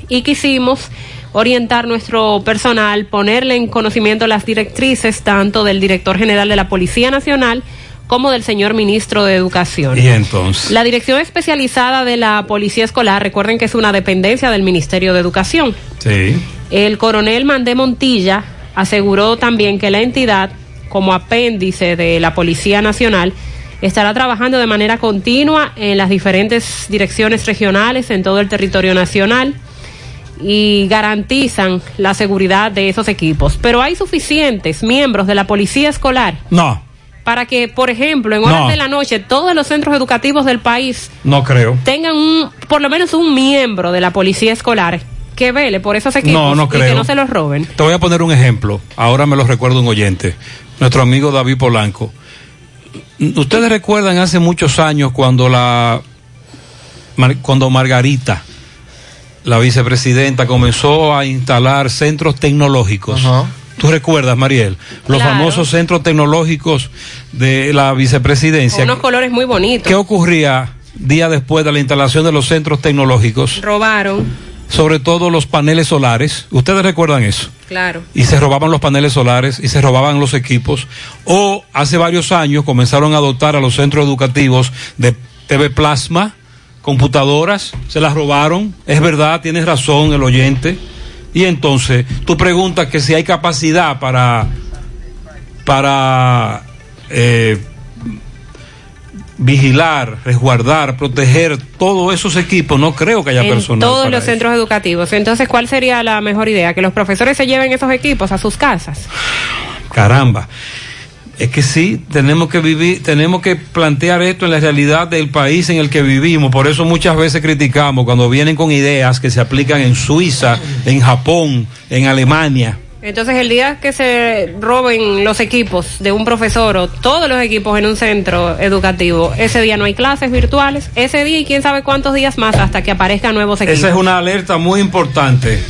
y quisimos orientar nuestro personal, ponerle en conocimiento las directrices tanto del director general de la Policía Nacional como del señor ministro de Educación. Y entonces. La Dirección Especializada de la Policía Escolar, recuerden que es una dependencia del Ministerio de Educación. Sí. El coronel Mandé Montilla aseguró también que la entidad, como apéndice de la Policía Nacional, estará trabajando de manera continua en las diferentes direcciones regionales en todo el territorio nacional y garantizan la seguridad de esos equipos. Pero hay suficientes miembros de la Policía Escolar No, para que, por ejemplo, en horas No. de la noche, todos los centros educativos del país no creo. tengan un, por lo menos un miembro de la Policía Escolar que vele por esos equipos No, no y que no se los roben. Te voy a poner un ejemplo. Ahora me lo recuerdo un oyente. Nuestro amigo David Polanco. Ustedes recuerdan hace muchos años cuando la cuando Margarita, la vicepresidenta, comenzó a instalar centros tecnológicos. ¿Tú recuerdas, Mariel? Los Claro. famosos centros tecnológicos de la vicepresidencia. Con unos colores muy bonitos. ¿Qué ocurría día después de la instalación de los centros tecnológicos? Robaron, Sobre todo los paneles solares. ¿Ustedes recuerdan eso? claro. y se robaban los paneles solares y se robaban los equipos. O hace varios años comenzaron a adoptar a los centros educativos de TV Plasma, computadoras, se las robaron. Es verdad, tienes razón el oyente. Y entonces tú preguntas que si hay capacidad para, para eh, vigilar, resguardar, proteger todos esos equipos. No creo que haya en personal. todos para los eso. centros educativos. Entonces, ¿cuál sería la mejor idea? Que los profesores se lleven esos equipos a sus casas. Caramba. Es que sí, tenemos que vivir, tenemos que plantear esto en la realidad del país en el que vivimos. Por eso muchas veces criticamos cuando vienen con ideas que se aplican en Suiza, en Japón, en Alemania. Entonces, el día que se roben los equipos de un profesor o todos los equipos en un centro educativo, ese día no hay clases virtuales, ese día y quién sabe cuántos días más hasta que aparezcan nuevos equipos. Esa es una alerta muy importante.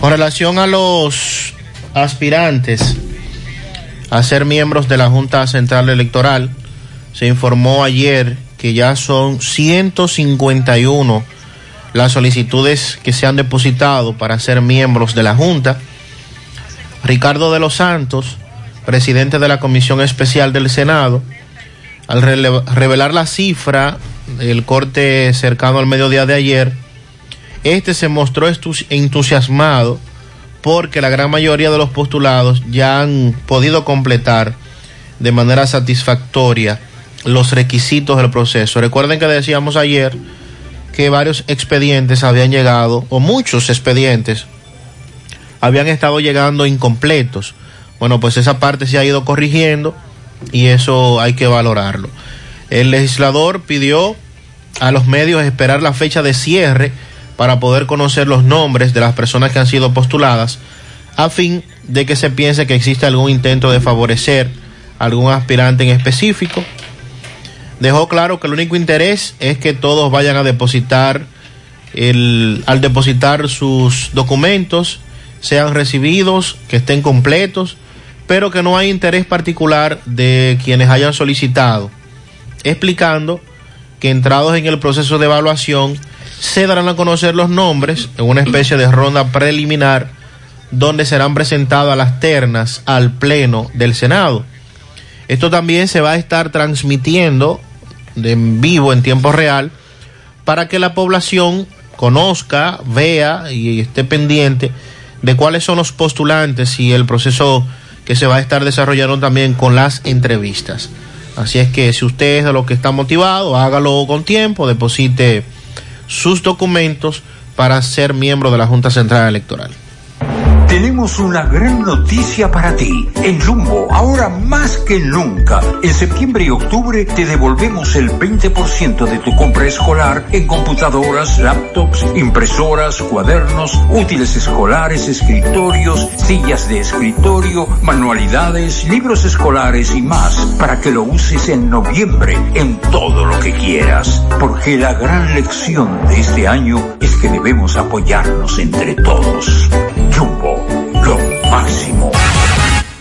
Con relación a los aspirantes a ser miembros de la Junta Central Electoral, se informó ayer que ya son 151 las solicitudes que se han depositado para ser miembros de la Junta. Ricardo de los Santos, presidente de la Comisión Especial del Senado, al revelar la cifra del corte cercano al mediodía de ayer, este se mostró entusiasmado porque la gran mayoría de los postulados ya han podido completar de manera satisfactoria los requisitos del proceso. Recuerden que decíamos ayer que varios expedientes habían llegado, o muchos expedientes habían estado llegando incompletos. Bueno, pues esa parte se ha ido corrigiendo y eso hay que valorarlo. El legislador pidió a los medios esperar la fecha de cierre para poder conocer los nombres de las personas que han sido postuladas, a fin de que se piense que existe algún intento de favorecer a algún aspirante en específico. Dejó claro que el único interés es que todos vayan a depositar, el, al depositar sus documentos, sean recibidos, que estén completos, pero que no hay interés particular de quienes hayan solicitado, explicando que entrados en el proceso de evaluación se darán a conocer los nombres en una especie de ronda preliminar donde serán presentadas las ternas al Pleno del Senado. Esto también se va a estar transmitiendo en vivo en tiempo real para que la población conozca, vea y esté pendiente de cuáles son los postulantes y el proceso que se va a estar desarrollando también con las entrevistas. Así es que si usted es de los que está motivado, hágalo con tiempo, deposite sus documentos para ser miembro de la Junta Central Electoral. Tenemos una gran noticia para ti. En Jumbo, ahora más que nunca, en septiembre y octubre te devolvemos el 20% de tu compra escolar en computadoras, laptops, impresoras, cuadernos, útiles escolares, escritorios, sillas de escritorio, manualidades, libros escolares y más, para que lo uses en noviembre en todo lo que quieras. Porque la gran lección de este año es que debemos apoyarnos entre todos. Jumbo, máximo.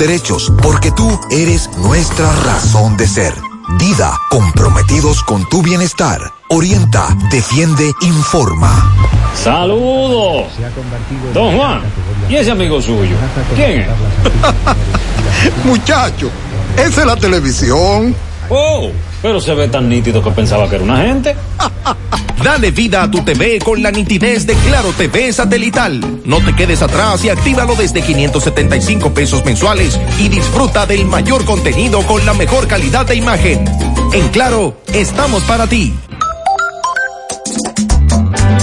derechos, porque tú eres nuestra razón de ser. Dida, comprometidos con tu bienestar. Orienta, defiende, informa. Saludos. Don Juan, ¿y ese amigo suyo? ¿Quién es? Muchacho, esa es la televisión. Oh, pero se ve tan nítido que pensaba que era una gente. Dale vida a tu TV con la nitidez de Claro TV satelital. No te quedes atrás y actívalo desde 575 pesos mensuales y disfruta del mayor contenido con la mejor calidad de imagen. En Claro, estamos para ti.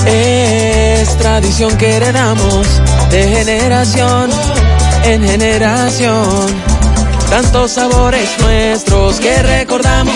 Es tradición que heredamos de generación en generación. Tantos sabores nuestros que recordamos.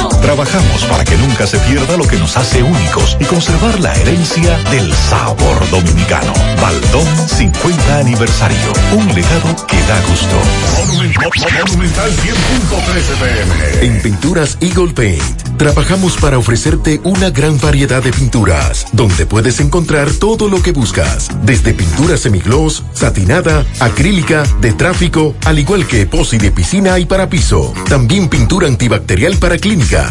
Trabajamos para que nunca se pierda lo que nos hace únicos y conservar la herencia del sabor dominicano. Baldón 50 aniversario. Un legado que da gusto. Monumental 100.13 pm. En Pinturas Eagle Paint, trabajamos para ofrecerte una gran variedad de pinturas, donde puedes encontrar todo lo que buscas, desde pintura semigloss, satinada, acrílica, de tráfico, al igual que epoxi de piscina y para piso. También pintura antibacterial para clínica,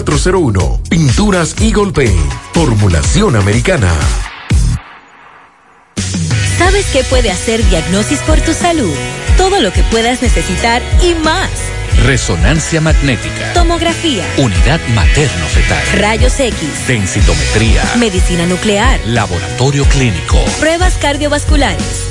809-853-3401. Pinturas Eagle Paint. Formulación americana. ¿Sabes qué puede hacer Diagnosis por tu salud? Todo lo que puedas necesitar y más. Resonancia magnética. Tomografía. Unidad materno-fetal. Rayos X. Densitometría. Medicina nuclear. Laboratorio clínico. Pruebas cardiovasculares.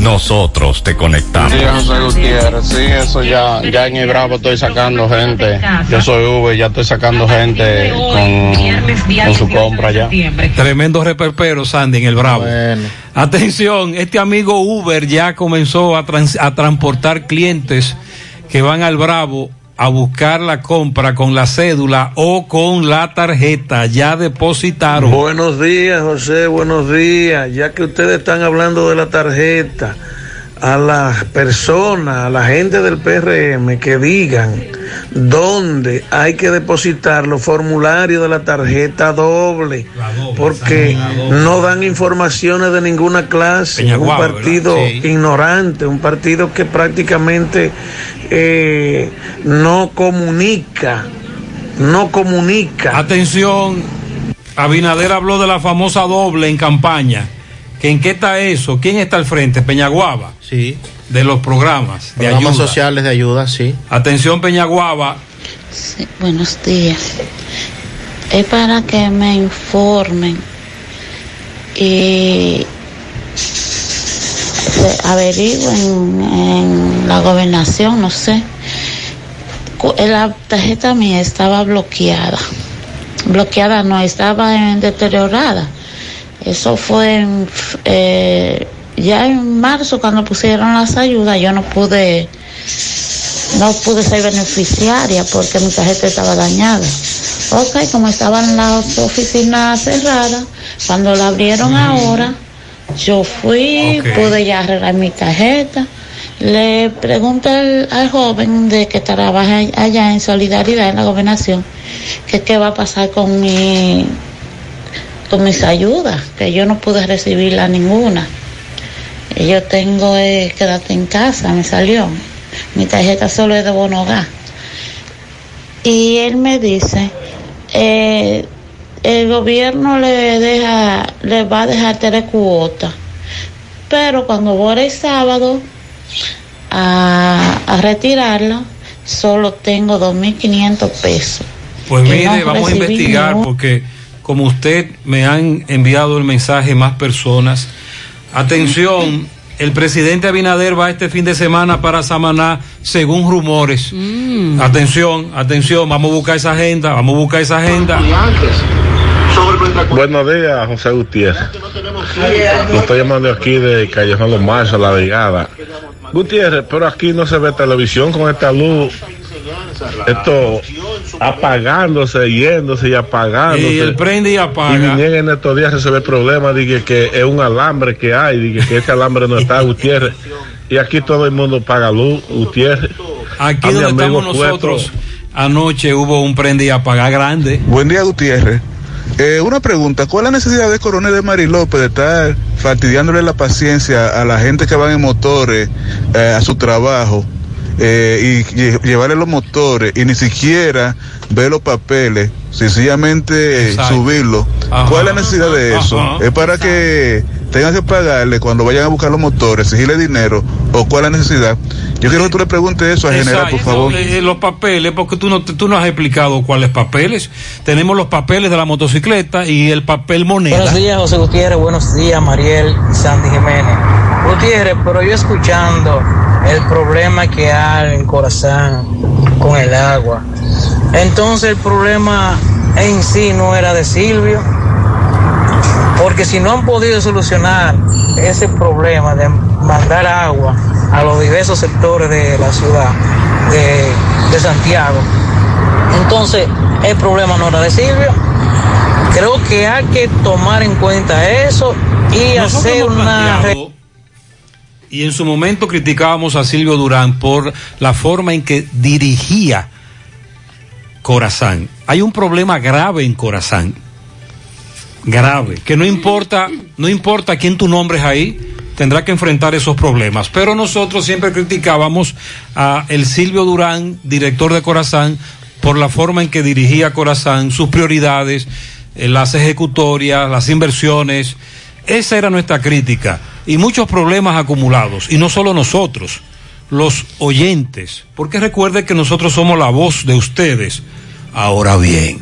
nosotros te conectamos. Sí, José Gutiérrez, sí, eso ya, ya en el Bravo estoy sacando gente. Yo soy Uber, ya estoy sacando gente con, con su compra ya. Tremendo reperpero, Sandy, en el Bravo. Atención, este amigo Uber ya comenzó a, trans- a transportar clientes que van al Bravo a buscar la compra con la cédula o con la tarjeta. Ya depositaron. Buenos días, José, buenos días. Ya que ustedes están hablando de la tarjeta, a las personas, a la gente del PRM que digan dónde hay que depositar los formularios de la tarjeta doble, porque no dan informaciones de ninguna clase. Un partido ignorante, un partido que prácticamente eh, no comunica, no comunica. Atención, Abinader habló de la famosa doble en campaña. ¿Que ¿En qué está eso? ¿Quién está al frente? Peñaguaba. Sí. De los programas de Programas ayuda. sociales de ayuda, sí. Atención, Peñaguaba. Sí, buenos días. Es para que me informen y averigüen en la gobernación, no sé. La tarjeta mía estaba bloqueada. Bloqueada no, estaba en- deteriorada. Eso fue en, eh, ya en marzo cuando pusieron las ayudas, yo no pude no pude ser beneficiaria porque mi tarjeta estaba dañada. Ok, como estaban las oficinas cerradas, cuando la abrieron ahora, yo fui, pude ya arreglar mi tarjeta. Le pregunté al, al joven de que trabaja allá en Solidaridad en la gobernación que qué va a pasar con mi con mis ayudas, que yo no pude recibirla ninguna. Y Yo tengo eh, quédate en casa, me salió. Mi tarjeta solo es de bono gas. Y él me dice, eh, el gobierno le deja, le va a dejar tres cuotas. Pero cuando voy el sábado a, a retirarla, solo tengo 2.500 pesos. Pues mire, no vamos a investigar ningún- porque como usted me han enviado el mensaje más personas. Atención, el presidente Abinader va este fin de semana para Samaná según rumores. Atención, atención, vamos a buscar esa agenda, vamos a buscar esa agenda. Buenos días, José Gutiérrez. Lo estoy llamando aquí de Callejón Los Marzos, La Brigada. Gutiérrez, pero aquí no se ve televisión con esta luz. Esto apagándose, yéndose y apagándose. Y el prende y apaga. Y vinieron en estos días a resolver problemas, dije que es un alambre que hay, dije que ese alambre no está, Gutiérrez. Y aquí todo el mundo paga luz, Gutiérrez. Aquí donde estamos Cueto. nosotros, anoche hubo un prende y apaga grande. Buen día, Gutiérrez. Eh, una pregunta, ¿cuál es la necesidad de Coronel de Mari López de estar fastidiándole la paciencia a la gente que van en motores eh, a su trabajo eh, y lle- llevarle los motores y ni siquiera ver los papeles, sencillamente eh, Exacto. subirlo? Ajá. ¿Cuál es la necesidad de eso? Ajá. ¿Es para que tengan que pagarle cuando vayan a buscar los motores, exigirle dinero o cuál es la necesidad? Yo quiero que tú le preguntes eso a General, por favor. los papeles, porque tú no, tú no has explicado cuáles papeles. Tenemos los papeles de la motocicleta y el papel moneda. Buenos días, José Gutiérrez. Buenos días, Mariel y Sandy Jiménez. Gutiérrez, pero yo escuchando el problema que hay en Corazán con el agua. Entonces el problema en sí no era de Silvio. Porque si no han podido solucionar ese problema de mandar agua a los diversos sectores de la ciudad de, de Santiago, entonces el problema no era de Silvio. Creo que hay que tomar en cuenta eso y Nosotros hacer una... Y en su momento criticábamos a Silvio Durán por la forma en que dirigía Corazán. Hay un problema grave en Corazán. Grave. Que no importa, no importa quién tú nombres ahí. tendrá que enfrentar esos problemas. Pero nosotros siempre criticábamos a el Silvio Durán, director de Corazán, por la forma en que dirigía Corazán, sus prioridades, eh, las ejecutorias, las inversiones. Esa era nuestra crítica y muchos problemas acumulados. Y no solo nosotros, los oyentes, porque recuerde que nosotros somos la voz de ustedes. Ahora bien,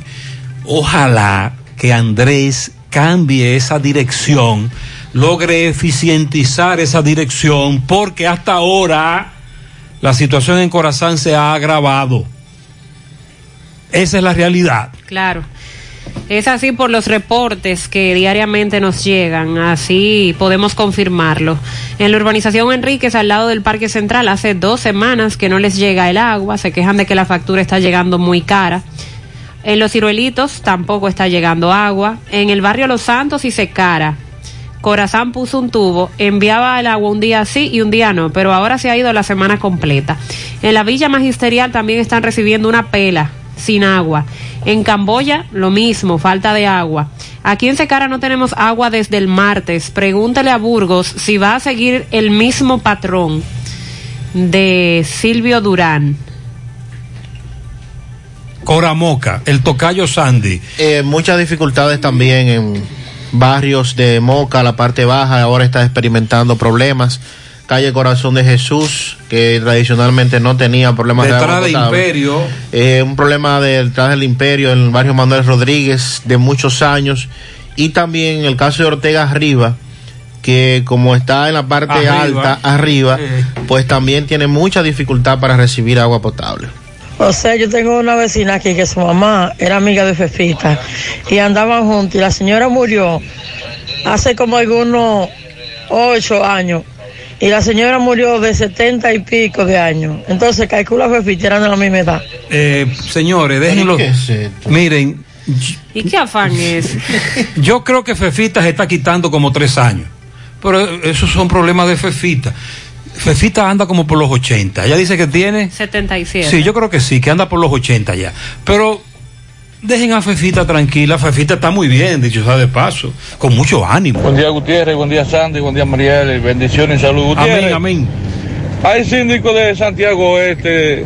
ojalá que Andrés cambie esa dirección, logre eficientizar esa dirección, porque hasta ahora la situación en Corazán se ha agravado. Esa es la realidad. Claro. Es así por los reportes que diariamente nos llegan, así podemos confirmarlo. En la urbanización Enríquez, al lado del Parque Central, hace dos semanas que no les llega el agua, se quejan de que la factura está llegando muy cara. En los ciruelitos tampoco está llegando agua. En el barrio Los Santos y Secara, Corazán puso un tubo, enviaba el agua un día sí y un día no, pero ahora se ha ido la semana completa. En la Villa Magisterial también están recibiendo una pela sin agua. En Camboya, lo mismo, falta de agua. Aquí en Secara no tenemos agua desde el martes. Pregúntele a Burgos si va a seguir el mismo patrón de Silvio Durán. Coramoca, el tocayo Sandy. Eh, muchas dificultades también en barrios de Moca, la parte baja, ahora está experimentando problemas. Calle Corazón de Jesús, que tradicionalmente no tenía problemas Detrás de agua de. Imperio. Eh, un problema de- detrás del Imperio en el barrio Manuel Rodríguez de muchos años. Y también en el caso de Ortega Arriba, que como está en la parte Arriba. alta, arriba, pues también tiene mucha dificultad para recibir agua potable. O sea, yo tengo una vecina aquí que su mamá era amiga de Fefita y andaban juntos y la señora murió hace como algunos ocho años y la señora murió de setenta y pico de años. Entonces, calcula Fefita, eran de la misma edad. Eh, señores, déjenlo. Miren, ¿Y qué afán es? yo creo que Fefita se está quitando como tres años. Pero esos son problemas de Fefita. Fefita anda como por los 80. Ella dice que tiene. 77. Sí, yo creo que sí, que anda por los 80 ya. Pero dejen a Fefita tranquila. Fefita está muy bien, dicho sea de paso, con mucho ánimo. Buen día Gutiérrez, buen día Sandy, buen día Mariel, bendiciones y salud Gutiérrez. Amén, amén. Hay síndico de Santiago Este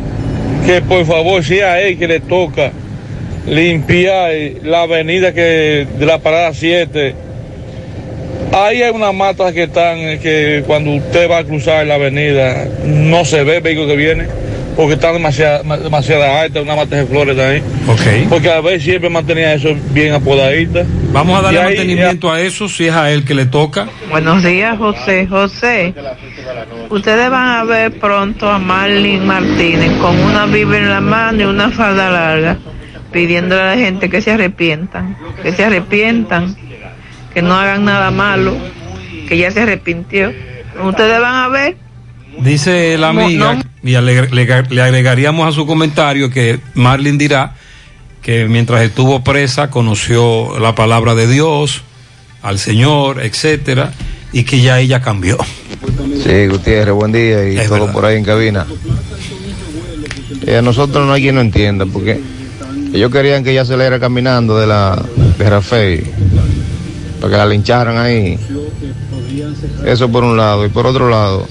que por favor si a él que le toca limpiar la avenida que de la parada 7. Ahí hay unas matas que están que cuando usted va a cruzar la avenida no se ve el vehículo que viene porque están demasiada, demasiada altas, una mata de flores ahí. Ok. Porque a ver siempre mantenía eso bien apodadita. Vamos a darle ahí- mantenimiento a eso si es a él que le toca. Buenos días, José. José, ustedes van a ver pronto a Marlene Martínez con una Biblia en la mano y una falda larga, pidiéndole a la gente que se arrepientan, que se arrepientan, que no hagan nada malo, que ya se arrepintió. Ustedes van a ver. Dice la amiga, no. y ale- le, le agregaríamos a su comentario que Marlene dirá que mientras estuvo presa conoció la palabra de Dios, al Señor, etcétera, y que ya ella cambió. Sí, Gutiérrez, buen día y todo por ahí en cabina. Eh, a nosotros no hay quien no entienda, porque ellos querían que ella saliera caminando de la de Rafael, para que la lincharan ahí. Eso por un lado, y por otro lado,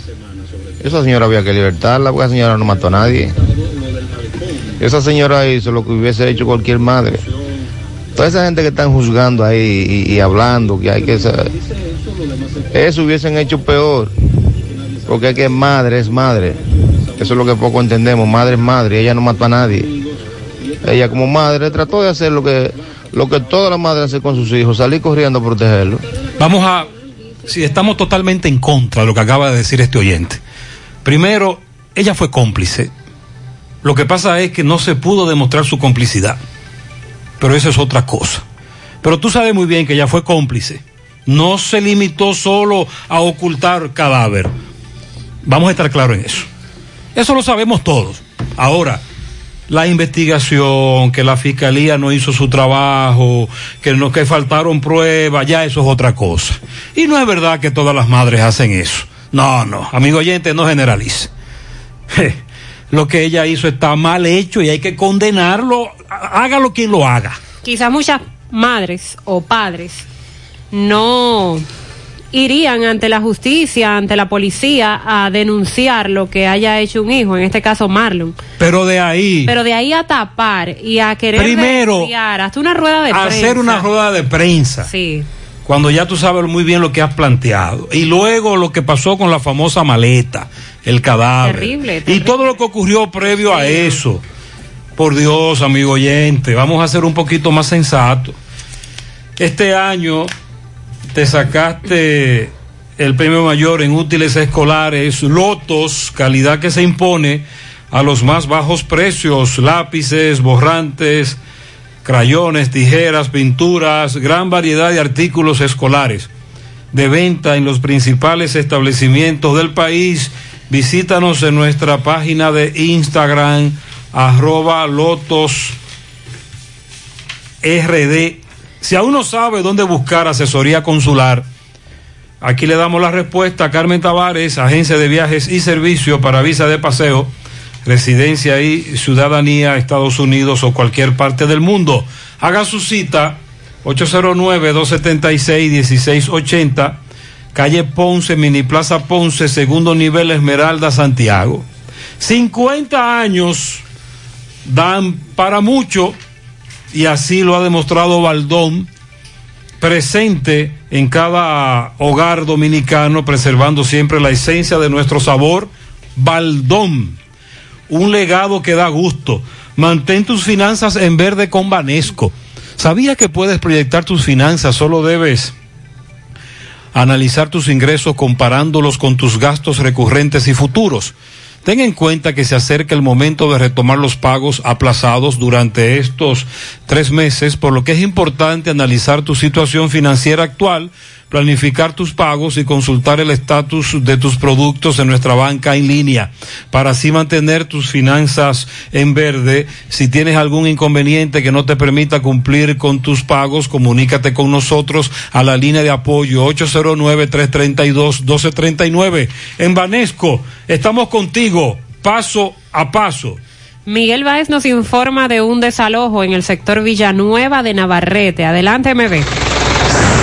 esa señora había que libertarla, porque esa señora no mató a nadie. Esa señora hizo lo que hubiese hecho cualquier madre. Toda esa gente que están juzgando ahí y, y hablando, que hay que... Eso hubiesen hecho peor. Porque es que madre es madre. Eso es lo que poco entendemos. Madre es madre. Ella no mató a nadie. Ella como madre trató de hacer lo que, lo que todas las madres hacen con sus hijos. Salir corriendo a protegerlos. Vamos a, si estamos totalmente en contra de lo que acaba de decir este oyente. Primero, ella fue cómplice. Lo que pasa es que no se pudo demostrar su complicidad. Pero eso es otra cosa. Pero tú sabes muy bien que ella fue cómplice. No se limitó solo a ocultar cadáver. Vamos a estar claros en eso. Eso lo sabemos todos. Ahora, la investigación, que la fiscalía no hizo su trabajo, que no que faltaron pruebas, ya eso es otra cosa. Y no es verdad que todas las madres hacen eso. No, no, amigo oyente, no generalice. Lo que ella hizo está mal hecho y hay que condenarlo, hágalo quien lo haga. Quizás muchas madres o padres no irían ante la justicia, ante la policía, a denunciar lo que haya hecho un hijo, en este caso Marlon. Pero de ahí. Pero de ahí a tapar y a querer Primero, denunciar, hasta una rueda de prensa. hacer una rueda de prensa. Sí. Cuando ya tú sabes muy bien lo que has planteado. Y luego lo que pasó con la famosa maleta, el cadáver. Terrible, Y todo lo que ocurrió previo a eso. Por Dios, amigo oyente, vamos a ser un poquito más sensatos. Este año te sacaste el premio mayor en útiles escolares, lotos, calidad que se impone a los más bajos precios, lápices, borrantes, crayones, tijeras, pinturas, gran variedad de artículos escolares de venta en los principales establecimientos del país. Visítanos en nuestra página de Instagram, arroba lotos RD. Si aún no sabe dónde buscar asesoría consular, aquí le damos la respuesta a Carmen Tavares, agencia de viajes y servicio para visa de paseo, residencia y ciudadanía, Estados Unidos o cualquier parte del mundo. Haga su cita 809-276-1680, calle Ponce, Mini Plaza Ponce, segundo nivel Esmeralda, Santiago. 50 años dan para mucho y así lo ha demostrado Baldón, presente en cada hogar dominicano, preservando siempre la esencia de nuestro sabor. Baldón, un legado que da gusto. Mantén tus finanzas en verde con Banesco. ¿Sabías que puedes proyectar tus finanzas? Solo debes analizar tus ingresos comparándolos con tus gastos recurrentes y futuros. Ten en cuenta que se acerca el momento de retomar los pagos aplazados durante estos tres meses, por lo que es importante analizar tu situación financiera actual, planificar tus pagos y consultar el estatus de tus productos en nuestra banca en línea, para así mantener tus finanzas en verde. Si tienes algún inconveniente que no te permita cumplir con tus pagos, comunícate con nosotros a la línea de apoyo 809-332-1239. En Banesco, estamos contigo, paso a paso. Miguel Báez nos informa de un desalojo en el sector Villanueva de Navarrete. Adelante, MB.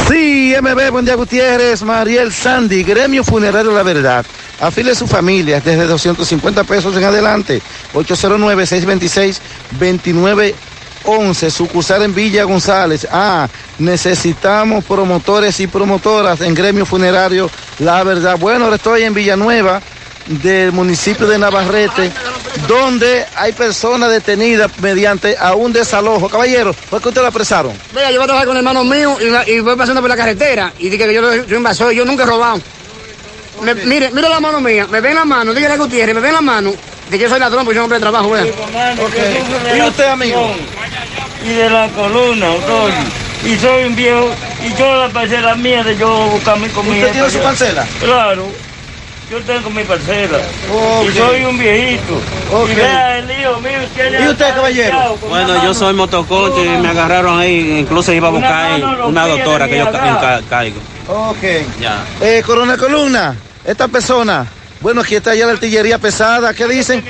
Sí, MB, buen día Gutiérrez, Mariel Sandy, Gremio Funerario La Verdad. Afile su familia desde 250 pesos en adelante. 809-626-2911, sucursal en Villa González. Ah, necesitamos promotores y promotoras en Gremio Funerario La Verdad. Bueno, ahora estoy en Villanueva del municipio de Navarrete, donde hay personas detenidas mediante a un desalojo. Caballero, ¿por qué usted la apresaron? Mira, yo voy a trabajar con el hermano mío y, y voy pasando por la carretera y dije que yo soy un invasor, yo nunca he robado. Me- mire, mira la mano mía, me ven la mano, dígale a Gutiérrez, me ven la mano, de que yo soy ladrón porque yo no hombre de trabajo, vea. ¿Y usted, amigo? y de la columna, soy. Y soy un viejo, y yo la parcela mía de yo buscar mi comida. ¿Usted tiene su parcela? Claro. Yo tengo mi parcela. Ok. Y soy un viejito. Y vea el hijo mío. tiene ¿Y usted, caballero? Bueno, yo soy motoconcho y me agarraron ahí, incluso iba a buscar una doctora que yo ca- caigo. Ok. Ya. Eh, Coronel Columna, esta persona, bueno, aquí está ya la artillería pesada, ¿qué dicen?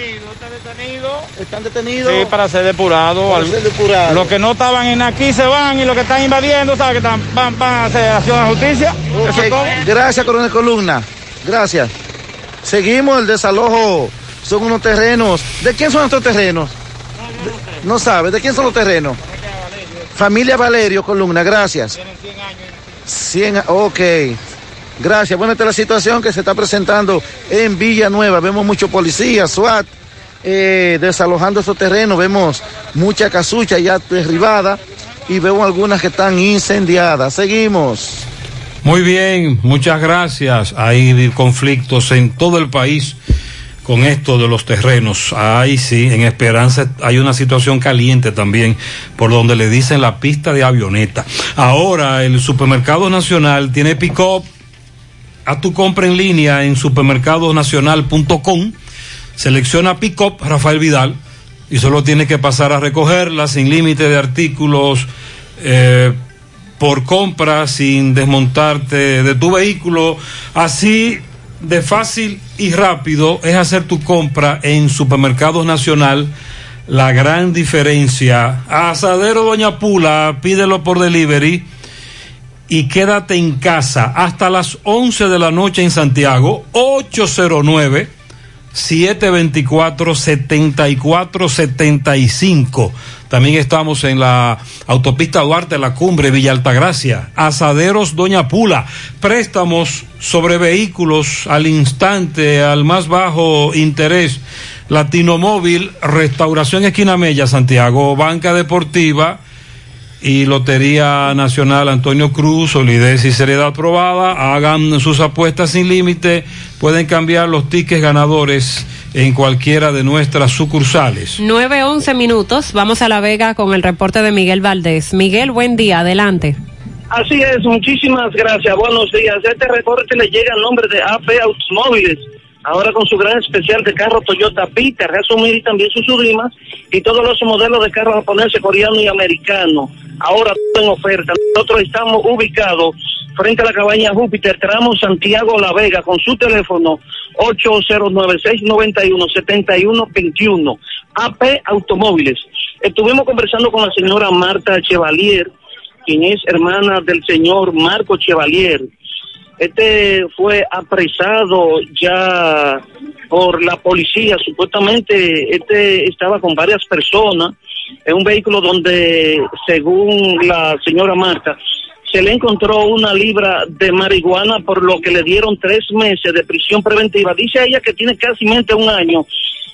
Están detenidos. Sí, para ser depurado. Para ser depurado. Los que no estaban en aquí se van y los que están invadiendo, ¿sabes? Que están, van, van a hacer acción de justicia. Eso es todo. Ok, Gracias, Coronel Columna. Gracias. Seguimos el desalojo. Son unos terrenos. ¿De quién son estos terrenos? No sabe. ¿De quién son los terrenos? Familia Valerio Columna, gracias. 100 años. ok. Gracias. Bueno, esta es la situación que se está presentando en Villanueva. Vemos muchos policías, SWAT, eh, desalojando esos terrenos. Vemos mucha casucha ya derribada y vemos algunas que están incendiadas. Seguimos. Muy bien, muchas gracias. Hay conflictos en todo el país con esto de los terrenos. Ahí sí, en Esperanza hay una situación caliente también, por donde le dicen la pista de avioneta. Ahora el Supermercado Nacional tiene pick-up. Haz tu compra en línea en supermercadosnacional.com. Selecciona pick-up Rafael Vidal y solo tienes que pasar a recogerla sin límite de artículos. eh, por compra sin desmontarte de tu vehículo. Así de fácil y rápido es hacer tu compra en Supermercados Nacional. La gran diferencia. Asadero Doña Pula, pídelo por delivery. y quédate en casa hasta las 11 de la noche en Santiago, 809 724 7475. También estamos en la autopista Duarte, la cumbre Villa Altagracia. Asaderos Doña Pula. Préstamos sobre vehículos al instante, al más bajo interés. Latino Móvil, Restauración Esquina Mella, Santiago, Banca Deportiva y Lotería Nacional Antonio Cruz, solidez y seriedad probada. Hagan sus apuestas sin límite. Pueden cambiar los tickets ganadores en cualquiera de nuestras sucursales. 9-11 minutos. Vamos a La Vega con el reporte de Miguel Valdés. Miguel, buen día. Adelante. Así es, muchísimas gracias. Buenos días. Este reporte le llega en nombre de AP Automóviles. Ahora con su gran especial de carro Toyota Peter, resumir y también sus sublimas y todos los modelos de carros japoneses, coreano y americano. Ahora en oferta. Nosotros estamos ubicados frente a la cabaña Júpiter, tramo Santiago La Vega, con su teléfono 809-691-7121. AP Automóviles. Estuvimos conversando con la señora Marta Chevalier, quien es hermana del señor Marco Chevalier. Este fue apresado ya por la policía. Supuestamente este estaba con varias personas en un vehículo donde, según la señora Marta, se le encontró una libra de marihuana por lo que le dieron tres meses de prisión preventiva. Dice ella que tiene casi un año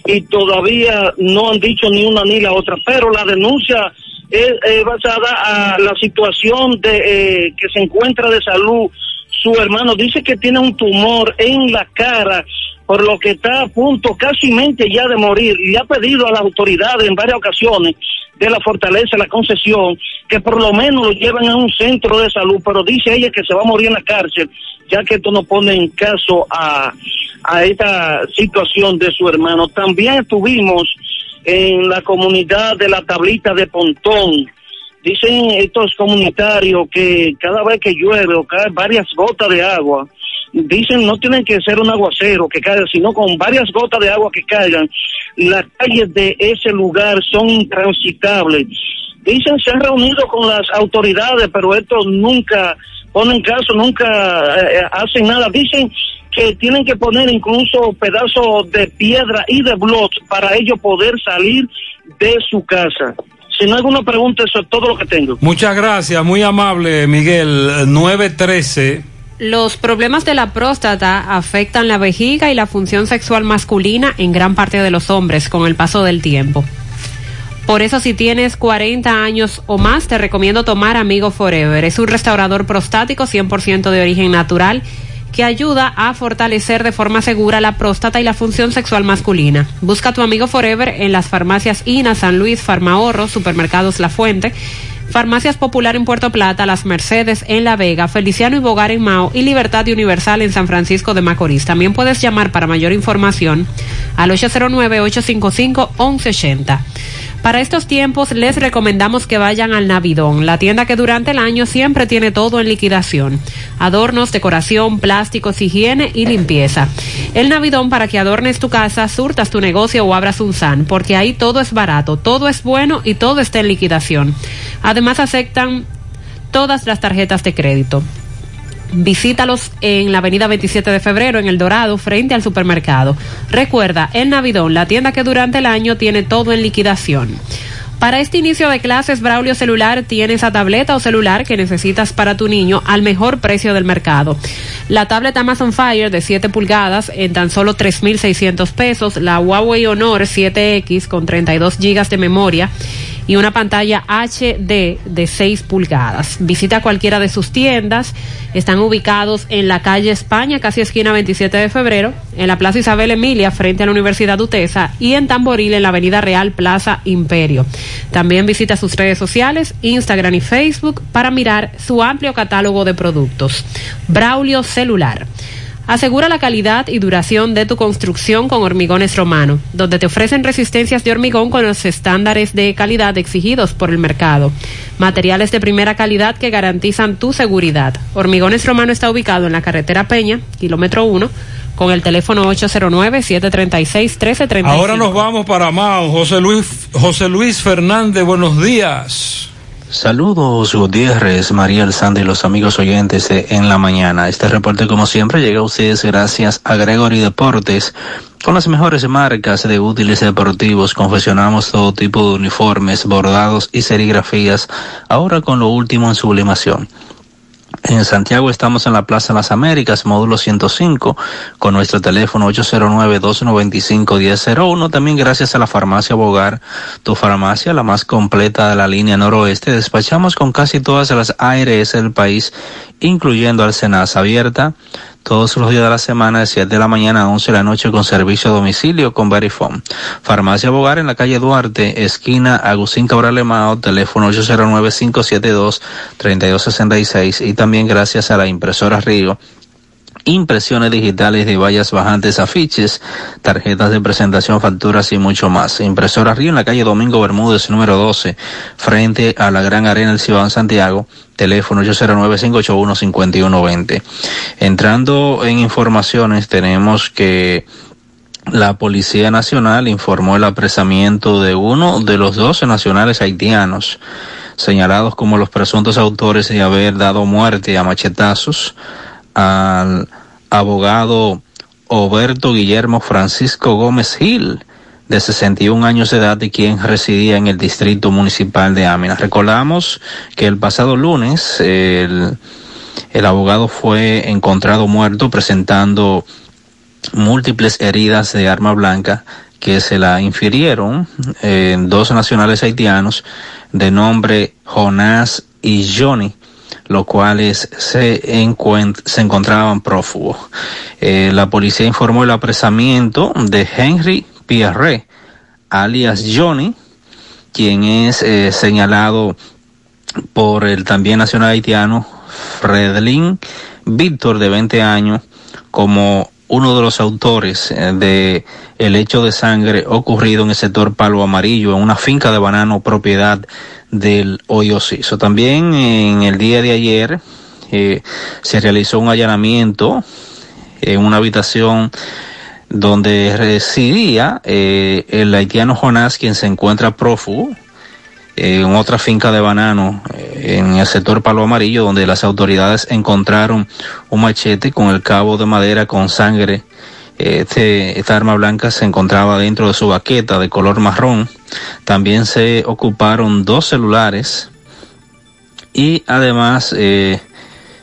y todavía no han dicho ni una ni la otra, pero la denuncia es basada a la situación de eh, que se encuentra de salud su hermano. Dice que tiene un tumor en la cara por lo que está a punto casi ya de morir y ha pedido a las autoridades en varias ocasiones de la fortaleza, la concesión, que por lo menos lo lleven a un centro de salud, pero dice ella que se va a morir en la cárcel, ya que esto no pone en caso a, a esta situación de su hermano. También estuvimos en la comunidad de la tablita de Pontón. Dicen estos comunitarios que cada vez que llueve o cae varias gotas de agua, dicen no tienen que ser un aguacero que caiga, sino con varias gotas de agua que caigan, las calles de ese lugar son intransitables. Dicen se han reunido con las autoridades, pero estos nunca ponen caso, nunca eh, hacen nada. Dicen que tienen que poner incluso pedazos de piedra y de blocks para ellos poder salir de su casa. Si no hay alguna pregunta, eso es todo lo que tengo. Muchas gracias, muy amable Miguel. 913. Los problemas de la próstata afectan la vejiga y la función sexual masculina en gran parte de los hombres con el paso del tiempo. Por eso si tienes 40 años o más te recomiendo tomar Amigo Forever. Es un restaurador prostático 100% de origen natural que ayuda a fortalecer de forma segura la próstata y la función sexual masculina. Busca tu Amigo Forever en las farmacias INA, San Luis, Farmahorro, Supermercados La Fuente Farmacias Popular en Puerto Plata, Las Mercedes en La Vega, Feliciano y Bogar en Mao y Libertad Universal en San Francisco de Macorís. También puedes llamar para mayor información al 809-855-1180. Para estos tiempos les recomendamos que vayan al Navidón, la tienda que durante el año siempre tiene todo en liquidación. Adornos, decoración, plásticos, higiene y limpieza. El Navidón para que adornes tu casa, surtas tu negocio o abras un SAN, porque ahí todo es barato, todo es bueno y todo está en liquidación. Además aceptan todas las tarjetas de crédito. Visítalos en la avenida 27 de febrero en El Dorado, frente al supermercado. Recuerda, el Navidón, la tienda que durante el año tiene todo en liquidación. Para este inicio de clases, Braulio Celular tiene esa tableta o celular que necesitas para tu niño al mejor precio del mercado. La tablet Amazon Fire de 7 pulgadas en tan solo 3.600 pesos, la Huawei Honor 7X con 32 gigas de memoria y una pantalla HD de 6 pulgadas. Visita cualquiera de sus tiendas. Están ubicados en la calle España, casi esquina 27 de febrero, en la Plaza Isabel Emilia, frente a la Universidad UTESA, y en Tamboril, en la Avenida Real Plaza Imperio. También visita sus redes sociales, Instagram y Facebook, para mirar su amplio catálogo de productos. Braulio Celular. Asegura la calidad y duración de tu construcción con Hormigones Romano, donde te ofrecen resistencias de hormigón con los estándares de calidad exigidos por el mercado. Materiales de primera calidad que garantizan tu seguridad. Hormigones Romano está ubicado en la carretera Peña, kilómetro 1, con el teléfono 809-736-1335. Ahora nos vamos para Mao. José Luis, José Luis Fernández, buenos días. Saludos Gutiérrez, María Sandy y los amigos oyentes de En la Mañana. Este reporte como siempre llega a ustedes gracias a Gregory Deportes. Con las mejores marcas de útiles deportivos confeccionamos todo tipo de uniformes, bordados y serigrafías, ahora con lo último en sublimación. En Santiago estamos en la Plaza Las Américas, módulo 105, con nuestro teléfono 809-295-1001. También gracias a la farmacia Bogar, tu farmacia, la más completa de la línea noroeste. Despachamos con casi todas las ARS del país, incluyendo al Senasa abierta todos los días de la semana de 7 de la mañana a 11 de la noche con servicio a domicilio con Verifone. Farmacia Bogar en la calle Duarte, esquina Agustín Cabral Lemao, teléfono 809-572-3266 y también gracias a la impresora Río impresiones digitales de vallas bajantes, afiches, tarjetas de presentación, facturas y mucho más. Impresora Río en la calle Domingo Bermúdez, número 12, frente a la Gran Arena del Cibán Santiago, teléfono 809-581-5120. Entrando en informaciones, tenemos que la Policía Nacional informó el apresamiento de uno de los 12 nacionales haitianos señalados como los presuntos autores de haber dado muerte a machetazos al abogado Oberto Guillermo Francisco Gómez Gil, de 61 años de edad y quien residía en el distrito municipal de Ámina. Recordamos que el pasado lunes el, el abogado fue encontrado muerto presentando múltiples heridas de arma blanca que se la infirieron eh, dos nacionales haitianos de nombre Jonás y Johnny los cuales se, se encontraban prófugos. Eh, la policía informó el apresamiento de Henry Pierre, alias Johnny, quien es eh, señalado por el también nacional haitiano Fredlin Víctor, de 20 años, como uno de los autores eh, de el hecho de sangre ocurrido en el sector Palo Amarillo, en una finca de banano propiedad del hoyo También en el día de ayer eh, se realizó un allanamiento en una habitación donde residía eh, el haitiano Jonás, quien se encuentra prófugo en otra finca de banano eh, en el sector Palo Amarillo, donde las autoridades encontraron un machete con el cabo de madera con sangre este, esta arma blanca se encontraba dentro de su baqueta de color marrón. También se ocuparon dos celulares y además eh,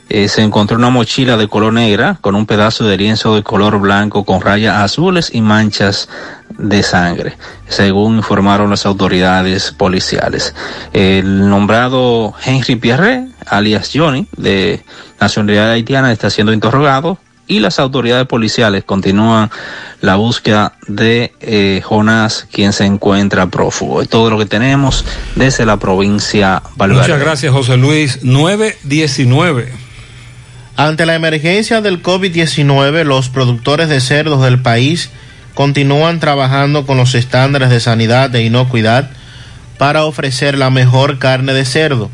eh, se encontró una mochila de color negra con un pedazo de lienzo de color blanco con rayas azules y manchas de sangre, según informaron las autoridades policiales. El nombrado Henry Pierre, alias Johnny, de nacionalidad haitiana, está siendo interrogado y las autoridades policiales continúan la búsqueda de eh, Jonás, quien se encuentra prófugo. Es todo lo que tenemos desde la provincia Valverde. Muchas gracias, José Luis. 919. Ante la emergencia del COVID-19, los productores de cerdos del país continúan trabajando con los estándares de sanidad e inocuidad para ofrecer la mejor carne de cerdo.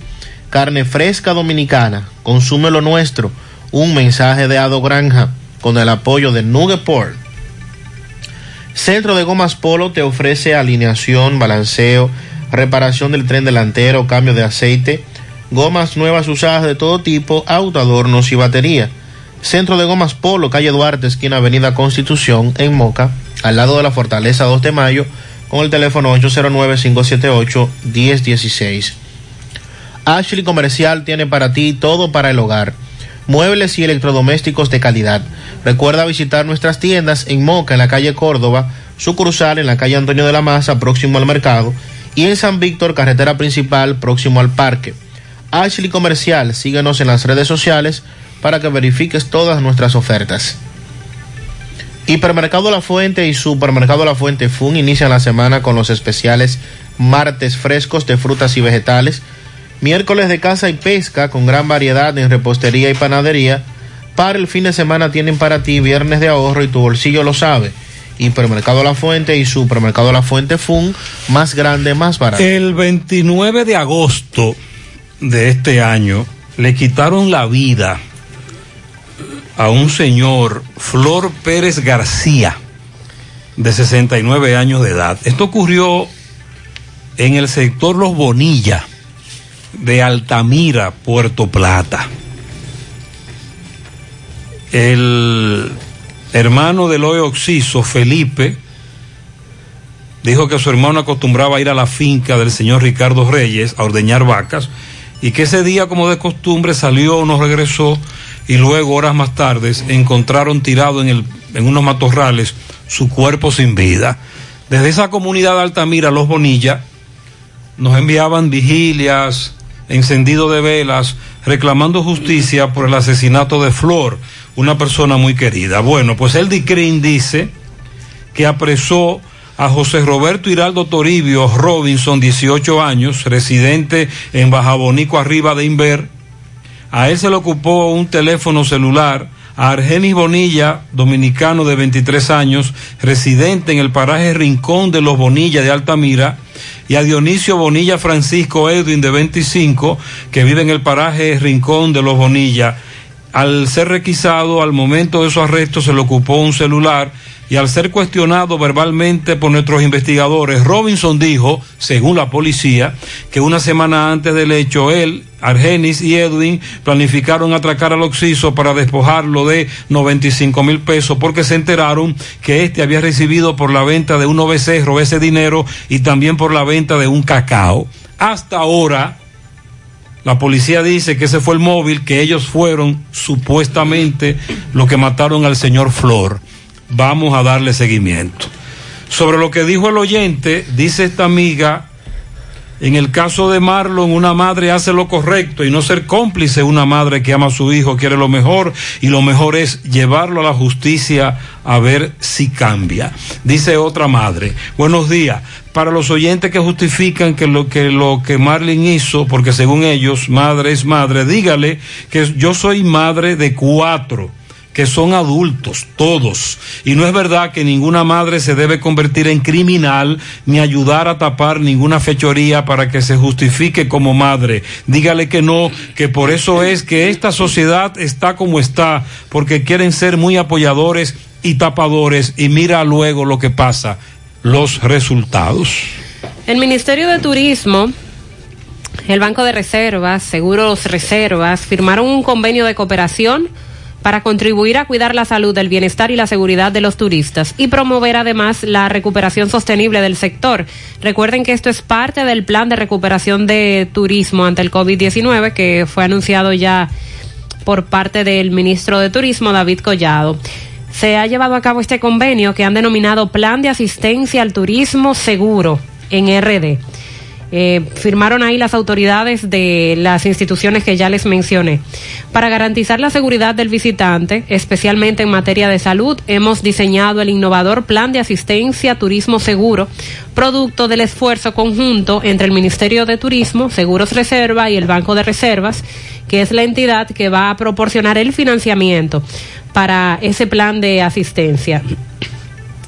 Carne fresca dominicana, consume lo nuestro un mensaje de Ado Granja con el apoyo de Nugeport. Centro de Gomas Polo te ofrece alineación, balanceo, reparación del tren delantero, cambio de aceite, gomas nuevas usadas de todo tipo, auto, adornos y batería. Centro de Gomas Polo, calle Duarte, esquina Avenida Constitución, en Moca, al lado de la Fortaleza 2 de Mayo, con el teléfono 809-578-1016. Ashley Comercial tiene para ti todo para el hogar muebles y electrodomésticos de calidad. Recuerda visitar nuestras tiendas en Moca, en la calle Córdoba, sucursal en la calle Antonio de la Maza, próximo al mercado, y en San Víctor, carretera principal, próximo al parque. Ashley Comercial, síguenos en las redes sociales para que verifiques todas nuestras ofertas. Hipermercado La Fuente y Supermercado La Fuente Fun inician la semana con los especiales martes frescos de frutas y vegetales Miércoles de caza y pesca con gran variedad en repostería y panadería. Para el fin de semana tienen para ti viernes de ahorro y tu bolsillo lo sabe. Hipermercado La Fuente y Supermercado La Fuente Fun, más grande, más barato. El 29 de agosto de este año le quitaron la vida a un señor, Flor Pérez García, de 69 años de edad. Esto ocurrió en el sector Los Bonilla de Altamira, Puerto Plata. El hermano del hoy Oxiso, Felipe, dijo que su hermano acostumbraba a ir a la finca del señor Ricardo Reyes a ordeñar vacas y que ese día, como de costumbre, salió, no regresó y luego, horas más tarde, encontraron tirado en, el, en unos matorrales su cuerpo sin vida. Desde esa comunidad de Altamira, Los Bonilla, nos enviaban vigilias, encendido de velas, reclamando justicia por el asesinato de Flor, una persona muy querida. Bueno, pues el DICRIN dice que apresó a José Roberto Hiraldo Toribio Robinson, 18 años, residente en Bajabonico arriba de Inver. A él se le ocupó un teléfono celular. A Argenis Bonilla, dominicano de 23 años, residente en el paraje Rincón de los Bonilla de Altamira, y a Dionisio Bonilla Francisco Edwin de 25, que vive en el paraje Rincón de los Bonilla. Al ser requisado, al momento de su arresto, se le ocupó un celular y al ser cuestionado verbalmente por nuestros investigadores, Robinson dijo, según la policía, que una semana antes del hecho él, Argenis y Edwin planificaron atracar al Oxiso para despojarlo de 95 mil pesos porque se enteraron que este había recibido por la venta de un becerro ese dinero y también por la venta de un cacao. Hasta ahora, la policía dice que ese fue el móvil, que ellos fueron supuestamente los que mataron al señor Flor vamos a darle seguimiento. Sobre lo que dijo el oyente, dice esta amiga, en el caso de Marlon, una madre hace lo correcto y no ser cómplice una madre que ama a su hijo, quiere lo mejor y lo mejor es llevarlo a la justicia a ver si cambia. Dice otra madre, buenos días. Para los oyentes que justifican que lo que lo que Marlon hizo, porque según ellos, madre es madre, dígale que yo soy madre de cuatro que son adultos, todos. Y no es verdad que ninguna madre se debe convertir en criminal ni ayudar a tapar ninguna fechoría para que se justifique como madre. Dígale que no, que por eso es que esta sociedad está como está, porque quieren ser muy apoyadores y tapadores y mira luego lo que pasa, los resultados. El Ministerio de Turismo el Banco de Reservas, Seguros Reservas, firmaron un convenio de cooperación para contribuir a cuidar la salud, el bienestar y la seguridad de los turistas y promover además la recuperación sostenible del sector. Recuerden que esto es parte del plan de recuperación de turismo ante el COVID-19 que fue anunciado ya por parte del ministro de Turismo, David Collado. Se ha llevado a cabo este convenio que han denominado Plan de Asistencia al Turismo Seguro en RD. Eh, firmaron ahí las autoridades de las instituciones que ya les mencioné. Para garantizar la seguridad del visitante, especialmente en materia de salud, hemos diseñado el innovador Plan de Asistencia Turismo Seguro, producto del esfuerzo conjunto entre el Ministerio de Turismo, Seguros Reserva y el Banco de Reservas, que es la entidad que va a proporcionar el financiamiento para ese plan de asistencia.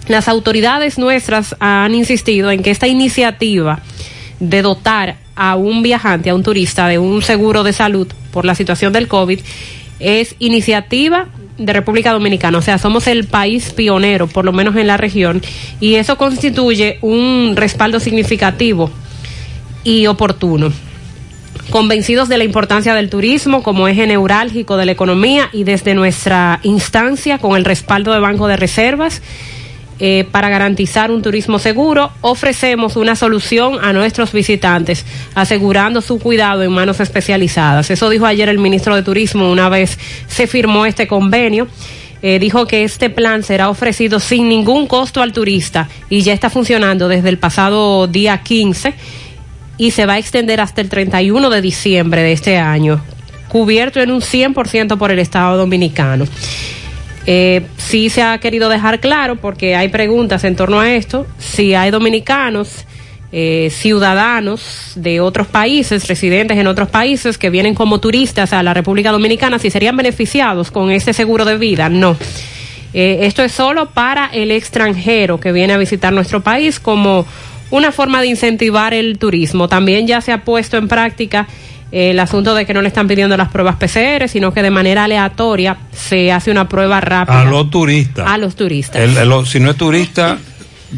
Las autoridades nuestras han insistido en que esta iniciativa de dotar a un viajante, a un turista, de un seguro de salud por la situación del COVID, es iniciativa de República Dominicana. O sea, somos el país pionero, por lo menos en la región, y eso constituye un respaldo significativo y oportuno. Convencidos de la importancia del turismo como eje neurálgico de la economía y desde nuestra instancia con el respaldo de Banco de Reservas, eh, para garantizar un turismo seguro, ofrecemos una solución a nuestros visitantes, asegurando su cuidado en manos especializadas. Eso dijo ayer el ministro de Turismo una vez se firmó este convenio. Eh, dijo que este plan será ofrecido sin ningún costo al turista y ya está funcionando desde el pasado día 15 y se va a extender hasta el 31 de diciembre de este año, cubierto en un 100% por el Estado Dominicano. Eh, sí se ha querido dejar claro, porque hay preguntas en torno a esto, si hay dominicanos, eh, ciudadanos de otros países, residentes en otros países que vienen como turistas a la República Dominicana, si serían beneficiados con este seguro de vida. No. Eh, esto es solo para el extranjero que viene a visitar nuestro país como una forma de incentivar el turismo. También ya se ha puesto en práctica el asunto de que no le están pidiendo las pruebas PCR, sino que de manera aleatoria se hace una prueba rápida. A los turistas. A los turistas. si no es turista,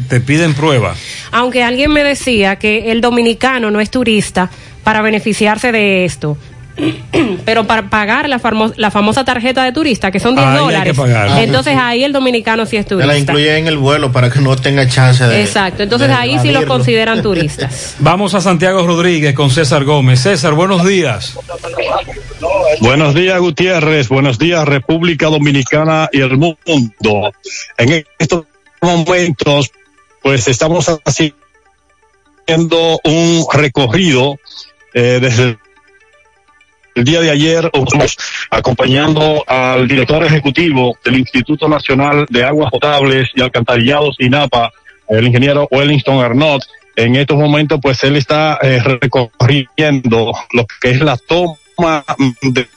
te piden pruebas. Aunque alguien me decía que el dominicano no es turista para beneficiarse de esto. Pero para pagar la, famo- la famosa tarjeta de turista, que son 10 Ahí hay que dólares, entonces ahí el dominicano sí es Que la turista. incluye en el vuelo para que no tenga chance de. Exacto, entonces de ahí sí los consideran turistas. Vamos a Santiago Rodríguez con César Gómez. César, buenos días. Buenos días, Gutiérrez. Buenos días, República Dominicana y el mundo. En estos momentos, pues estamos haciendo un recorrido eh, desde el día de ayer, estamos acompañando al director ejecutivo del Instituto Nacional de Aguas Potables y Alcantarillados INAPA, el ingeniero Wellington Arnott. En estos momentos, pues él está eh, recorriendo lo que es la toma de,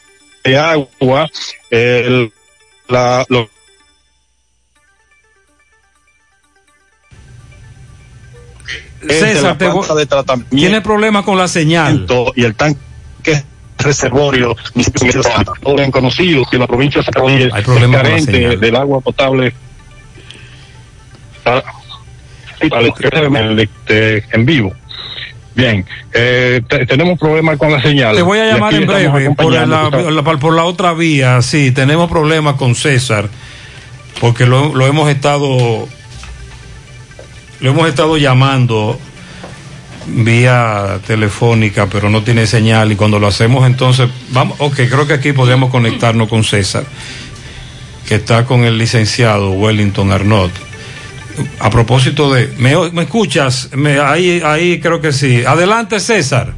de agua, el- la, lo- de César, la te planta vo- de tratamiento tiene problemas con la señal. y el tanque reservorio todo bien conocido que la provincia de es carente del agua potable para, para el- de- de- en vivo. Bien, eh, te- tenemos problemas con la señal. Te voy a llamar en breve por la, la- por la otra vía. Sí, tenemos problemas con César porque lo, lo hemos estado lo hemos estado llamando vía telefónica, pero no tiene señal y cuando lo hacemos entonces vamos, ok, creo que aquí podríamos conectarnos con César, que está con el licenciado Wellington Arnott. A propósito de, ¿me, me escuchas? Me- ahí, ahí creo que sí. Adelante, César.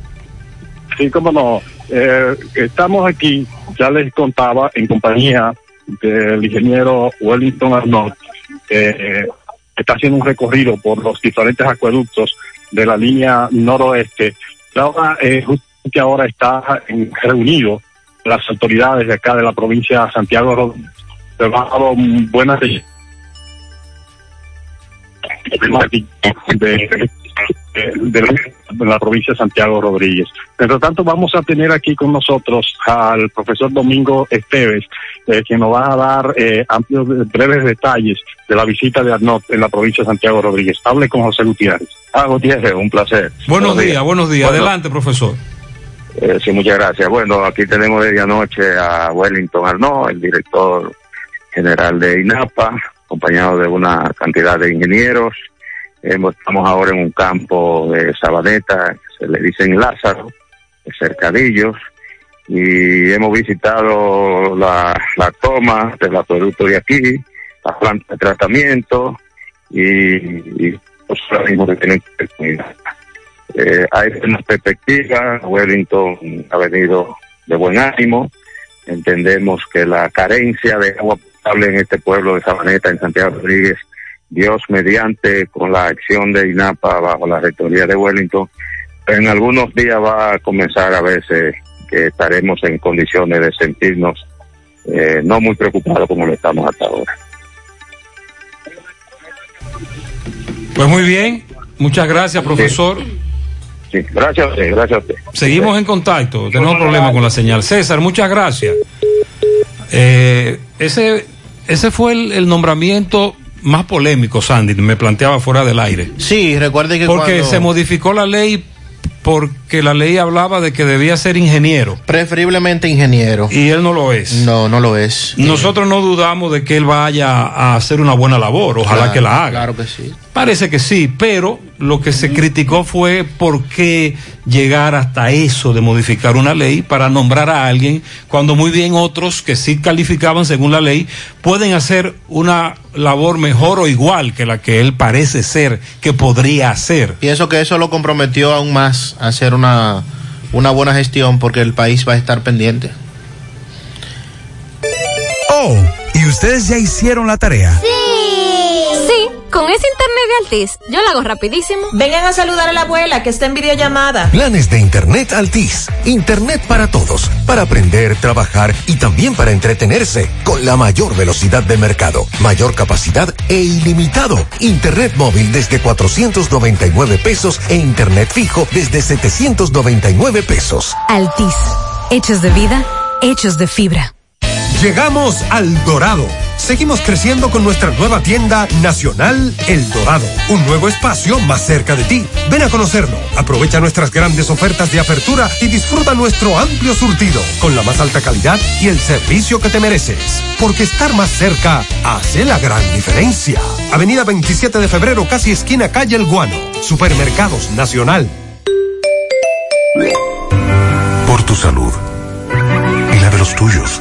Sí, cómo no. Eh, estamos aquí, ya les contaba, en compañía del ingeniero Wellington Arnott, que eh, está haciendo un recorrido por los diferentes acueductos de la línea noroeste. Y Ahora, eh, justo que ahora está reunido las autoridades de acá de la provincia de Santiago, Ro- se han buenas de- de la, de la provincia de Santiago Rodríguez. Mientras tanto, vamos a tener aquí con nosotros al profesor Domingo Esteves, eh, quien nos va a dar eh, amplios, breves detalles de la visita de Arnott en la provincia de Santiago Rodríguez. Hable con José Gutiérrez. Ah, Gutiérrez, un placer. Buenos días, buenos días. Bueno, Adelante, profesor. eh, sí, muchas gracias. Bueno, aquí tenemos desde anoche a Wellington Arnaud, el director general de INAPA, acompañado de una cantidad de ingenieros. Estamos ahora en un campo de Sabaneta, se le dicen Lázaro, de Cercadillos, y hemos visitado la, la toma del acueducto de aquí, la planta de tratamiento, y, y pues, ahora mismo que tienen. Eh, hay una perspectiva, Wellington ha venido de buen ánimo, entendemos que la carencia de agua potable en este pueblo de Sabaneta, en Santiago Rodríguez, Dios mediante con la acción de INAPA bajo la rectoría de Wellington, en algunos días va a comenzar a verse que estaremos en condiciones de sentirnos eh, no muy preocupados como lo estamos hasta ahora. Pues muy bien, muchas gracias, profesor. Sí, gracias gracias a usted. Seguimos en contacto, tenemos problemas con la señal. César, muchas gracias. Eh, ese, ese fue el, el nombramiento más polémico, Sandy, me planteaba fuera del aire. Sí, recuerde que Porque cuando- se modificó la ley porque la ley hablaba de que debía ser ingeniero. Preferiblemente ingeniero. Y él no lo es. No, no lo es. Nosotros no dudamos de que él vaya a hacer una buena labor, ojalá Claro, que la haga. Claro que sí. Parece que sí, pero lo que se criticó fue por qué llegar hasta eso de modificar una ley para nombrar a alguien, cuando muy bien otros que sí calificaban según la ley pueden hacer una labor mejor o igual que la que él parece ser que podría hacer. Pienso que eso lo comprometió aún más a hacer una, una buena gestión porque el país va a estar pendiente. Oh, ¿y ustedes ya hicieron la tarea? Sí. Con ese internet de Altis, yo lo hago rapidísimo. Vengan a saludar a la abuela que está en videollamada. Planes de Internet Altis. Internet para todos. Para aprender, trabajar y también para entretenerse. Con la mayor velocidad de mercado, mayor capacidad e ilimitado. Internet móvil desde 499 pesos e Internet fijo desde 799 pesos. Altis, hechos de vida, hechos de fibra. Llegamos al Dorado, seguimos creciendo con nuestra nueva tienda nacional El Dorado, un nuevo espacio más cerca de ti. Ven a conocerlo, aprovecha nuestras grandes ofertas de apertura y disfruta nuestro amplio surtido con la más alta calidad y el servicio que te mereces. Porque estar más cerca hace la gran diferencia. Avenida 27 de febrero, casi esquina calle El Guano. Supermercados Nacional. Por tu salud y la de los tuyos.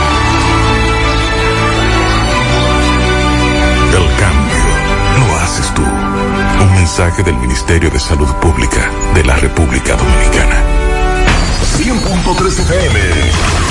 Mensaje del Ministerio de Salud Pública de la República Dominicana. 100.3 FM.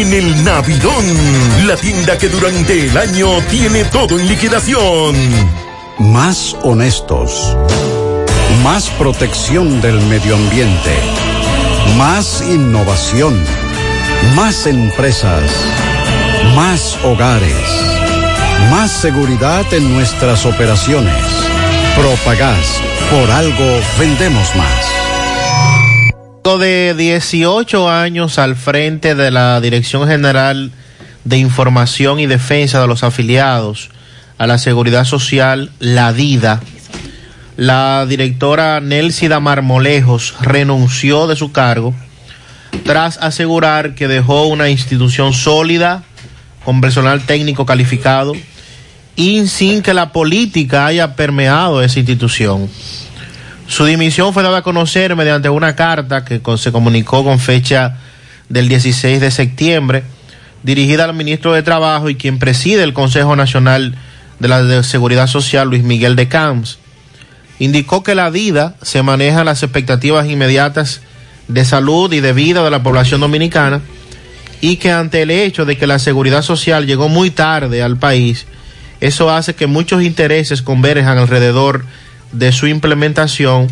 en el Navidón, la tienda que durante el año tiene todo en liquidación. Más honestos. Más protección del medio ambiente. Más innovación. Más empresas. Más hogares. Más seguridad en nuestras operaciones. Propagás. Por algo vendemos más de 18 años al frente de la Dirección General de Información y Defensa de los Afiliados a la Seguridad Social, la DIDA, la directora Nelsida Marmolejos renunció de su cargo tras asegurar que dejó una institución sólida, con personal técnico calificado y sin que la política haya permeado esa institución. Su dimisión fue dada a conocer mediante una carta que se comunicó con fecha del 16 de septiembre, dirigida al ministro de Trabajo y quien preside el Consejo Nacional de la Seguridad Social, Luis Miguel de Camps. Indicó que la DIDA se maneja las expectativas inmediatas de salud y de vida de la población dominicana y que ante el hecho de que la seguridad social llegó muy tarde al país, eso hace que muchos intereses converjan alrededor de su implementación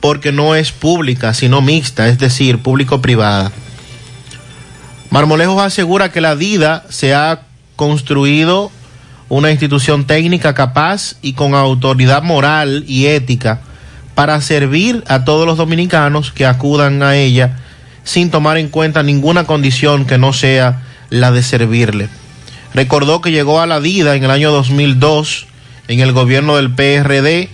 porque no es pública, sino mixta, es decir, público-privada. Marmolejos asegura que la DIDA se ha construido una institución técnica capaz y con autoridad moral y ética para servir a todos los dominicanos que acudan a ella sin tomar en cuenta ninguna condición que no sea la de servirle. Recordó que llegó a la DIDA en el año 2002 en el gobierno del PRD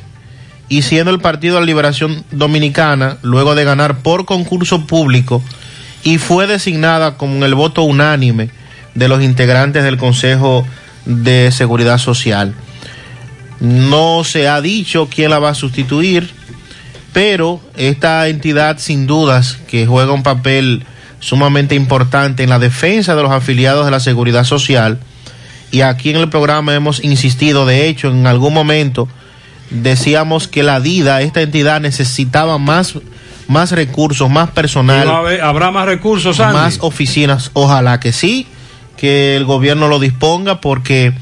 y siendo el Partido de la Liberación Dominicana, luego de ganar por concurso público, y fue designada como el voto unánime de los integrantes del Consejo de Seguridad Social. No se ha dicho quién la va a sustituir, pero esta entidad sin dudas que juega un papel sumamente importante en la defensa de los afiliados de la Seguridad Social, y aquí en el programa hemos insistido, de hecho, en algún momento, decíamos que la DIDA, esta entidad, necesitaba más, más recursos, más personal. habrá más recursos, Más oficinas. Ojalá que sí, que el gobierno lo disponga porque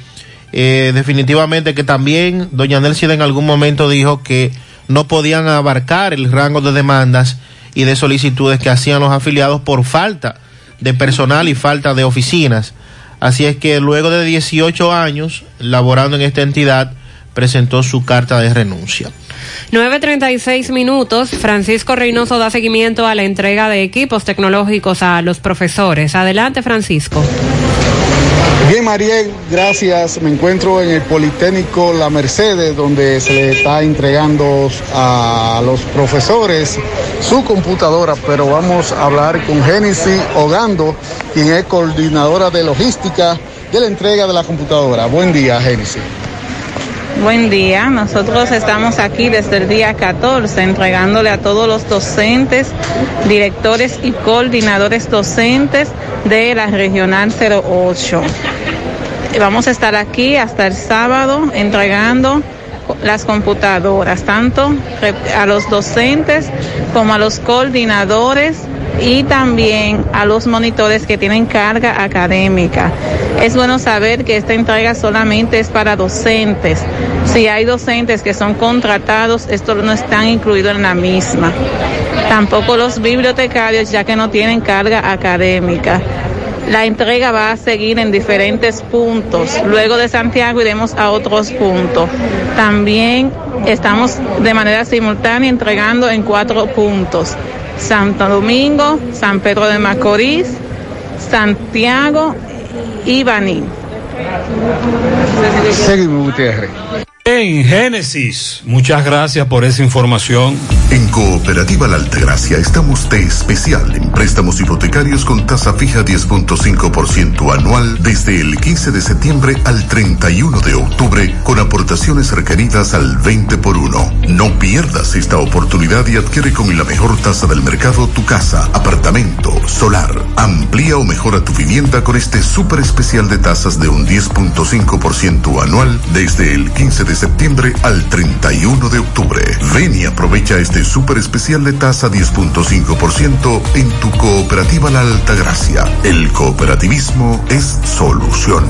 eh, definitivamente que también doña Nelcida en algún momento dijo que no podían abarcar el rango de demandas y de solicitudes que hacían los afiliados por falta de personal y falta de oficinas. Así es que luego de 18 años laborando en esta entidad, presentó su carta de renuncia. 9.36 minutos. Francisco Reynoso da seguimiento a la entrega de equipos tecnológicos a los profesores. Adelante, Francisco. Bien, Mariel, gracias. Me encuentro en el Politécnico La Mercedes, donde se le está entregando a los profesores su computadora, pero vamos a hablar con Génesis Ogando, quien es coordinadora de logística de la entrega de la computadora. Buen día, Génesis. Buen día, nosotros estamos aquí desde el día 14 entregándole a todos los docentes, directores y coordinadores docentes de la Regional 08. Vamos a estar aquí hasta el sábado entregando las computadoras, tanto a los docentes como a los coordinadores y también a los monitores que tienen carga académica. Es bueno saber que esta entrega solamente es para docentes. Si hay docentes que son contratados, esto no está incluido en la misma. Tampoco los bibliotecarios, ya que no tienen carga académica. La entrega va a seguir en diferentes puntos. Luego de Santiago iremos a otros puntos. También estamos de manera simultánea entregando en cuatro puntos. Santo Domingo, San Pedro de Macorís, Santiago y Baní. Seguimos, Gutiérrez. En Génesis, muchas gracias por esa información. En Cooperativa La Altagracia estamos de especial en préstamos hipotecarios con tasa fija 10.5% anual desde el 15 de septiembre al 31 de octubre con aportaciones requeridas al 20 por 1. No pierdas esta oportunidad y adquiere con la mejor tasa del mercado tu casa, apartamento, solar. Amplía o mejora tu vivienda con este súper especial de tasas de un 10.5% anual desde el 15 de septiembre al 31 de octubre. Ven y aprovecha este súper especial de tasa 10.5% en tu cooperativa La Altagracia. El cooperativismo es solución.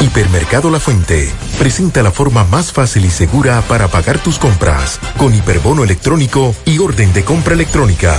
Hipermercado La Fuente presenta la forma más fácil y segura para pagar tus compras con hiperbono electrónico y orden de compra electrónica.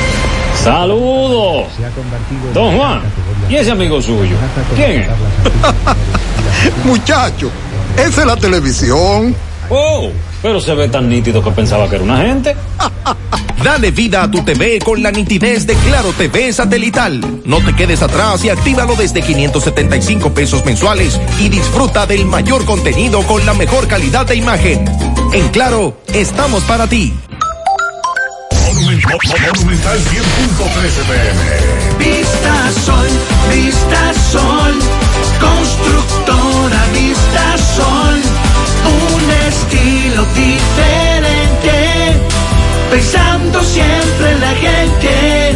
Saludos. Don Juan, ¿y ese amigo suyo? ¿Quién es? Muchacho, esa es la televisión. Oh, pero se ve tan nítido que pensaba que era una gente. Dale vida a tu TV con la nitidez de Claro TV satelital. No te quedes atrás y actívalo desde 575 pesos mensuales y disfruta del mayor contenido con la mejor calidad de imagen. En Claro, estamos para ti. Monumental 100.13 pm. Vista Sol, Vista Sol, constructora Vista Sol, un estilo diferente, pensando siempre en la gente,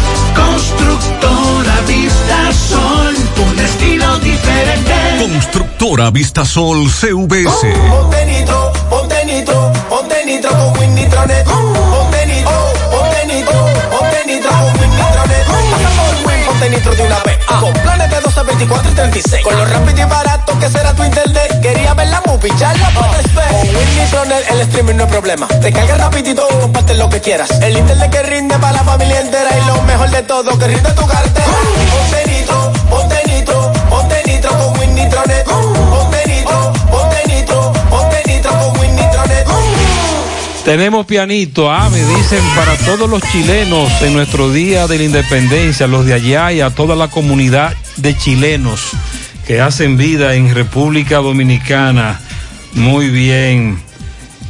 constructora Vista Sol, un estilo diferente. Constructora Vistasol CVS. Ponte nitro, ponte nitro, ponte nitro con Win Nitronet. Ponte Ponte nitro de una vez. Con planes de 12, 24 y 36. Con lo rápido y barato que será tu internet. Quería ver la movie, ya la puedes ver. Con Win Nitronet el streaming no es problema. Te carga rapidito y comparte lo que quieras. El internet que rinde para la familia entera. Y lo mejor de todo, que rinde tu cartera. Ponte nitro, ponte nitro, ponte nitro con Win Nitronet. Tenemos pianito, ah, me dicen para todos los chilenos en nuestro Día de la Independencia, los de allá y a toda la comunidad de chilenos que hacen vida en República Dominicana. Muy bien.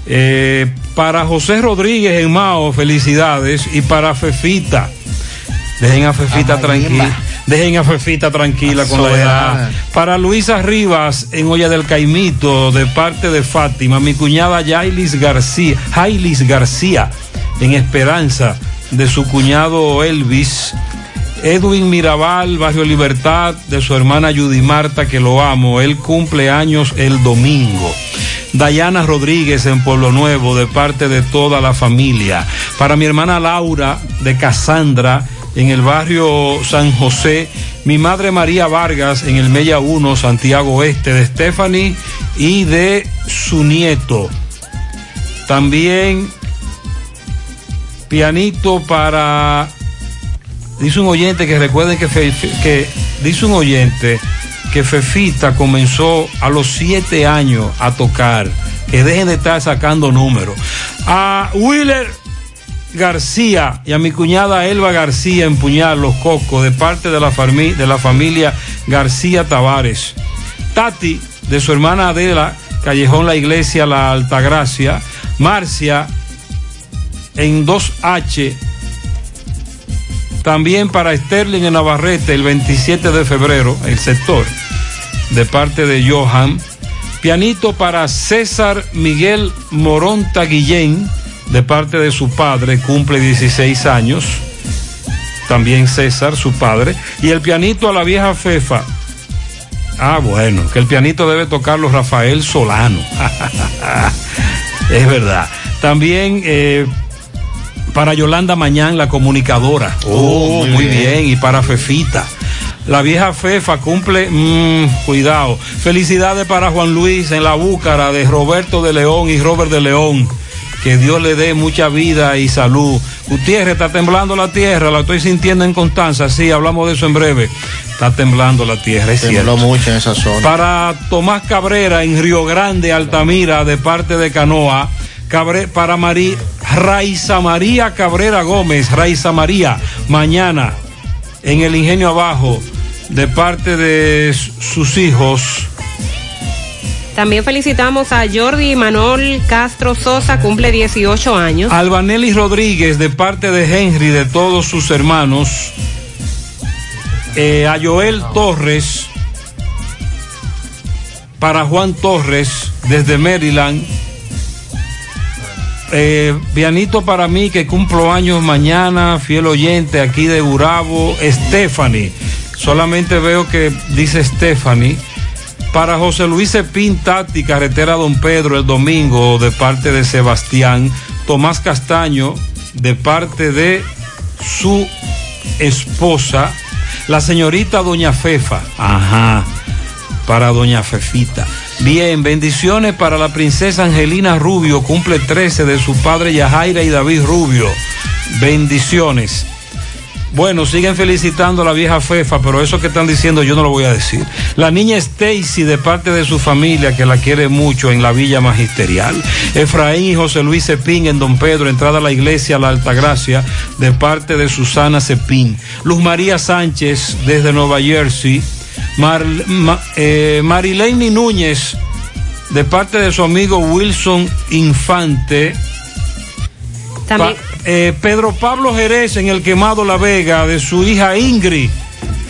Eh, para José Rodríguez en Mao, felicidades. Y para Fefita, dejen a Fefita tranquila. Dejen a Fefita tranquila con la edad. Para Luisa Rivas en Olla del Caimito, de parte de Fátima, mi cuñada Yailis García, Jailis García, en Esperanza, de su cuñado Elvis. Edwin Mirabal, Barrio Libertad, de su hermana Judy Marta, que lo amo. Él cumple años el domingo. Dayana Rodríguez en Pueblo Nuevo, de parte de toda la familia. Para mi hermana Laura, de Casandra, en el barrio San José. Mi madre María Vargas, en el Mella 1, Santiago Oeste, de Stephanie y de su nieto. También pianito para dice un oyente que recuerden que, que dice un oyente que Fefita comenzó a los siete años a tocar, que dejen de estar sacando números. A Wheeler García y a mi cuñada Elba García en Puñal, Los Cocos, de parte de la, de la familia García Tavares. Tati, de su hermana Adela, Callejón La Iglesia, La Altagracia. Marcia, en 2H, también para Sterling en Navarrete el 27 de febrero, el sector, de parte de Johan. Pianito para César Miguel Moronta Guillén, de parte de su padre, cumple 16 años. También César, su padre. Y el pianito a la vieja Fefa. Ah, bueno, que el pianito debe tocarlo Rafael Solano. es verdad. También eh, para Yolanda Mañán, la comunicadora. Oh, muy, bien. Y para Fefita. La vieja Fefa cumple, mm, cuidado. Felicidades para Juan Luis en la búcara de Roberto de León y Robert de León. Que Dios le dé mucha vida y salud. Gutiérrez, está temblando la tierra, la estoy sintiendo en Constanza. Sí, hablamos de eso en breve. Está temblando la tierra, es Tembló cierto. mucho en esa zona. Para Tomás Cabrera en Río Grande, Altamira, de parte de Canoa. Cabre- para María, Raiza María Cabrera Gómez, Raiza María, mañana en el Ingenio Abajo, de parte de sus hijos. También felicitamos a Jordi Manol Castro Sosa, cumple 18 años. Albanelli Rodríguez, de parte de Henry, de todos sus hermanos. Eh, a Joel Torres, para Juan Torres, desde Maryland. Eh, pianito para mí que cumplo años mañana, fiel oyente aquí de Burabo, Stephanie. Solamente veo que dice Stephanie. Para José Luis Cepín Tati, carretera Don Pedro, el domingo, de parte de Sebastián. Tomás Castaño, de parte de su esposa, la señorita Doña Fefa. Ajá, para Doña Fefita. Bien, bendiciones para la princesa Angelina Rubio, cumple 13 de su padre Yajaira y David Rubio. Bendiciones. Bueno, siguen felicitando a la vieja Fefa, pero eso que están diciendo yo no lo voy a decir. La niña Stacy, de parte de su familia, que la quiere mucho en la Villa Magisterial. Efraín y José Luis Cepín en Don Pedro, entrada a la iglesia La Altagracia, de parte de Susana Cepín. Luz María Sánchez, desde Nueva Jersey. Mar, Ma- eh, Marilene Núñez, de parte de su amigo Wilson Infante. También- Pa- eh, Pedro Pablo Jerez en el quemado La Vega de su hija Ingrid.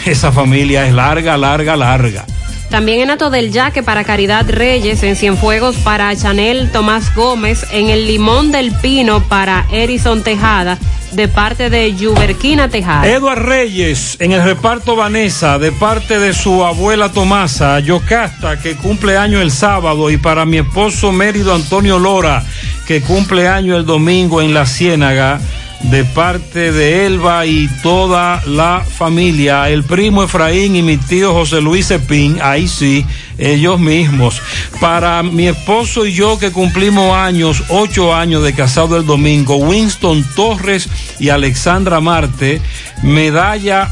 Esa familia es larga, larga, larga. También en Ato del Yaque para Caridad Reyes, en Cienfuegos para Chanel Tomás Gómez, en el Limón del Pino para Erison Tejada, de parte de Yuberquina Tejada. Eduard Reyes en el reparto Vanessa de parte de su abuela Tomasa, Yocasta que cumple año el sábado y para mi esposo Mérido Antonio Lora que cumple año el domingo en la Ciénaga de parte de Elba y toda la familia, el primo Efraín y mi tío José Luis Cepín, ahí sí, ellos mismos. Para mi esposo y yo que cumplimos años, ocho años de casado el domingo, Winston Torres y Alexandra Marte, medalla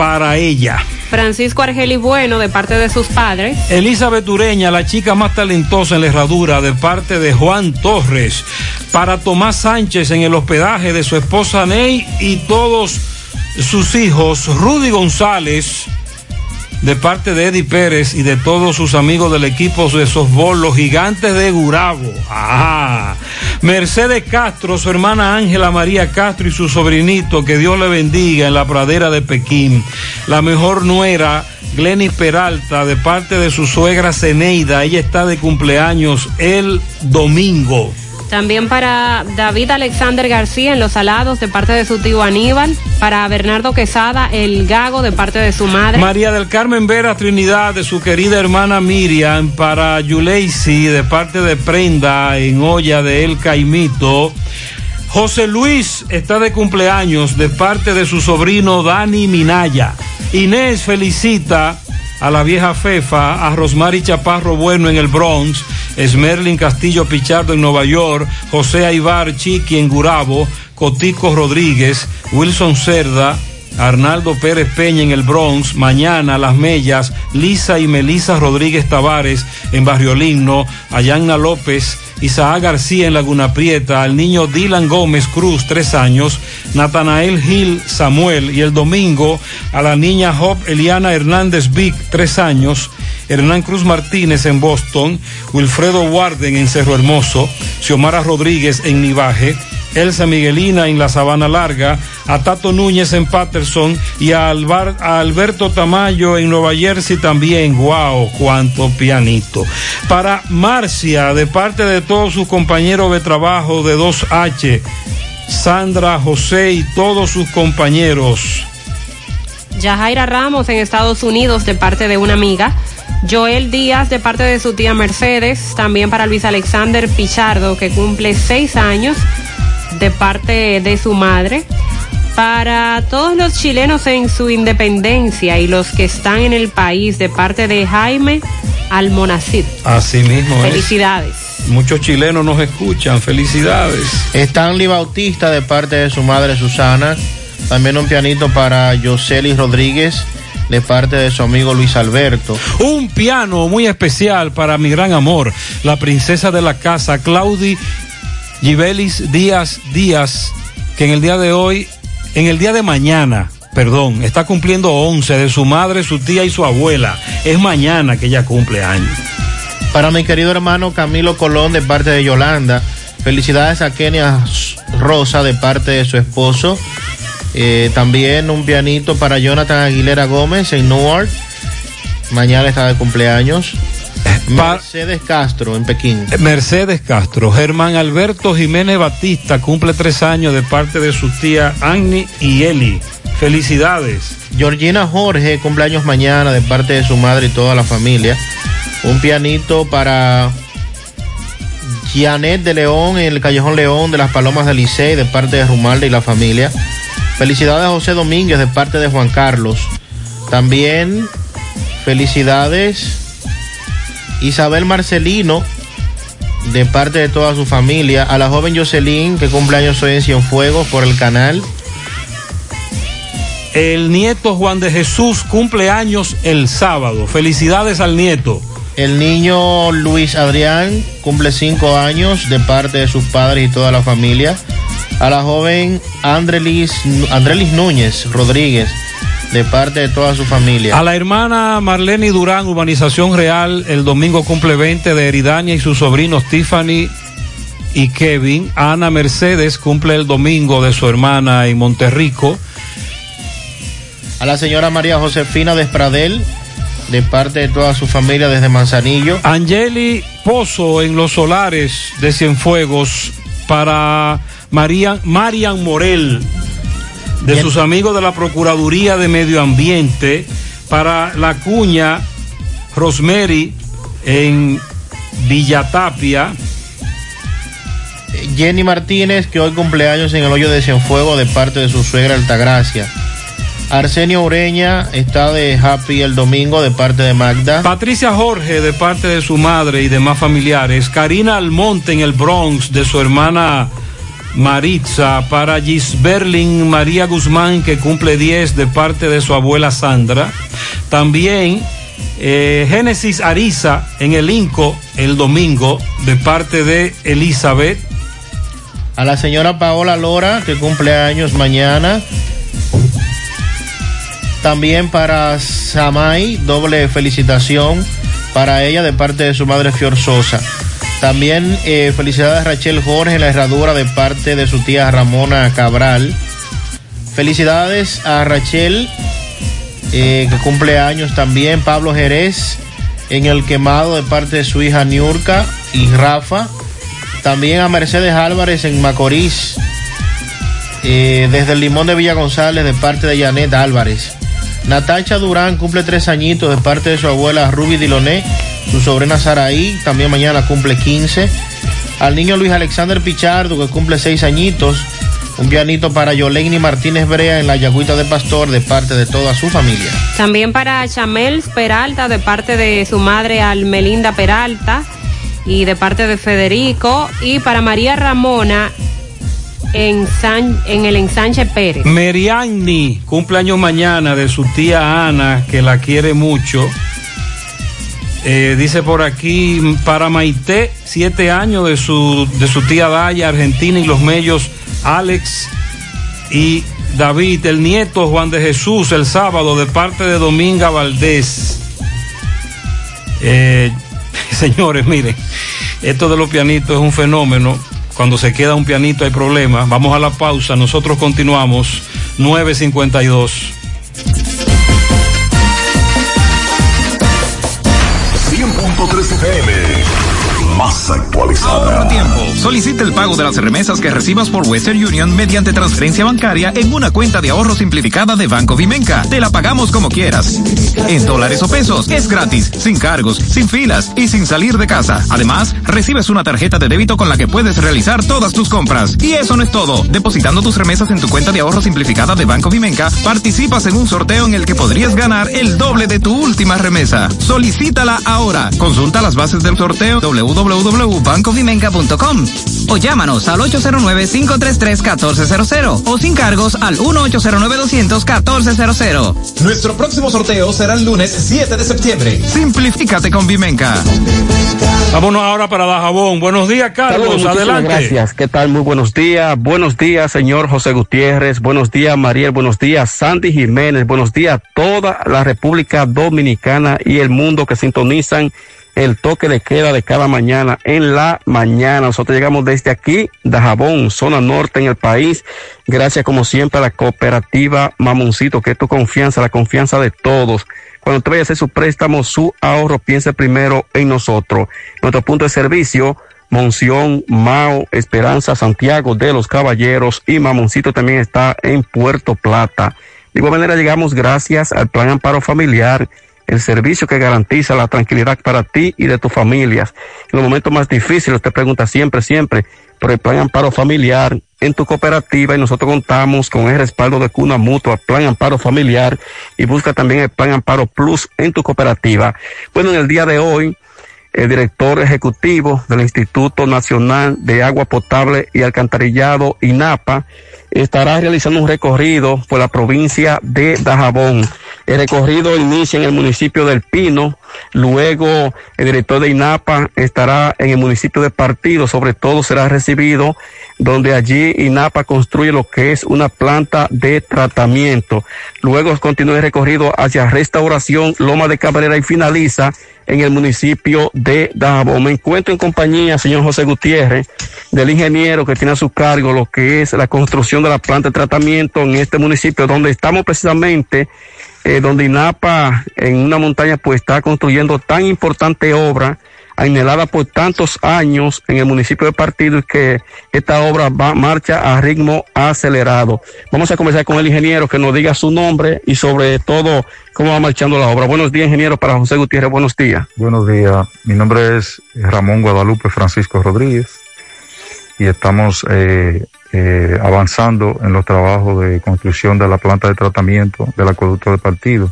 para ella. Francisco Argeli Bueno, de parte de sus padres. Elizabeth Ureña, la chica más talentosa en la herradura, de parte de Juan Torres. para Tomás Sánchez en el hospedaje de su esposa Ney y todos sus hijos, Rudy González, de parte de Eddie Pérez y de todos sus amigos del equipo de softball, los gigantes de Gurabo. Mercedes Castro, su hermana Ángela María Castro y su sobrinito, que Dios le bendiga en la pradera de Pekín. La mejor nuera, Glenis Peralta, de parte de su suegra Ceneida. Ella está de cumpleaños el domingo. También para David Alexander García en Los Salados de parte de su tío Aníbal. Para Bernardo Quesada, el Gago de parte de su madre. María del Carmen Vera Trinidad de su querida hermana Miriam. Para Yuleisi de parte de Prenda en olla de El Caimito. José Luis está de cumpleaños de parte de su sobrino Dani Minaya. Inés felicita a la vieja Fefa, a Rosmary Chaparro Bueno en el Bronx, Esmerlin Castillo Pichardo en Nueva York, José Aibar Chiqui en Gurabo, Cotico Rodríguez, Wilson Cerda, Arnaldo Pérez Peña en el Bronx, mañana Las Mellas, Lisa y Melisa Rodríguez Tavares en Barrio Ligno, Ayanna López, Isaac García en Laguna Prieta, al niño Dylan Gómez Cruz, tres años, Natanael Gil Samuel y el domingo a la niña Job Eliana Hernández Vic, tres años, Hernán Cruz Martínez en Boston, Wilfredo Warden en Cerro Hermoso, Xiomara Rodríguez en Nivaje, Elsa Miguelina en la Sabana Larga, a Tato Núñez en Patterson y a, Alberto Tamayo en Nueva Jersey también. ¡Wow! ¡Cuánto pianito! Para Marcia, de parte de todos sus compañeros de trabajo de 2H, Sandra, José y todos sus compañeros. Yajaira Ramos en Estados Unidos de parte de una amiga. Joel Díaz de parte de su tía Mercedes. También para Luis Alexander Pichardo que cumple seis años de parte de su madre. Para todos los chilenos en su independencia y los que están en el país de parte de Jaime Almonacid. Así mismo. es. Felicidades. Muchos chilenos nos escuchan. Felicidades. Stanley Bautista de parte de su madre Susana. También un pianito para Yoseli Rodríguez de parte de su amigo Luis Alberto. Un piano muy especial para mi gran amor, la princesa de la casa, Claudi Gibelis Díaz Díaz, que en el día de hoy, en el día de mañana, perdón, está cumpliendo 11 de su madre, su tía y su abuela. Es mañana que ella cumple años. Para mi querido hermano Camilo Colón de parte de Yolanda. Felicidades a Kenia Rosa de parte de su esposo. Eh, también un pianito para Jonathan Aguilera Gómez en Newark. Mañana está de cumpleaños. Mercedes Castro en Pekín. Mercedes Castro, Germán Alberto Jiménez Batista cumple tres años de parte de sus tías Agni y Eli. Felicidades. Georgina Jorge, cumpleaños mañana de parte de su madre y toda la familia. Un pianito para Janet de León en el Callejón León de las Palomas del Licey de parte de Rumalda y la familia. Felicidades a José Domínguez de parte de Juan Carlos. También felicidades Isabel Marcelino de parte de toda su familia. A la joven Jocelyn que cumpleaños hoy en Cienfuegos por el canal. El nieto Juan de Jesús cumple años el sábado. Felicidades al nieto. El niño Luis Adrián cumple cinco años de parte de sus padres y toda la familia. A la joven Andrelis, Andrelis Núñez Rodríguez de parte de toda su familia. A la hermana Marlene Durán, Urbanización Real, el domingo cumple 20 de Eridania y sus sobrinos Tiffany y Kevin. Ana Mercedes cumple el domingo de su hermana en Monterrico. A la señora María Josefina Despradel, de parte de toda su familia desde Manzanillo. Angeli Pozo en Los Solares de Cienfuegos para Marian, Marian Morel de Bien. sus amigos de la Procuraduría de Medio Ambiente para la cuña Rosemary en Villatapia. Jenny Martínez, que hoy cumpleaños en el hoyo de Cienfuego de parte de su suegra Altagracia. Arsenio Ureña está de Happy el domingo de parte de Magda. Patricia Jorge de parte de su madre y demás familiares. Karina Almonte en el Bronx de su hermana Maritza. Para Gisberlin María Guzmán que cumple 10 de parte de su abuela Sandra. También eh, Génesis Ariza en el Inco el domingo de parte de Elizabeth. A la señora Paola Lora, que cumple años mañana. También para Samay, doble felicitación para ella de parte de su madre Fior Sosa. También eh, felicidades a Rachel Jorge en la herradura de parte de su tía Ramona Cabral. Felicidades a Rachel, eh, que cumple años también. Pablo Jerez en el quemado de parte de su hija Niurka y Rafa. También a Mercedes Álvarez en Macorís. eh, desde el Limón de Villa González de parte de Janet Álvarez. Natacha Durán cumple tres añitos de parte de su abuela Ruby Diloné, su sobrina Saraí, también mañana cumple 15. Al niño Luis Alexander Pichardo, que cumple seis añitos. Un pianito para Yoleini Martínez Brea en la Yagüita de Pastor de parte de toda su familia. También para Chamel Peralta de parte de su madre Almelinda Peralta y de parte de Federico y para María Ramona en, San- en el ensanche Pérez. Meriani, cumpleaños mañana de su tía Ana, que la quiere mucho. Eh, dice por aquí, para Maite, siete años de su, de su tía Daya, Argentina, y los mellos Alex y David, el nieto Juan de Jesús, el sábado, de parte de Dominga Valdés. Eh, señores, miren, esto de los pianitos es un fenómeno. Cuando se queda un pianito hay problemas. Vamos a la pausa. Nosotros continuamos. 952. 100.3 FM. Actualizada. Tiempo. Solicita el pago de las remesas que recibas por Western Union mediante transferencia bancaria en una cuenta de ahorro simplificada de Banco Vimenca. Te la pagamos como quieras. En dólares o pesos. Es gratis, sin cargos, sin filas y sin salir de casa. Además, recibes una tarjeta de débito con la que puedes realizar todas tus compras. Y eso no es todo. Depositando tus remesas en tu cuenta de ahorro simplificada de Banco Vimenca, participas en un sorteo en el que podrías ganar el doble de tu última remesa. Solicítala ahora. Consulta las bases del sorteo www.bancovimenca.com o llámanos al 809-533-1400 o sin cargos al 1-809-200-1400. Nuestro próximo sorteo será el lunes 7 de septiembre. Simplifícate con Vimenca. Vámonos ahora para Dajabón. Buenos días, Carlos. Adelante. Gracias. ¿Qué tal? Muy buenos días. Buenos días, señor José Gutiérrez. Buenos días, Mariel. Buenos días, Sandy Jiménez. Buenos días a toda la República Dominicana y el mundo que sintonizan el toque de queda de cada mañana en la mañana. Nosotros llegamos desde aquí, Dajabón, zona norte en el país. Gracias como siempre a la cooperativa Mamoncito, que es tu confianza, la confianza de todos. Cuando usted vaya a hacer su préstamo, su ahorro, piense primero en nosotros. Nuestro punto de servicio, Monción, Mao, Esperanza, Santiago de los Caballeros y Mamoncito también está en Puerto Plata. De igual manera llegamos gracias al Plan Amparo Familiar, el servicio que garantiza la tranquilidad para ti y de tus familias. En los momentos más difíciles, usted pregunta siempre, siempre por el Plan Amparo Familiar en tu cooperativa y nosotros contamos con el respaldo de Cuna Mutua, Plan Amparo Familiar y busca también el Plan Amparo Plus en tu cooperativa. Bueno, en el día de hoy, el director ejecutivo del Instituto Nacional de Agua Potable y Alcantarillado, INAPA, estará realizando un recorrido por la provincia de Dajabón. El recorrido inicia en el municipio del Pino, luego el director de INAPA estará en el municipio de Partido, sobre todo será recibido donde allí INAPA construye lo que es una planta de tratamiento. Luego continúa el recorrido hacia Restauración, Loma de Cabrera y finaliza en el municipio de Dajabón. Me encuentro en compañía, señor José Gutiérrez, del ingeniero que tiene a su cargo lo que es la construcción de la planta de tratamiento en este municipio, donde estamos precisamente, eh, donde INAPA en una montaña pues está construyendo tan importante obra anhelada por tantos años en el municipio de Partido y que esta obra va marcha a ritmo acelerado. Vamos a comenzar con el ingeniero que nos diga su nombre y sobre todo cómo va marchando la obra. Buenos días, ingeniero, para José Gutiérrez. Buenos días. Buenos días, mi nombre es Ramón Guadalupe Francisco Rodríguez y estamos eh, eh, avanzando en los trabajos de construcción de la planta de tratamiento del acueducto de partido.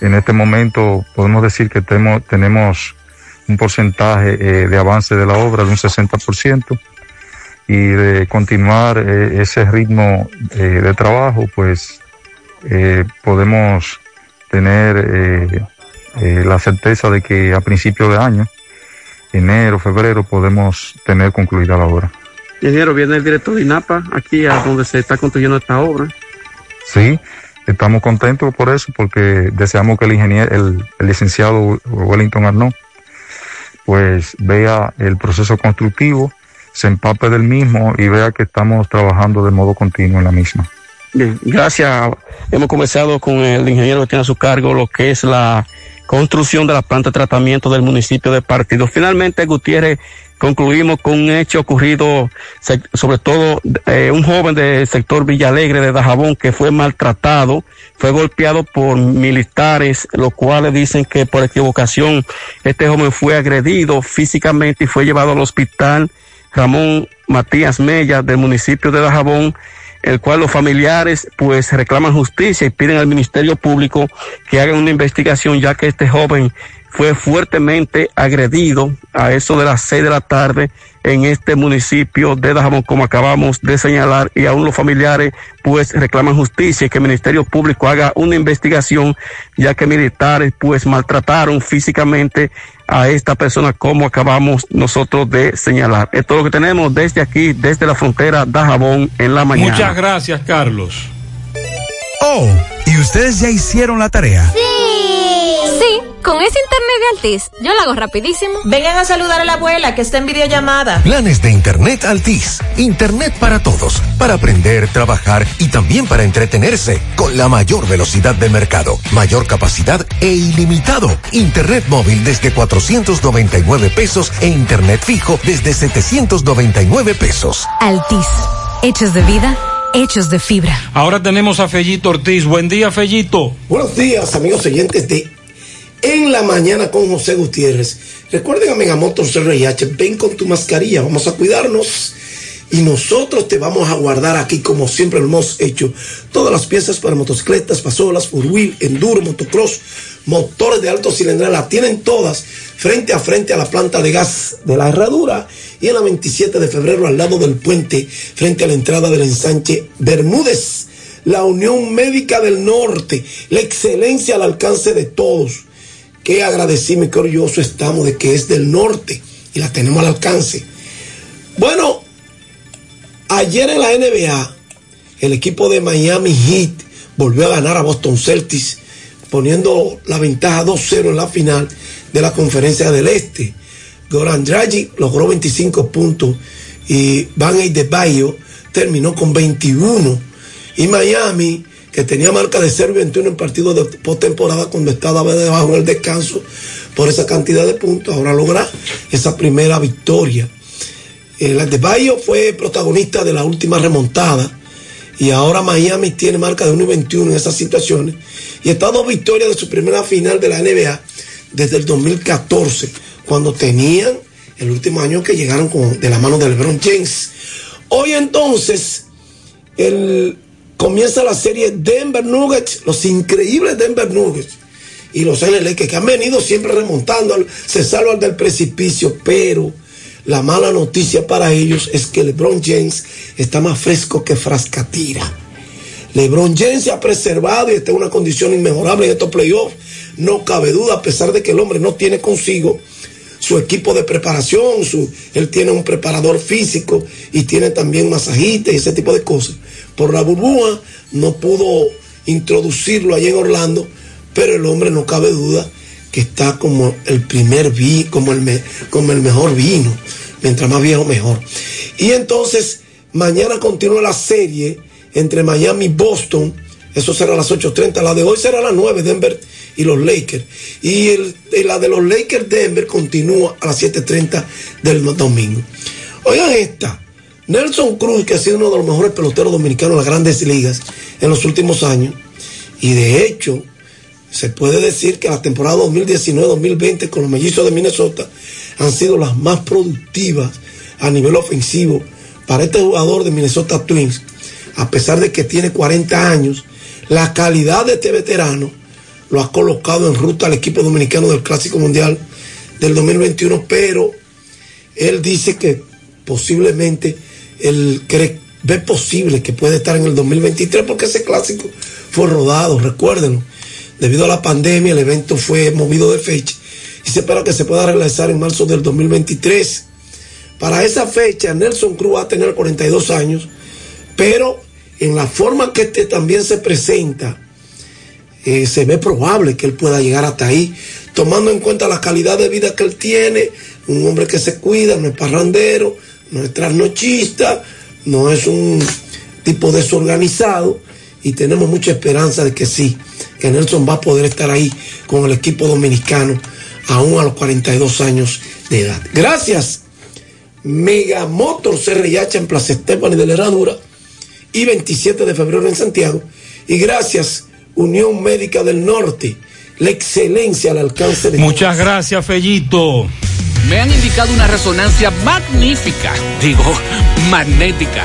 En este momento podemos decir que tenemos un porcentaje eh, de avance de la obra de un 60% y de continuar eh, ese ritmo eh, de trabajo, pues podemos tener la certeza de que a principio de año, enero, febrero, podemos tener concluida la obra. Ingeniero, viene el director de INAPA aquí a donde se está construyendo esta obra. Sí, estamos contentos por eso, porque deseamos que el ingeniero, el, el licenciado Wellington Arnaud, pues vea el proceso constructivo, se empape del mismo y vea que estamos trabajando de modo continuo en la misma. Bien, gracias. Hemos comenzado con el ingeniero que tiene a su cargo lo que es la construcción de la planta de tratamiento del municipio de Partido. Finalmente, Gutiérrez, concluimos con un hecho ocurrido, sobre todo eh, un joven del sector Villalegre de Dajabón que fue maltratado, fue golpeado por militares, los cuales dicen que por equivocación este joven fue agredido físicamente y fue llevado al hospital Ramón Matías Mella del municipio de Dajabón el cual los familiares pues reclaman justicia y piden al Ministerio Público que hagan una investigación ya que este joven fue fuertemente agredido a eso de las seis de la tarde en este municipio de Dajabón, como acabamos de señalar, y aún los familiares pues reclaman justicia y que el Ministerio Público haga una investigación, ya que militares pues maltrataron físicamente a esta persona, como acabamos nosotros de señalar. Esto es lo que tenemos desde aquí, desde la frontera Dajabón en la mañana. Muchas gracias, Carlos. Oh, ¿y ustedes ya hicieron la tarea? Sí. Sí, con ese internet de Altis, yo lo hago rapidísimo. Vengan a saludar a la abuela que está en videollamada. Planes de Internet Altis. Internet para todos. Para aprender, trabajar y también para entretenerse. Con la mayor velocidad del mercado. Mayor capacidad e ilimitado. Internet móvil desde 499 pesos e Internet fijo desde 799 pesos. Altis. Hechos de vida, hechos de fibra. Ahora tenemos a Fellito Ortiz. Buen día, Fellito. Buenos días, amigos oyentes de En la Mañana con José Gutiérrez. Recuerden a Megamotor CRIH, ven con tu mascarilla, vamos a cuidarnos. Y nosotros te vamos a guardar aquí, como siempre lo hemos hecho, todas las piezas para motocicletas, pasolas, four wheel, enduro, motocross, motores de alto cilindrada, las tienen todas frente a frente a la planta de gas de la herradura y en la 27 de febrero al lado del puente, frente a la entrada del ensanche Bermúdez. La Unión Médica del Norte, la excelencia al alcance de todos. Qué agradecido y qué orgulloso estamos de que es del norte y la tenemos al alcance. Bueno, ayer en la NBA, el equipo de Miami Heat volvió a ganar a Boston Celtics, poniendo la ventaja 2-0 en la final de la conferencia del Este. Goran Dragic logró 25 puntos y Van de Bayo terminó con 21. Y Miami, que tenía marca de 0 y 21 en partidos de postemporada cuando estaba debajo en el descanso por esa cantidad de puntos, ahora logra esa primera victoria. El Adebayo fue protagonista de la última remontada y ahora Miami tiene marca de 1 y 21 en esas situaciones y está dos victorias de su primera final de la NBA desde el 2014, cuando tenían el último año que llegaron de la mano de LeBron James. Hoy entonces el, comienza la serie Denver Nuggets, los increíbles Denver Nuggets y los LA que, han venido siempre remontando, se salvan del precipicio, pero la mala noticia para ellos es que LeBron James está más fresco que frascatira. LeBron James se ha preservado y está en una condición inmejorable en estos playoffs. No cabe duda, a pesar de que el hombre no tiene consigo su equipo de preparación, su, él tiene un preparador físico y tiene también masajistas y ese tipo de cosas. Por la burbuja no pudo introducirlo allá en Orlando, pero el hombre no cabe duda que está como el primer vi, como el, me- como el mejor vino, mientras más viejo mejor. Y entonces mañana continúa la serie entre Miami y Boston, eso será a las 8.30, la de hoy será a las 9, Denver y los Lakers. Y, la de los Lakers Denver continúa a las 7.30 del domingo. Oigan esta, Nelson Cruz, que ha sido uno de los mejores peloteros dominicanos de las grandes ligas en los últimos años, y de hecho, se puede decir que la temporada 2019-2020 con los mellizos de Minnesota han sido las más productivas a nivel ofensivo para este jugador de Minnesota Twins, a pesar de que tiene 40 años, la calidad de este veterano lo ha colocado en ruta al equipo dominicano del Clásico Mundial del 2021, pero él dice que posiblemente él cree, ve posible que puede estar en el 2023 porque ese clásico fue rodado, recuérdenlo. Debido a la pandemia, el evento fue movido de fecha y se espera que se pueda realizar en marzo del 2023. Para esa fecha, Nelson Cruz va a tener 42 años, pero en la forma que este también se presenta, eh, se ve probable que él pueda llegar hasta ahí, tomando en cuenta la calidad de vida que él tiene, un hombre que se cuida, no es parrandero, no es trasnochista, no es un tipo desorganizado y tenemos mucha esperanza de que sí, que Nelson va a poder estar ahí con el equipo dominicano aún a los 42 años de edad. Gracias. Megamotor CRIH en Plaza Esteban de la Herradura y 27 de febrero en Santiago. Y gracias Unión Médica del Norte, la excelencia al alcance de Muchas gracias, Fellito. Me han indicado una resonancia magnífica, digo, magnética.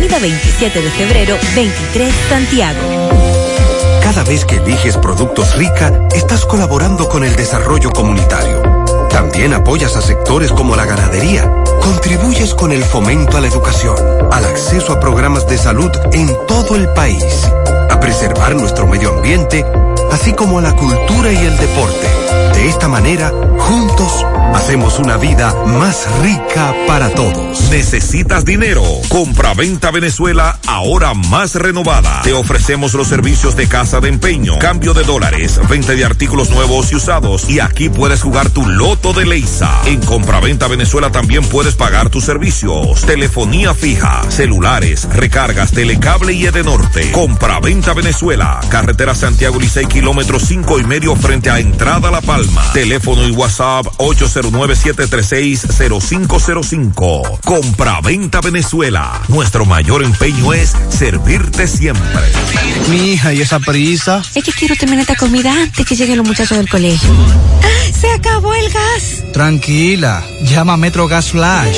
27 de febrero, 23, Santiago. Cada vez que eliges productos rica, estás colaborando con el desarrollo comunitario. También apoyas a sectores como la ganadería. Contribuyes con el fomento a la educación, al acceso a programas de salud en todo el país, a preservar nuestro medio ambiente, así como a la cultura y el deporte. De esta manera, juntos, hacemos una vida más rica para todos. ¿Necesitas dinero? Compra-venta Venezuela, ahora más renovada. Te ofrecemos los servicios de casa de empeño, cambio de dólares, venta de artículos nuevos y usados. Y aquí puedes jugar tu loto de Leisa. En Compra-venta Venezuela también puedes pagar tus servicios. Telefonía fija, celulares, recargas, telecable y Edenorte. Compra-venta Venezuela, carretera Santiago Licey, kilómetro cinco y medio frente a Entrada La Palma. Teléfono y WhatsApp 809-736-0505. Compra-venta Venezuela. Nuestro mayor empeño es servirte siempre. Mi hija, ¿y esa prisa? Es que quiero terminar esta comida antes que lleguen los muchachos del colegio. ¡Se acabó el gas! Tranquila, llama a Metro Gas Flash.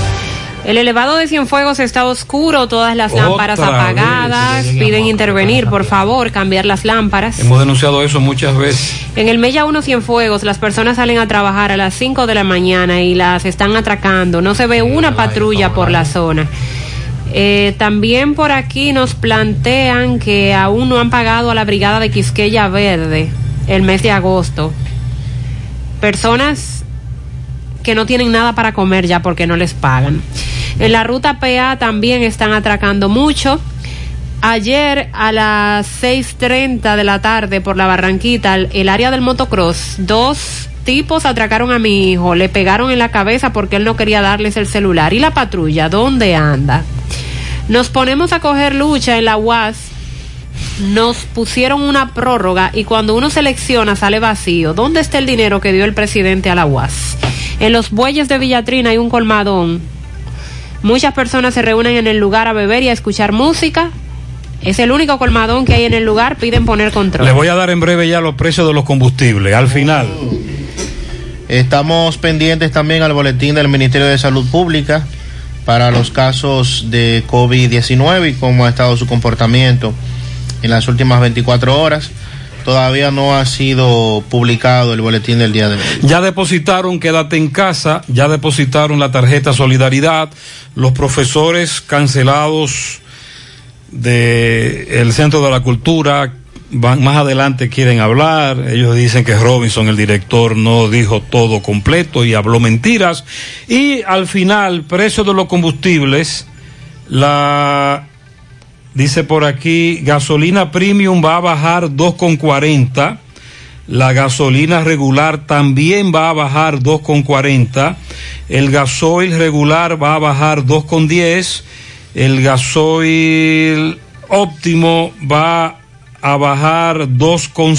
El elevado de Cienfuegos está oscuro, todas las lámparas apagadas. Piden intervenir, por favor, cambiar las lámparas. Hemos denunciado eso muchas veces. En el Mella 1 Cienfuegos, las personas salen a trabajar a las 5 de la mañana y las están atracando. No se ve una patrulla por la zona. Eh, también por aquí nos plantean que aún no han pagado a la brigada de Quisqueya Verde el mes de agosto. Personas que no tienen nada para comer ya porque no les pagan. En la ruta PA también están atracando mucho. Ayer a las 6.30 de la tarde por la Barranquita, el área del motocross, dos tipos atracaron a mi hijo, le pegaron en la cabeza porque él no quería darles el celular. ¿Y la patrulla? ¿Dónde anda? Nos ponemos a coger lucha en la UAS. Nos pusieron una prórroga y cuando uno selecciona sale vacío. ¿Dónde está el dinero que dio el presidente a la UAS? En los bueyes de Villatrina hay un colmadón. Muchas personas se reúnen en el lugar a beber y a escuchar música. Es el único colmadón que hay en el lugar. Piden poner control. Les voy a dar en breve ya los precios de los combustibles. Al final. Estamos pendientes también al boletín del Ministerio de Salud Pública para los casos de COVID-19 y cómo ha estado su comportamiento en las últimas 24 horas. Todavía no ha sido publicado el boletín del día de hoy. Ya depositaron Quédate en casa, ya depositaron la tarjeta Solidaridad, los profesores cancelados del el Centro de la Cultura, van, más adelante quieren hablar, ellos dicen que Robinson, el director, no dijo todo completo y habló mentiras. Y al final, precio de los combustibles, la Dice por aquí, gasolina premium va a bajar 2,40. La gasolina regular también va a bajar 2,40. El gasoil regular va a bajar 2,10. El gasoil óptimo va a bajar dos con